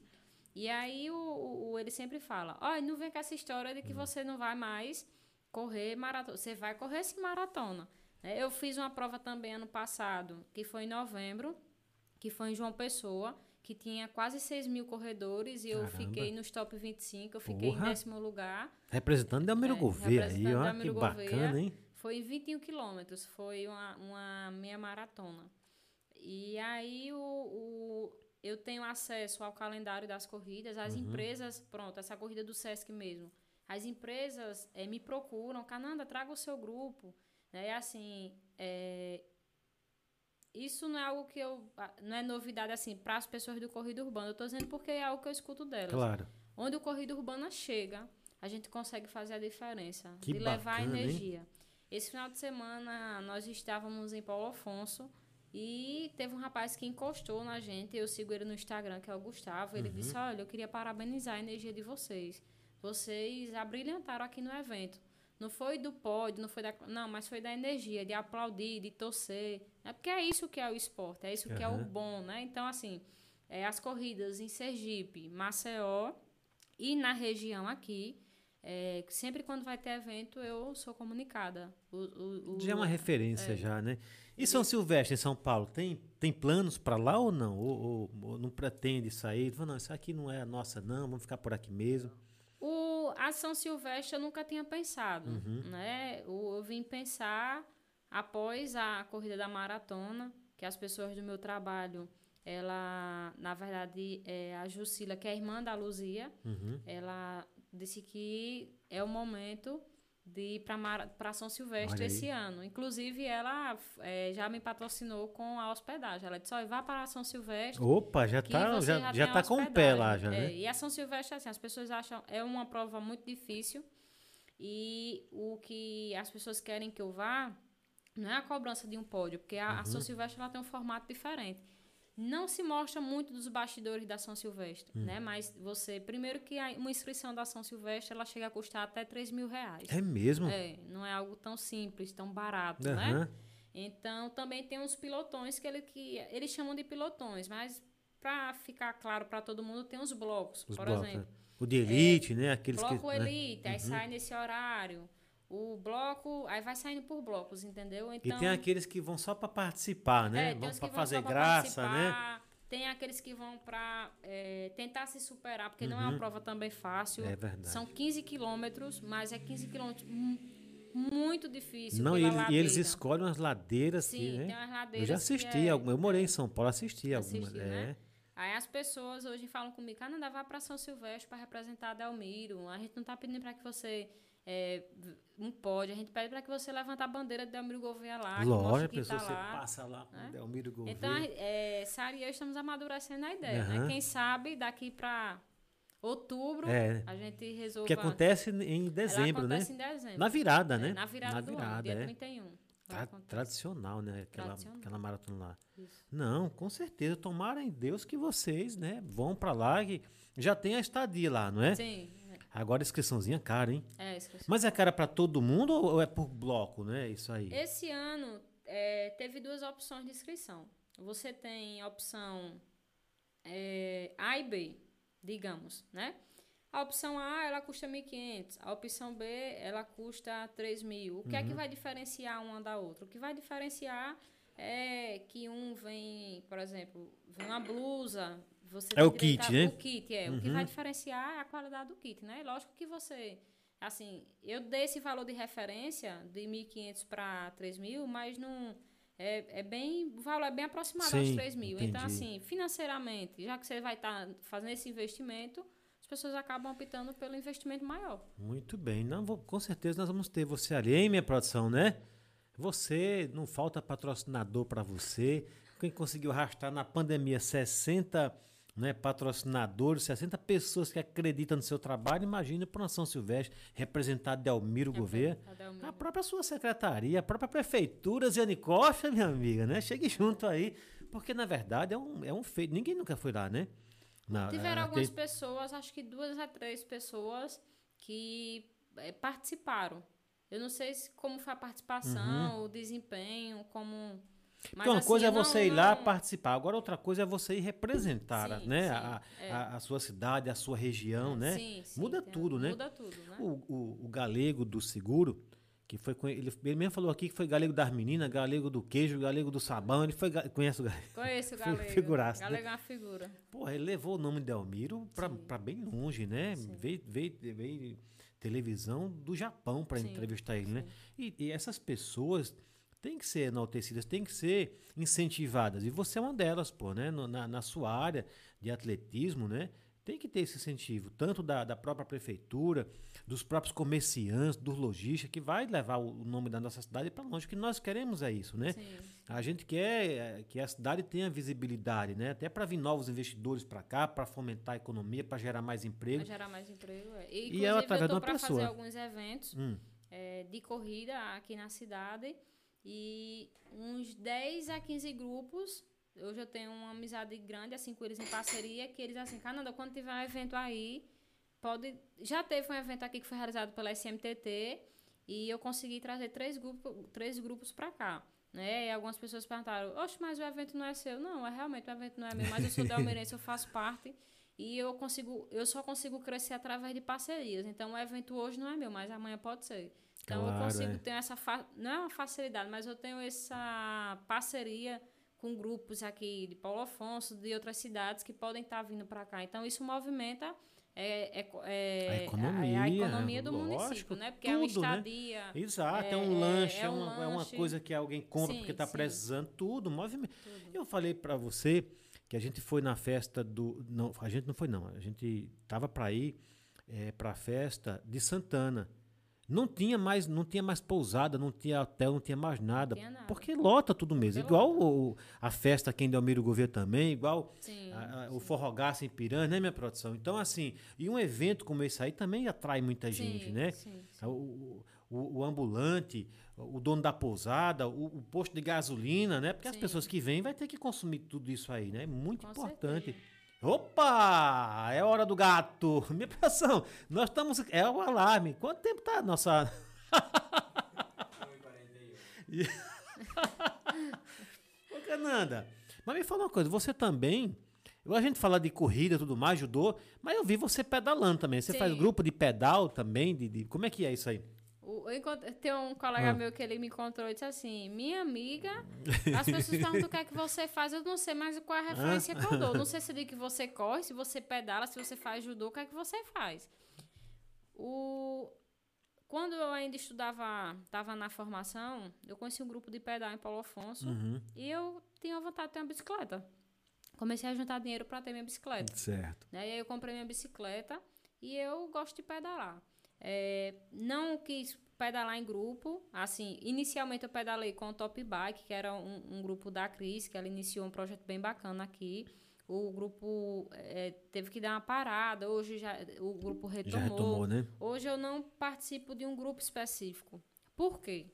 E aí o, o- o- ele sempre fala, olha, não vem com essa história de que Uhum. você não vai mais correr maratona. Você vai correr esse maratona. né? Eu fiz uma prova também ano passado, que foi em novembro, que foi em João Pessoa, que tinha quase 6 mil corredores e eu Caramba. fiquei nos top 25, eu fiquei Porra. em décimo lugar. Representando Delmiro É, Gouveia aí, ó, que Delmiro bacana, Gouveia. hein? Foi em 21 quilômetros, foi uma, uma meia maratona. E aí o, o- eu tenho acesso ao calendário das corridas, as Uhum. empresas, pronto, essa corrida do Sesc mesmo. As empresas eh, me procuram, Cananda, traga o seu grupo. Né? E assim, eh, isso não é algo que eu. ah, Não é novidade assim para as pessoas do Corrida Urbana. Eu estou dizendo porque é algo que eu escuto delas. Claro. Onde o Corrida Urbana chega, a gente consegue fazer a diferença. Que de levar bacana, hein? energia. Esse final de semana nós estávamos em Paulo Afonso e teve um rapaz que encostou na gente. Eu sigo ele no Instagram, que é o Gustavo. Ele Uhum. disse: Olha, eu queria parabenizar a energia de vocês. Vocês abrilhantaram aqui no evento. Não foi do pódio, não foi da. Não, mas foi da energia, de aplaudir, de torcer. É porque é isso que é o esporte, é isso que é o bom, né? Então, assim, é, as corridas em Sergipe, Maceió e na região aqui. é, sempre quando vai ter evento, eu sou comunicada. O, o, o- Já é uma referência já, né? E São Silvestre, em São Paulo, tem, tem planos para lá ou não? Ou, ou- ou não pretende sair? Não, isso aqui não é a nossa, não, vamos ficar por aqui mesmo. O, a São Silvestre eu nunca tinha pensado, Uhum. né? O- eu vim pensar após a corrida da maratona, que as pessoas do meu trabalho, ela, na verdade, é a Jucila, que é a irmã da Luzia, Uhum. ela disse que é o momento de ir para São Silvestre esse ano. Inclusive, ela é, já me patrocinou com a hospedagem. Ela disse, olha, vá para São Silvestre. Opa, já tá, você já, já tem tá com o pé lá, já, É, né? E a São Silvestre, assim, as pessoas acham, é uma prova muito difícil. E o que as pessoas querem que eu vá não é a cobrança de um pódio, porque a, a Uhum. São Silvestre ela tem um formato diferente. Não se mostra muito dos bastidores da São Silvestre, Hum. né? Mas você, primeiro que a- uma inscrição da São Silvestre, ela chega a custar até 3 mil reais. É mesmo? É, não é algo tão simples, tão barato, Aham. né? Então, também tem uns pilotões que, ele, que eles chamam de pilotões, mas para ficar claro para todo mundo, tem os blocos. Os por blocos, exemplo, né? O de elite, né? Aqueles bloco que. né? elite, aí sai nesse horário. O bloco, aí vai saindo por blocos, entendeu? E Então, tem aqueles que vão só para participar, né? é, vão para fazer graça, né? Tem aqueles que vão para tentar se superar, porque não é uma prova também fácil. Uhum. É verdade. São 15 quilômetros, mas é 15 quilômetros mu- muito difícil. Não, e e eles escolhem umas ladeiras Sim, que, né? tem umas ladeiras Eu já assisti, é- alguma- eu morei em São Paulo, assisti algumas. É. né? Aí as pessoas hoje falam comigo, ah, não dá, vá para São Silvestre para representar Delmiro. A gente não tá pedindo para que você é, um pódio, a gente pede para que você levante a bandeira de Delmiro Gouveia lá, que Lógico, que pessoa tá você lá. passa lá com né? o Delmiro Gouveia. Então, é, Sara e eu estamos amadurecendo a ideia, Aham. né? Quem sabe daqui para outubro É. a gente resolva. que acontece em dezembro, né? acontece em dezembro. Na virada, É, né? Na virada do ano, dia é. 31. vai Tra- tradicional, né? Aquela, Tradicional. aquela maratona lá. Isso. Não, com certeza. Tomara em Deus que vocês, né, vão pra lá e já tem a estadia lá, não é? Sim, Agora a inscriçãozinha é cara, hein? é, eu Mas é cara pra todo mundo ou é por bloco, né? Isso aí. Esse ano é, teve duas opções de inscrição. Você tem a opção é, A e B, digamos, né? A opção A, ela custa 1.500. A opção B, ela custa 3.000. O que é que vai diferenciar uma da outra? O que vai diferenciar é que um vem, por exemplo, vem uma blusa, você É o kit, a- né? O kit, é. O que vai diferenciar é a qualidade do kit, né? Lógico que você... Assim, eu dei esse valor de referência de 1.500 para 3.000, mas não... É, é bem... O valor é bem aproximado aos Sim, 3.000. Então, assim, financeiramente, já que você vai estar fazendo esse investimento, as pessoas acabam optando pelo investimento maior. Muito bem. Não, vou- com certeza nós vamos ter você ali, hein, minha produção, né? Você, não falta patrocinador para você. Quem conseguiu arrastar na pandemia 60 né, patrocinadores, 60 pessoas que acreditam no seu trabalho, imagina para São Silvestre representar Delmiro Gouveia. Cadê o meu? A própria sua secretaria, a própria prefeitura, Ziane Costa, minha amiga, né? Chegue junto aí, porque na verdade é um, é um feito. Ninguém nunca foi lá, né? Na- Tiveram algumas aquele- pessoas, acho que duas a três pessoas que eh, participaram. Eu não sei se, como foi a participação, o desempenho, como. Mas, Porque uma assim, coisa é não- você ir lá não- participar, agora outra coisa é você ir representar, Sim, né? sim, a, é. a, a sua cidade, a sua região, né? Sim, sim, Muda tudo, né? Muda tudo, né? O, o, o galego do seguro, que foi ele, ele mesmo falou aqui que foi galego das meninas, galego do queijo, galego do sabão, ele foi conhece o galego. Conheço o Fi- Galego. figuraça, né? Galego é uma figura. Porra, ele levou o nome de Elmiro pra bem longe, né? Veio, veio, veio televisão do Japão para entrevistar ele, né? E, e essas pessoas têm que ser enaltecidas, têm que ser incentivadas. E você é uma delas, pô, né? Na, na sua área de atletismo, né? Tem que ter esse incentivo, tanto da, da própria prefeitura, dos próprios comerciantes, dos lojistas, que vai levar o, nome da nossa cidade para longe. O que nós queremos é isso, né? Sim. A gente quer eh, que a cidade tenha visibilidade, né? Até para vir novos investidores para cá, para fomentar a economia, para gerar mais emprego. Vai gerar mais emprego. É. E é Inclusive, através eu de tô uma para pessoa. fazer alguns eventos Hum. é, de corrida aqui na cidade e uns 10 a 15 grupos. Hoje eu tenho uma amizade grande assim com eles em parceria, que eles assim, Cananda, quando tiver um evento aí, pode. Já teve um evento aqui que foi realizado pela SMTT e eu consegui trazer três grupos, três grupos para cá. Né? E algumas pessoas perguntaram, oxe, mas o evento não é seu. Não, é realmente o evento não é meu, mas eu sou delmirense, eu faço parte. E eu consigo, eu só consigo crescer através de parcerias. Então o evento hoje não é meu, mas amanhã pode ser. Então Claro, eu consigo é. ter essa fa- não é uma facilidade, mas eu tenho essa parceria com grupos aqui de Paulo Afonso, de outras cidades que podem estar vindo para cá. Então isso movimenta é, é, é, A economia, a, a economia do lógico, município, né? Porque é uma tudo, né? estadia. Exato, é, É, um é- lanche, é, é um uma, é uma lanche. coisa que alguém compra Sim, porque está precisando, tudo, movimento. Eu falei para você que a gente foi na festa do. Não, a gente não foi, não. A gente tava para ir para a festa de Santana. Não tinha mais, não tinha mais pousada, não tinha hotel, não tinha mais nada. tinha nada. Porque lota tudo mesmo. Porque igual o- a festa aqui em Delmiro Gouveia também, igual Sim, a- a- o Forrogaça em Piranha, né, minha produção? Então, assim, e um evento como esse aí também atrai muita gente, sim, né? sim, sim. O, o- o ambulante, o dono da pousada, o, o posto de gasolina, né? Porque as Sim. pessoas que vêm vai ter que consumir tudo isso aí, né? Muito Com importante. certeza. Opa! É hora do gato! Minha pressão, nós estamos. É o alarme. Quanto tempo tá a nossa. Ô, Cananda, mas me fala uma coisa, você também. A gente fala de corrida e tudo mais, judô, mas eu vi você pedalando também. Você faz Sim. grupo de pedal também? De, de- como é que é isso aí? Tem um colega Ah. meu que ele me encontrou e disse assim: Minha amiga, as pessoas perguntam o que é que você faz, eu não sei mais qual é a referência que eu dou. Não sei se diz que você corre, se você pedala, se você faz judô, o que é que você faz. O... Quando eu ainda estudava, estava na formação, eu conheci um grupo de pedal em Paulo Afonso Uhum. e eu tinha vontade de ter uma bicicleta. Comecei a juntar dinheiro para ter minha bicicleta. Certo. Né? E aí eu comprei minha bicicleta e eu gosto de pedalar. É, não quis pedalar em grupo. Assim, inicialmente eu pedalei com o Top Bike, que era um, um grupo da Cris, que ela iniciou um projeto bem bacana aqui. O grupo é, teve que dar uma parada. Hoje já o grupo Já retomou. retomou, né? Hoje eu não participo de um grupo específico. Por quê?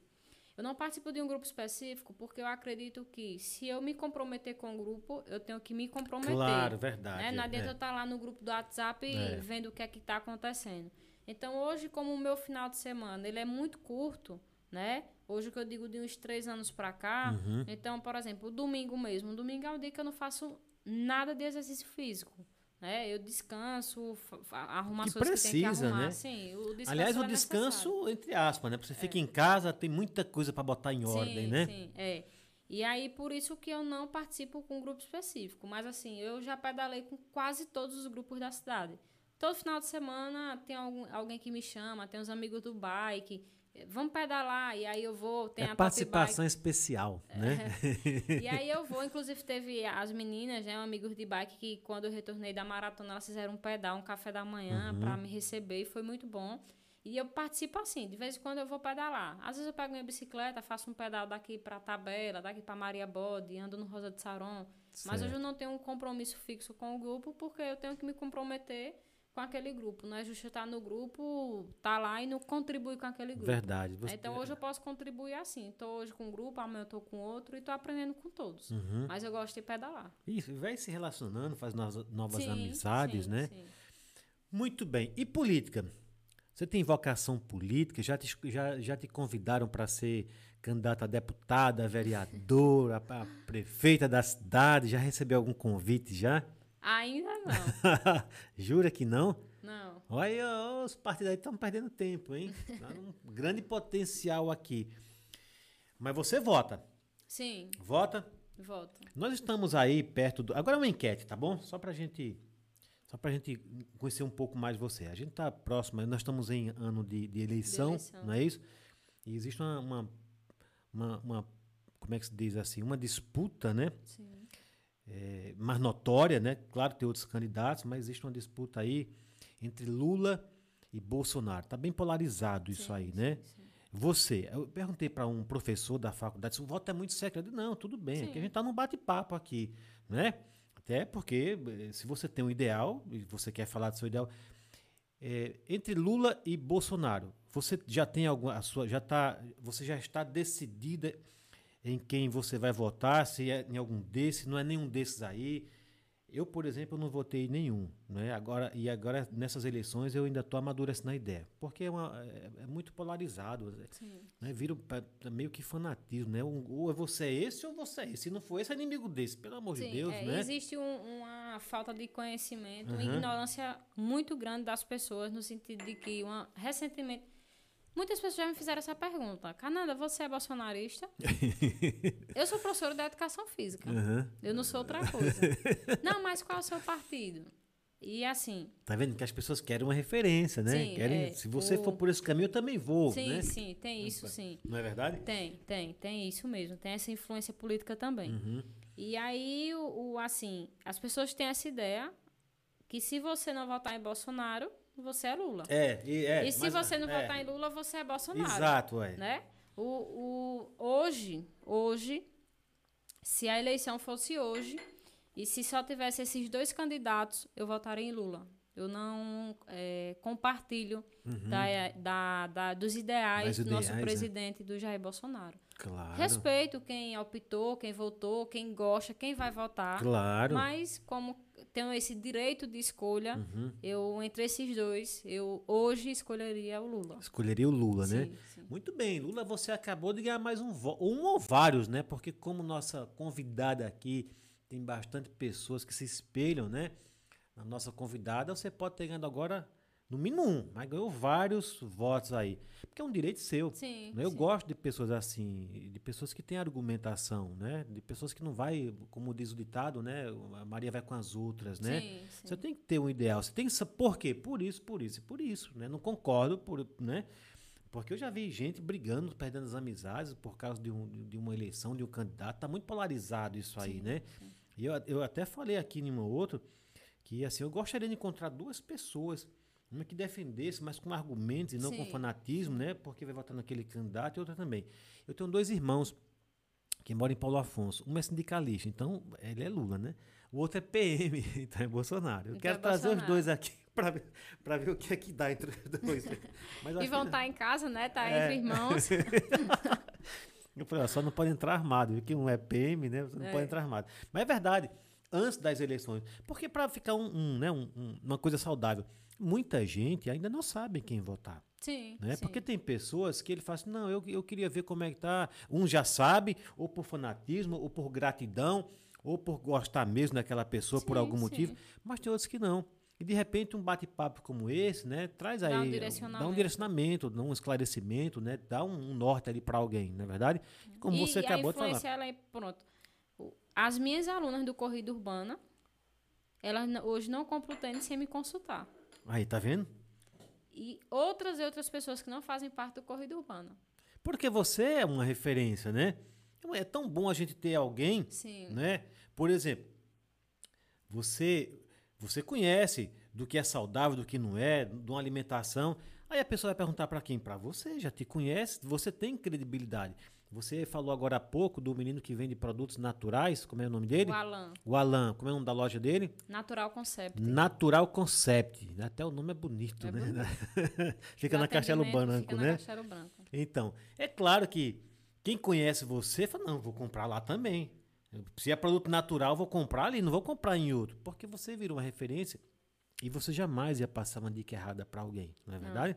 Eu não participo de um grupo específico porque eu acredito que se eu me comprometer com o grupo, eu tenho que me comprometer. Claro, verdade. Né? Não adianta é. eu estar lá no grupo do WhatsApp É. vendo o que é que está acontecendo. Então, hoje, como o meu final de semana ele é muito curto, né? Hoje, que eu digo de uns três anos para cá. Uhum. Então, por exemplo, o domingo mesmo. O domingo é o dia que eu não faço nada de exercício físico. Né? Eu descanso, arrumo Que as coisas que tem que precisa, arrumar. né? Sim, o descanso Aliás, o é descanso, necessário. entre aspas, né? Você fica em casa, tem muita coisa pra botar em ordem, sim, né? Sim, é. E aí, por isso que eu não participo com um grupo específico. Mas, assim, eu já pedalei com quase todos os grupos da cidade. Todo final de semana tem algum, alguém que me chama, tem os amigos do bike. eh, Vamos pedalar, e aí eu vou, tem é a participação especial, né? Bike. E aí eu vou, inclusive teve as meninas, né, amigos de bike, que quando eu retornei da maratona, elas fizeram um pedal, um café da manhã Uhum. pra me receber, e foi muito bom. E eu participo assim, de vez em quando eu vou pedalar. Às vezes eu pego minha bicicleta, faço um pedal daqui pra Tabela, daqui pra Maria Bode, ando no Rosa de Saron. Mas hoje eu não tenho um compromisso fixo com o grupo, porque eu tenho que me comprometer com aquele grupo. Não é justo estar no grupo, tá lá e não contribuir com aquele grupo. Verdade. Você- Então hoje eu posso contribuir assim. Tô hoje com um grupo, amanhã eu tô com outro e tô aprendendo com todos. Uhum. Mas eu gosto de pedalar. Isso, vai se relacionando, faz novas, novas Sim, amizades, sim, né? sim. Muito bem. E política? Você tem vocação política? Já te, já, já te convidaram para ser candidata a deputada, a vereadora, a, a prefeita da cidade? Já recebeu algum convite já? Ainda não. Jura que não? não. Olha, os partidos aí estão perdendo tempo, hein? Tá um grande potencial aqui. Mas você vota. Sim, Vota. voto. Nós estamos aí perto do. Agora é uma enquete, tá bom? Só pra gente. Só pra gente conhecer um pouco mais você. A gente tá próximo, nós estamos em ano de, de eleição, eleição. não é isso? E existe uma, uma, uma- uma- Como é que se diz assim? Uma disputa, né? Sim. É, mais notória, né? Claro que tem outros candidatos, mas existe uma disputa aí entre Lula e Bolsonaro. Tá bem polarizado isso Sim, aí, sim, né? sim. Você, eu perguntei para um professor da faculdade se o voto é muito secreto. Não, tudo bem, é que a gente está num bate-papo aqui, né? Até porque eh, se você tem um ideal e você quer falar do seu ideal, é, entre Lula e Bolsonaro, você já tem alguma a sua, já tá, você já está decidida em quem você vai votar, se é em algum desses, não é nenhum desses aí. Eu, por exemplo, não votei nenhum, né? Agora e agora nessas eleições eu ainda estou amadurecendo a ideia, porque é, uma- é- é muito polarizado, Sim. né? Vira pra meio que fanatismo, né? Um- ou é você é esse ou você é esse. Se não for esse, é inimigo desse, pelo amor de Sim, Deus, é, né? existe um- uma falta de conhecimento, uma Aham. ignorância muito grande das pessoas, no sentido de que uma, recentemente. Muitas pessoas já me fizeram essa pergunta. Canada, você é bolsonarista? Eu sou professora de educação física. Aham. Eu não sou outra coisa. não, mas qual é o seu partido? E assim, Tá vendo que as pessoas querem uma referência, né? Sim, querem, é, se você o- for por esse caminho, eu também vou, sim, né? sim, tem isso sim. Não é verdade? Tem, tem, tem isso mesmo. Tem essa influência política também. Uhum. E aí, o, o, assim, as pessoas têm essa ideia que se você não votar em Bolsonaro, você é Lula. É, e, é, e se você não é, votar em Lula, você é Bolsonaro. Exato, é. Né? O, o, hoje, hoje, se a eleição fosse hoje, e se só tivesse esses dois candidatos, eu votaria em Lula. Eu não é, compartilho da, da, da- dos ideais do nosso Uhum. ideais, é. presidente, do Jair Bolsonaro. Claro. Respeito quem optou, quem votou, quem gosta, quem vai votar. Claro. Mas como tenho esse direito de escolha, Uhum. eu entre esses dois, eu hoje escolheria o Lula. Escolheria o Lula, né? Sim, sim. Muito bem, Lula, você acabou de ganhar mais um voto, um ou vários, né? Porque como nossa convidada aqui tem bastante pessoas que se espelham, né? Na nossa convidada, você pode ter ganhado agora no mínimo um, mas ganhou vários votos aí. Porque é um direito seu. Sim, né? Eu sim. gosto de pessoas assim, de pessoas que têm argumentação, né? De pessoas que não vai, como diz o ditado, né? A Maria vai com as outras, né? Sim, sim. Você tem que ter um ideal. Você tem que por quê? Por isso, por isso e por isso, né? Não concordo, por, né? Porque eu já vi gente brigando, perdendo as amizades por causa de, um, de uma eleição, de um candidato. Tá muito polarizado isso aí, né? E eu, eu até falei aqui em um ou outro que assim, eu gostaria de encontrar duas pessoas, uma que defendesse, mas com argumentos e não com Sim. fanatismo, né? Porque vai votar naquele candidato e outra também. Eu tenho dois irmãos que moram em Paulo Afonso. Um é sindicalista, então ele é Lula, né? O outro é PM, então é Bolsonaro. Eu Então quero é trazer os Bolsonaro. dois aqui para ver, pra ver o que é que dá entre os dois. Mas eu E vão estar em casa, né? Tá É. entre irmãos. Eu falei, ó, só não pode entrar armado, viu? que um é PM, né? Você não É. pode entrar armado. Mas é verdade, antes das eleições. Porque para ficar um, um, né, um- um- uma coisa saudável, muita gente ainda não sabe quem votar. Sim, Né? sim. Porque tem pessoas que ele fala assim, não, eu, eu queria ver como é que tá. Um já sabe, ou por fanatismo, ou por gratidão, ou por gostar mesmo daquela pessoa por Sim, algum sim. motivo, mas tem outros que não. E de repente um bate-papo como esse, né, traz aí Dá um dá um direcionamento. dá um esclarecimento, né, dá um, um norte ali para alguém, não é verdade? Como e, você e acabou a de falar. ela é, pronto. As minhas alunas do Corrida Urbana, elas hoje não compram o tênis sem me consultar. Aí, tá vendo? E outras e outras pessoas que não fazem parte do Corrida Urbana. Porque você é uma referência, né? É tão bom a gente ter alguém Sim. né? Por exemplo, você você conhece do que é saudável, do que não é, de uma alimentação. Aí a pessoa vai perguntar para quem? Para você, já te conhece, você tem credibilidade. Você falou agora há pouco do menino que vende produtos naturais, como é o nome dele? O Alan, O Alan, como é o nome da loja dele? Natural Concept. Natural Concept. Até o nome é bonito, É né? bonito. fica na Castelo Branco, fica né? Na Castelo Branco. Então, é claro que quem conhece você fala, não, vou comprar lá também. Se é produto natural, vou comprar ali, não vou comprar em outro. Porque você virou uma referência e você jamais ia passar uma dica errada para alguém, não é verdade?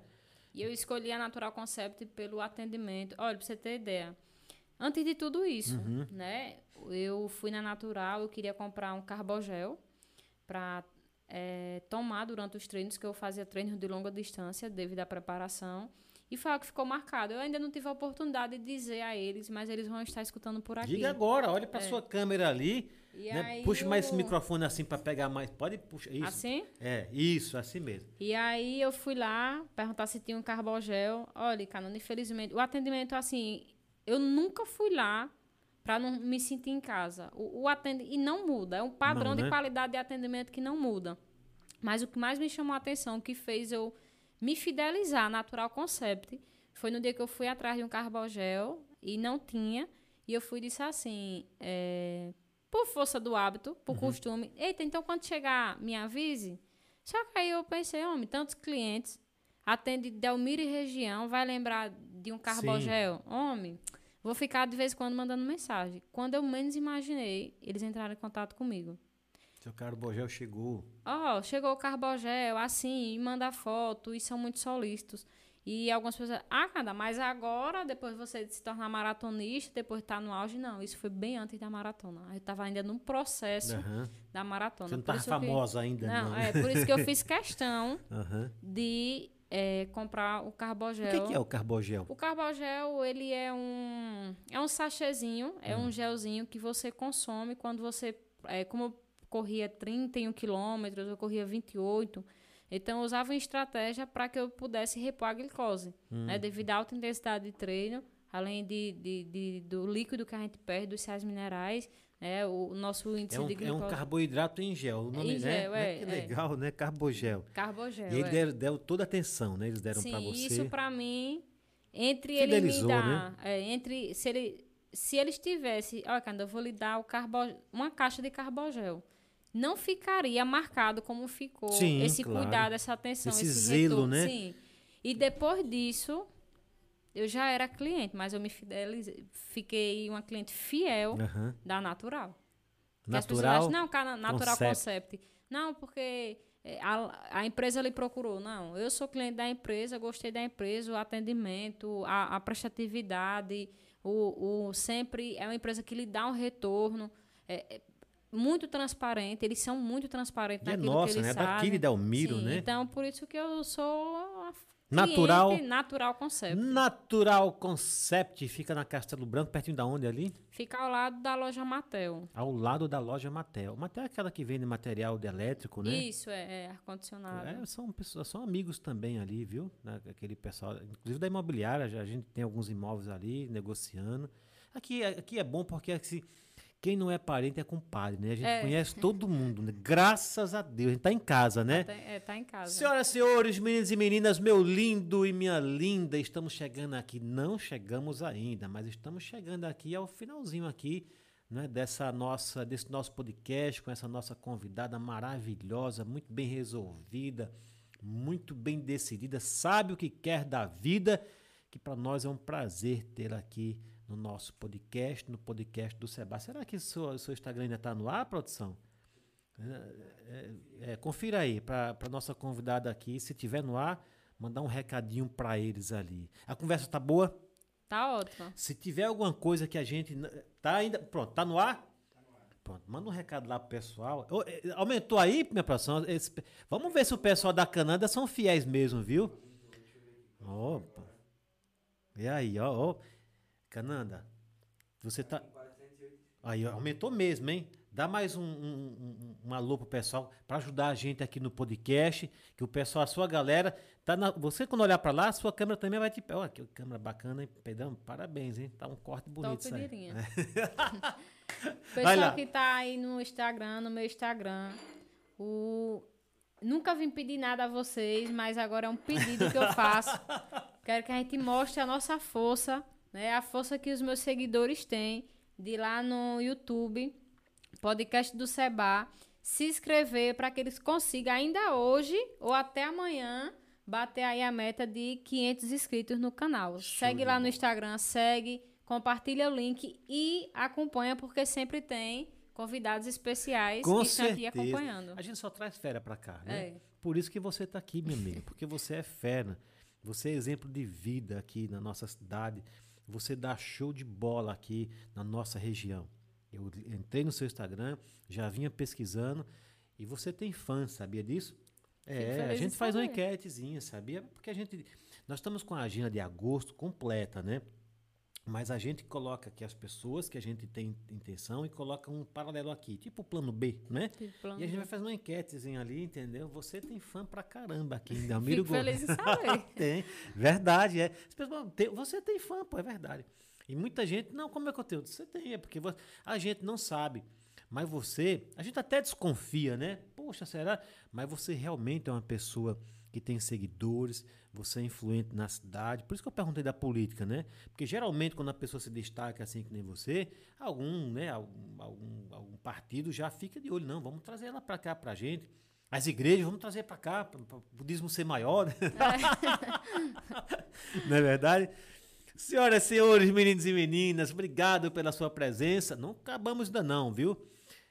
E eu escolhi a Natural Concept pelo atendimento. Olha, pra você ter ideia. Antes de tudo isso, Uhum. né? Eu fui na Natural, eu queria comprar um carbogel para tomar durante os treinos, que eu fazia treinos de longa distância devido à preparação. E foi algo que ficou marcado. Eu ainda não tive a oportunidade de dizer a eles, mas eles vão estar escutando por aqui. Diga agora, olhe para sua câmera ali, né? aí puxe mais esse microfone assim para pegar mais. Pode puxar isso. Assim? É, isso, assim mesmo. E aí eu fui lá perguntar se tinha um carbogel. Olha, Canona, infelizmente, o atendimento, assim, eu nunca fui lá para não me sentir em casa. O, o atende e não muda, é um padrão Não, de né? qualidade de atendimento que não muda. Mas o que mais me chamou a atenção, o que fez eu me fidelizar à Natural Concept, foi no dia que eu fui atrás de um carbogel e não tinha. E eu fui e disse assim, é, por força do hábito, por costume, eita, então quando chegar, me avise. Só que aí eu pensei, homem, tantos clientes, atende Delmiro e região, vai lembrar de um carbogel? Homem, vou ficar de vez em quando mandando mensagem. Quando eu menos imaginei, eles entraram em contato comigo. Seu carbogel chegou. Ó, chegou o carbogel, assim, e manda foto, e são muito solícitos. E algumas pessoas, ah, cara, mas agora, depois você se tornar maratonista, depois tá no auge, não. Isso foi bem antes da maratona. Eu tava ainda no processo Aham. da maratona. Você não tava isso que- famosa ainda, não. Não, é por isso que eu fiz questão Aham. de é, comprar o O carbogel. que, que é o carbogel? O carbogel, ele é um é um sachêzinho, é Hum. um gelzinho que você consome quando você, é, como eu corria 31 quilômetros, eu corria 28, então eu usava uma estratégia para que eu pudesse repor a glicose, Hum. né, devido à alta intensidade de treino, além de, de, de- do líquido que a gente perde, dos sais minerais, É o nosso índice É um, de é um glicose. carboidrato em gel. O nome né? gel, Né? é, Que é. legal, né? Carbogel. Carbogel. E ele é. deram, deram toda a atenção, né? Eles deram para você. isso pra mim, entre ele me Fidelizou, dar, é, entre se ele se eles tivesse, olha, cara, eu vou lhe dar o carbo, uma caixa de carbogel. Não ficaria marcado como ficou Sim, esse claro. cuidado, essa atenção, Esse esse, zelo, retorno. né? Sim. E depois disso, eu já era cliente, mas eu me fidelizei, fiquei uma cliente fiel da Natural. Que as pessoas Natural. acham, não, Natural Concept. Concept. Não, porque é, a, a empresa lhe procurou. Não, eu sou cliente da empresa, gostei da empresa, o atendimento, a, a prestatividade, o, o sempre é uma empresa que lhe dá um retorno. É, é muito transparente, eles são muito transparentes E é naquilo nossa, que eles né? fazem. Daqui de Delmiro, Sim, né? Então, por isso que eu sou a Natural. Natural Concept. Natural Concept fica na Castelo Branco, pertinho da onde ali? Fica ao lado da loja Matel. Ao lado da loja Matel. Matel é aquela que vende material de elétrico, né? Isso, é, é ar-condicionado. É, são pessoas, são amigos também ali, viu? Né, Aquele pessoal, inclusive da imobiliária, já a gente tem alguns imóveis ali negociando. Aqui, é- aqui é bom porque assim, quem não é parente é compadre, né? A gente É. conhece todo mundo, né? Graças a Deus, a gente tá em casa, né? Tá, é, tá em casa. Senhoras e senhores, meninos e meninas, meu lindo e minha linda, estamos chegando aqui. Não chegamos ainda, mas estamos chegando aqui ao finalzinho aqui, né, dessa nossa, desse nosso podcast com essa nossa convidada maravilhosa, muito bem resolvida, muito bem decidida, sabe o que quer da vida, que para nós é um prazer tê-la aqui no nosso podcast, no podcast do Seba. Será que o seu, seu Instagram ainda está no ar, produção? É, confira aí para nossa convidada aqui, se tiver no ar, mandar um recadinho para eles ali. A conversa tá boa? Tá ótimo. Se tiver alguma coisa que a gente tá ainda, pronto, tá no ar? Pronto, manda um recado lá pro pessoal. Eh, aumentou aí, minha produção? Esse vamos ver se o pessoal da Cananda são fiéis mesmo, viu? Opa. E aí, ó, ó. Cananda, você tá Aí, aumentou mesmo, hein? Dá mais um, um, um, um alô pro pessoal para ajudar a gente aqui no podcast, que o pessoal, a sua galera, tá na, você quando olhar para lá, a sua câmera também vai te, ó, que câmera bacana, hein? Pedrão, parabéns, hein? Tá um corte bonito Top isso aí. lá. Pessoal que tá aí no Instagram, no meu Instagram, o... nunca vim pedir nada a vocês, mas agora é um pedido que eu faço. Quero que a gente mostre a nossa força, né? A força que os meus seguidores têm de ir lá no YouTube, podcast do Seba, se inscrever para que eles consigam ainda hoje ou até amanhã bater aí a meta de 500 inscritos no canal. segue de lá no. Instagram, segue, compartilha o link e acompanha porque sempre tem convidados especiais Com que estão aqui certeza. acompanhando. A gente só traz fera para cá, né? É. Por isso que você tá aqui, minha amiga, porque você é fera. Você é exemplo de vida aqui na nossa cidade. Você dá show de bola aqui na nossa região. Eu entrei no seu Instagram, já vinha pesquisando e você tem fãs, sabia disso? É, a gente faz uma enquetezinha, sabia? Porque a gente nós estamos com a agenda de agosto completa, né? Mas a gente coloca aqui as pessoas que a gente tem intenção e coloca um paralelo aqui, tipo o plano B, né? Tipo, plano E a gente B. vai fazer uma enquetezinha ali, entendeu? Você tem fã pra caramba aqui em Delmiro Gomes. feliz em saber. tem, verdade, é. Você tem fã, pô, é verdade. E muita gente, não, como é que eu tenho? Você tem, é porque a gente não sabe. Mas você, a gente até desconfia, né? Poxa, será? Mas você realmente é uma pessoa que tem seguidores, você é influente na cidade. Por isso que eu perguntei da política, né? Porque geralmente quando a pessoa se destaca assim que nem você, algum, né, algum, algum, algum partido já fica de olho, não, vamos trazer ela para cá pra gente. As igrejas, vamos trazer para cá, para o budismo ser maior. Né? Não é verdade? Senhoras e senhores, meninos e meninas, obrigado pela sua presença. Não acabamos ainda não, viu?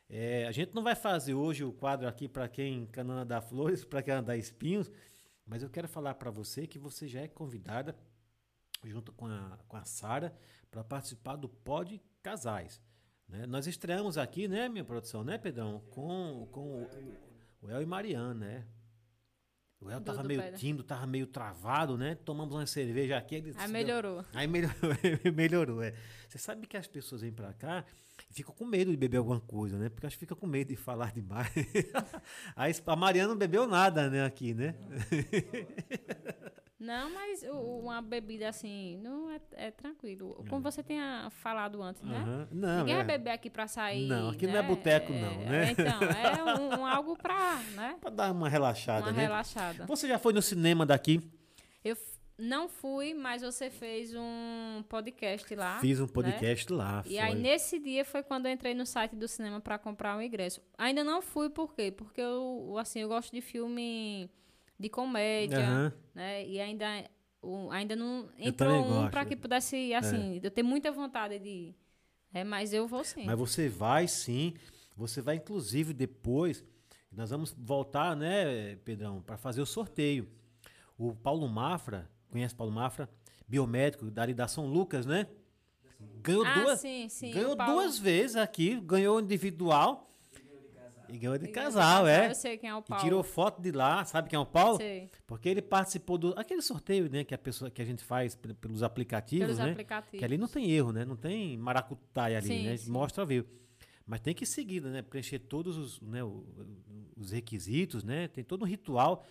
É, a gente não vai fazer hoje o quadro aqui para quem canana dá flores, para quem dá espinhos, mas eu quero falar para você que você já é convidada, junto com a, com a Sara, para participar do Pod Casais. né? Nós estreamos aqui, né, minha produção, né, Pedrão? Com, com o, o El e Mariana, né? O El tava meio Pedro. tímido, tava meio travado, né? Tomamos uma cerveja aqui. Ele Aí melhorou. Aí melhorou, melhorou, é. Você sabe que as pessoas vêm pra cá ficam com medo de beber alguma coisa, né? Porque acho que fica com medo de falar demais. A Mariana não bebeu nada, né, aqui, né? Não, mas uma bebida assim, não é, é tranquilo. Como você tinha falado antes, né? Aham. Não, Ninguém é. vai beber aqui pra sair. Não, aqui não né? é boteco não, né? Então, é um, um algo pra, né? Pra dar uma relaxada, Uma né? relaxada. Você já foi no cinema daqui? Eu não fui, mas você fez um podcast lá. Fiz um né? podcast lá. E aí, foi. nesse dia, foi quando eu entrei no site do cinema pra comprar o ingresso. Ainda não fui, por quê? Porque eu, assim, eu gosto de filme de comédia, Aham. né? E ainda, o, ainda não entrou um. É. pra que pudesse, assim, eu tenho muita vontade de ir. É, mas eu vou sim. Mas você vai sim. Você vai, inclusive, depois. Nós vamos voltar, né, Pedrão, para fazer o sorteio. O Paulo Mafra, conhece Paulo Mafra? Biomédico, dali da São Lucas, né? Ganhou ah, duas. sim, sim. ganhou duas vezes aqui, ganhou individual e ganhou de casal, é. Eu sei quem é o E Paulo. tirou foto de lá, sabe quem é o Paulo? Sei, Porque ele participou do aquele sorteio, né, que a pessoa que a gente faz pe- pelos aplicativos, pelos né? aplicativos. Que ali não tem erro, né? Não tem maracutaia ali, Sim, né? sim. Mostra viu. Mas tem que seguir, né? Preencher todos os, né, os requisitos, né? Tem todo um ritual.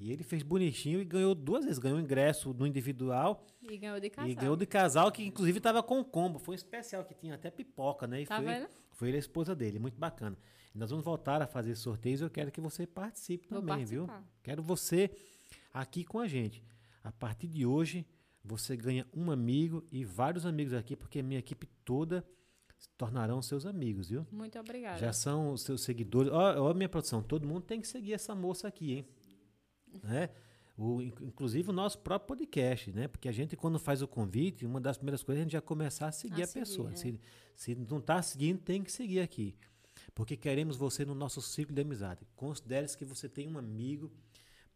E ele fez bonitinho e ganhou duas vezes. Ganhou ingresso no individual E ganhou de casal. e ganhou de casal, que inclusive estava com combo. Foi um especial, que tinha até pipoca, né? E Tá foi, vendo? foi ele a esposa dele. Muito bacana. E nós vamos voltar a fazer sorteios. Eu quero que você participe Vou também, viu? participar. Quero você aqui com a gente. A partir de hoje, você ganha um amigo e vários amigos aqui, porque a minha equipe toda se tornarão seus amigos, viu? Muito obrigada. Já são os seus seguidores. Ó, ó, minha produção, todo mundo tem que seguir essa moça aqui, hein? Né? O, in- inclusive o nosso próprio podcast, né? Porque a gente, quando faz o convite, uma das primeiras coisas é a gente já começar a seguir A a, seguir, pessoa. é. Se, se não está seguindo, tem que seguir aqui. Porque queremos você no nosso ciclo de amizade. Considere-se que você tem um amigo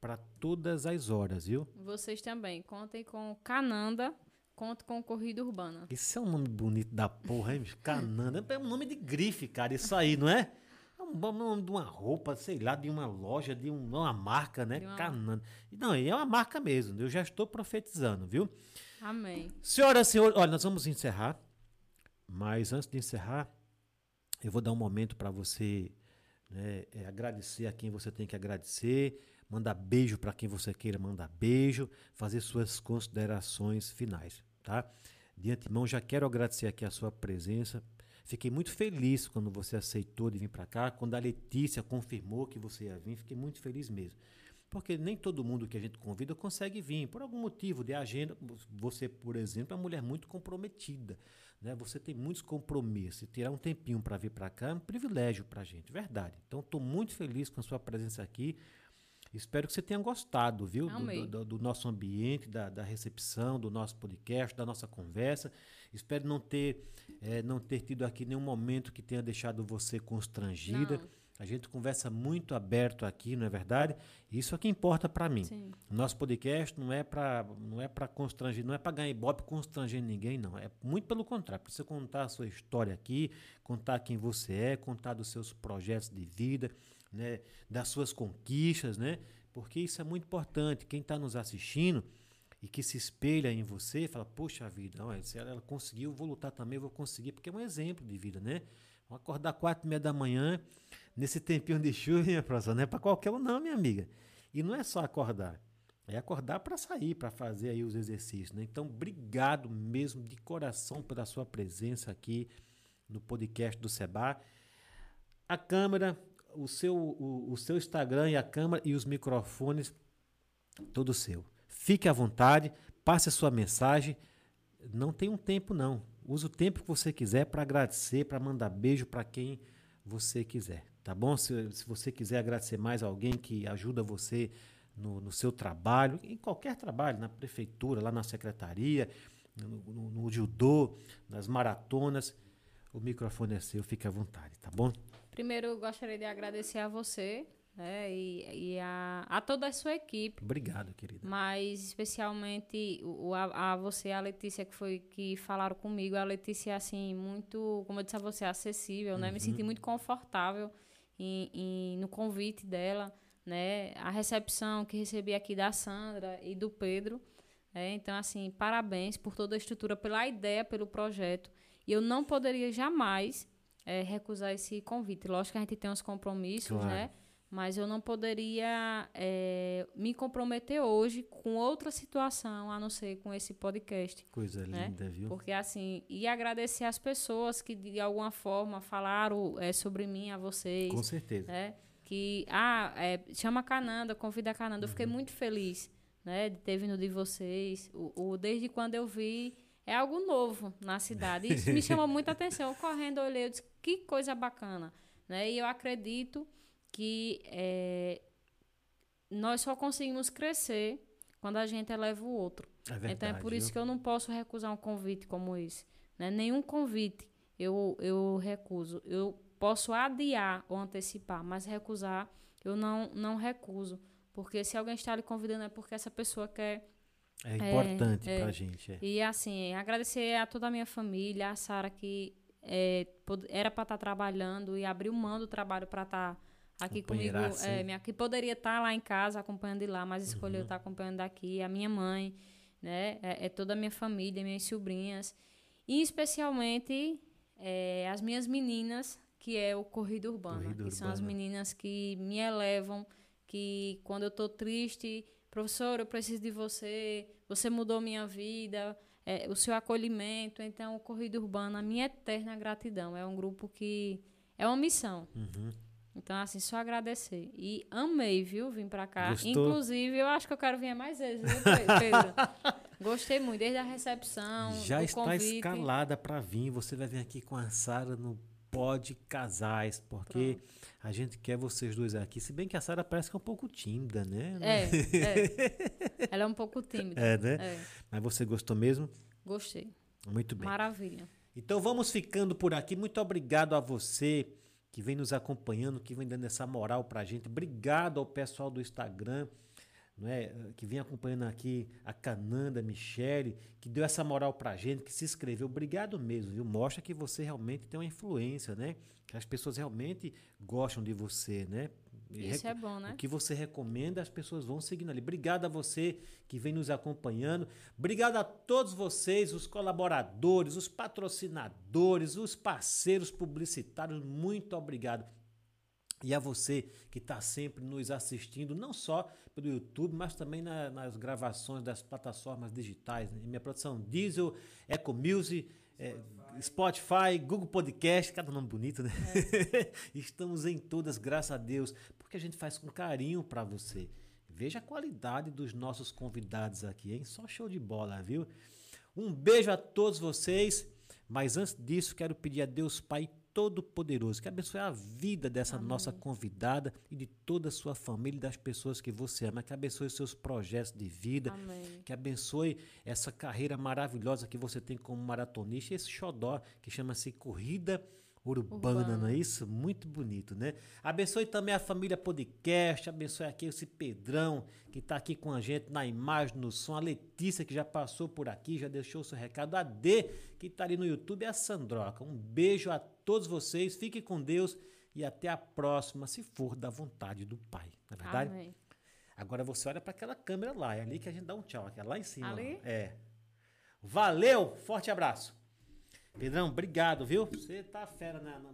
para todas as horas, viu? Vocês também. Contem com Cananda. Conto com Corrida Urbana. Isso é um nome bonito da porra, hein? Cananda. É um nome de grife, cara, isso aí, não é? É um bom nome de uma roupa, sei lá, de uma loja, de um- uma marca, né? De uma- Cananda. Não, é uma marca mesmo. Eu já estou profetizando, viu? Amém. Senhoras e senhores, olha, nós vamos encerrar. Mas antes de encerrar, eu vou dar um momento para você né, é, agradecer a quem você tem que agradecer, mandar beijo para quem você queira mandar beijo, fazer suas considerações finais, tá? De antemão, já quero agradecer aqui a sua presença. Fiquei muito feliz quando você aceitou de vir para cá, quando a Letícia confirmou que você ia vir, fiquei muito feliz mesmo. Porque nem todo mundo que a gente convida consegue vir, por algum motivo de agenda. Você, por exemplo, é uma mulher muito comprometida. Né? Você tem muitos compromissos. E tirar um tempinho para vir para cá é um privilégio para a gente, verdade. Então, estou muito feliz com a sua presença aqui. Espero que você tenha gostado, viu? Do, do- do nosso ambiente, da, da recepção, do nosso podcast, da nossa conversa. Espero não ter, eh, não ter tido aqui nenhum momento que tenha deixado você constrangida. Não. A gente conversa muito aberto aqui, não é verdade? Isso é o que importa para mim. Sim. Nosso podcast não é para não é para constranger, não é para ganhar ibope constranger ninguém, não. É muito pelo contrário, para você contar a sua história aqui, contar quem você é, contar dos seus projetos de vida, né, das suas conquistas, né? Porque isso é muito importante. Quem está nos assistindo e que se espelha em você, fala: "Poxa vida, olha, se ela, ela conseguiu, vou lutar também, vou conseguir", porque é um exemplo de vida, né? Vamos acordar quatro e meia da manhã, nesse tempinho de chuva, minha professora, não é para qualquer um não, minha amiga. E não é só acordar, é acordar para sair, para fazer aí os exercícios. Né? Então, obrigado mesmo de coração pela sua presença aqui no podcast do Seba. A câmera, o seu, o, o seu Instagram e a câmera e os microfones, todo seu. Fique à vontade, passe a sua mensagem. Não tem um tempo, não. Use o tempo que você quiser para agradecer, para mandar beijo para quem você quiser, tá bom? Se, se você quiser agradecer mais alguém que ajuda você no, no seu trabalho, em qualquer trabalho, na prefeitura, lá na secretaria, no, no, no judô, nas maratonas, o microfone é seu, fique à vontade, tá bom? Primeiro, eu gostaria de agradecer a você né, e, e a, a toda a sua equipe, Obrigado, querida. mas especialmente o, a, a você a Letícia, que foi que falaram comigo. A Letícia, assim, muito, como eu disse a você, acessível, né? Me senti muito confortável em, em- no convite dela, né? A recepção que recebi aqui da Sandra e do Pedro. né? Então, assim, parabéns por toda a estrutura, pela ideia, pelo projeto. E eu não poderia jamais eh, recusar esse convite. Lógico que a gente tem uns compromissos, Claro. né? Mas eu não poderia é, me comprometer hoje com outra situação, a não ser com esse podcast. Coisa né? linda, viu? Porque assim, e agradecer as pessoas que de alguma forma falaram é, sobre mim a vocês. Com certeza. Né? Que, ah, é, chama a Cananda, convida a Cananda. Eu fiquei Uhum. muito feliz, né, de ter vindo de vocês. O, o- desde quando eu vi, é algo novo na cidade. Isso me chamou muita atenção. Eu correndo, olhei, eu disse, que coisa bacana. Né? E eu acredito que é, nós só conseguimos crescer quando a gente eleva o outro. É verdade. Então é por viu? isso que eu não posso recusar um convite como esse. Né? Nenhum convite eu, eu recuso. Eu posso adiar ou antecipar, mas recusar eu não, não recuso. Porque se alguém está lhe convidando é porque essa pessoa quer. É importante é. pra gente. É. E assim, agradecer a toda a minha família, a Sara que é, era para estar trabalhando e abriu mão do trabalho para estar aqui comigo. É, minha, que poderia estar lá em casa acompanhando de lá, mas Uhum. escolheu estar acompanhando daqui. A minha mãe, né? É, é toda a minha família, minhas sobrinhas. E especialmente é, as minhas meninas, que é o Corrida Urbana. Corrida que são as Urbana. meninas que me elevam, que quando eu tô triste, professor, eu preciso de você, você mudou minha vida, é, o seu acolhimento. Então, o Corrida Urbana, a minha eterna gratidão. É um grupo que é uma missão. Uhum. Então, assim, só agradecer. E amei, viu, vim pra cá. Gostou? Inclusive, eu acho que eu quero vir mais vezes, viu, Pe- Pedro? Gostei muito, desde a recepção, Já está convite. escalada para vir. Você vai vir aqui com a Sara no Pode Casais, porque a gente quer vocês dois aqui. Se bem que a Sara parece que é um pouco tímida, né? É, é. Ela é um pouco tímida. É, né? É, Mas você gostou mesmo? gostei. Muito bem. Maravilha. Então vamos ficando por aqui. Muito obrigado a você que vem nos acompanhando, que vem dando essa moral pra gente. Obrigado ao pessoal do Instagram, não é, que vem acompanhando aqui a Cananda, a Michele, que deu essa moral pra gente, que se inscreveu. Obrigado mesmo, viu? Mostra que você realmente tem uma influência, né? Que as pessoas realmente gostam de você, né? Isso é bom, né? o que você recomenda, as pessoas vão seguindo ali. Obrigado a você que vem nos acompanhando. Obrigado a todos vocês, os colaboradores, os patrocinadores, os parceiros publicitários. Muito obrigado. E a você que está sempre nos assistindo, não só pelo YouTube, mas também na- nas gravações das plataformas digitais. Né? Minha produção Diesel, Eco Music, é, Spotify, Google Podcast, cada nome bonito, né? Estamos em todas, graças a Deus, porque a gente faz com carinho para você. Veja a qualidade dos nossos convidados aqui, hein? Só show de bola, viu? Um beijo a todos vocês. Mas antes disso, quero pedir a Deus Pai Todo-Poderoso que abençoe a vida dessa nossa convidada e de toda a sua família e das pessoas que você ama. Que abençoe os seus projetos de vida. Amém. Que abençoe essa carreira maravilhosa que você tem como maratonista. Esse xodó que chama-se Corrida Urbana, Urbana. não é isso? Muito bonito, né? Abençoe também a família podcast, abençoe aqui esse Pedrão que está aqui com a gente na imagem, no som, a Letícia que já passou por aqui, já deixou o seu recado, a D que está ali no YouTube, a Sandroca. Um beijo a todos vocês, fiquem com Deus e até a próxima, se for da vontade do Pai, não é verdade? Amém. Agora você olha para aquela câmera lá, é ali que a gente dá um tchau, aquela lá em cima. Ali? ó. É. Valeu, forte abraço. Pedrão, obrigado, viu? Você tá fera na- no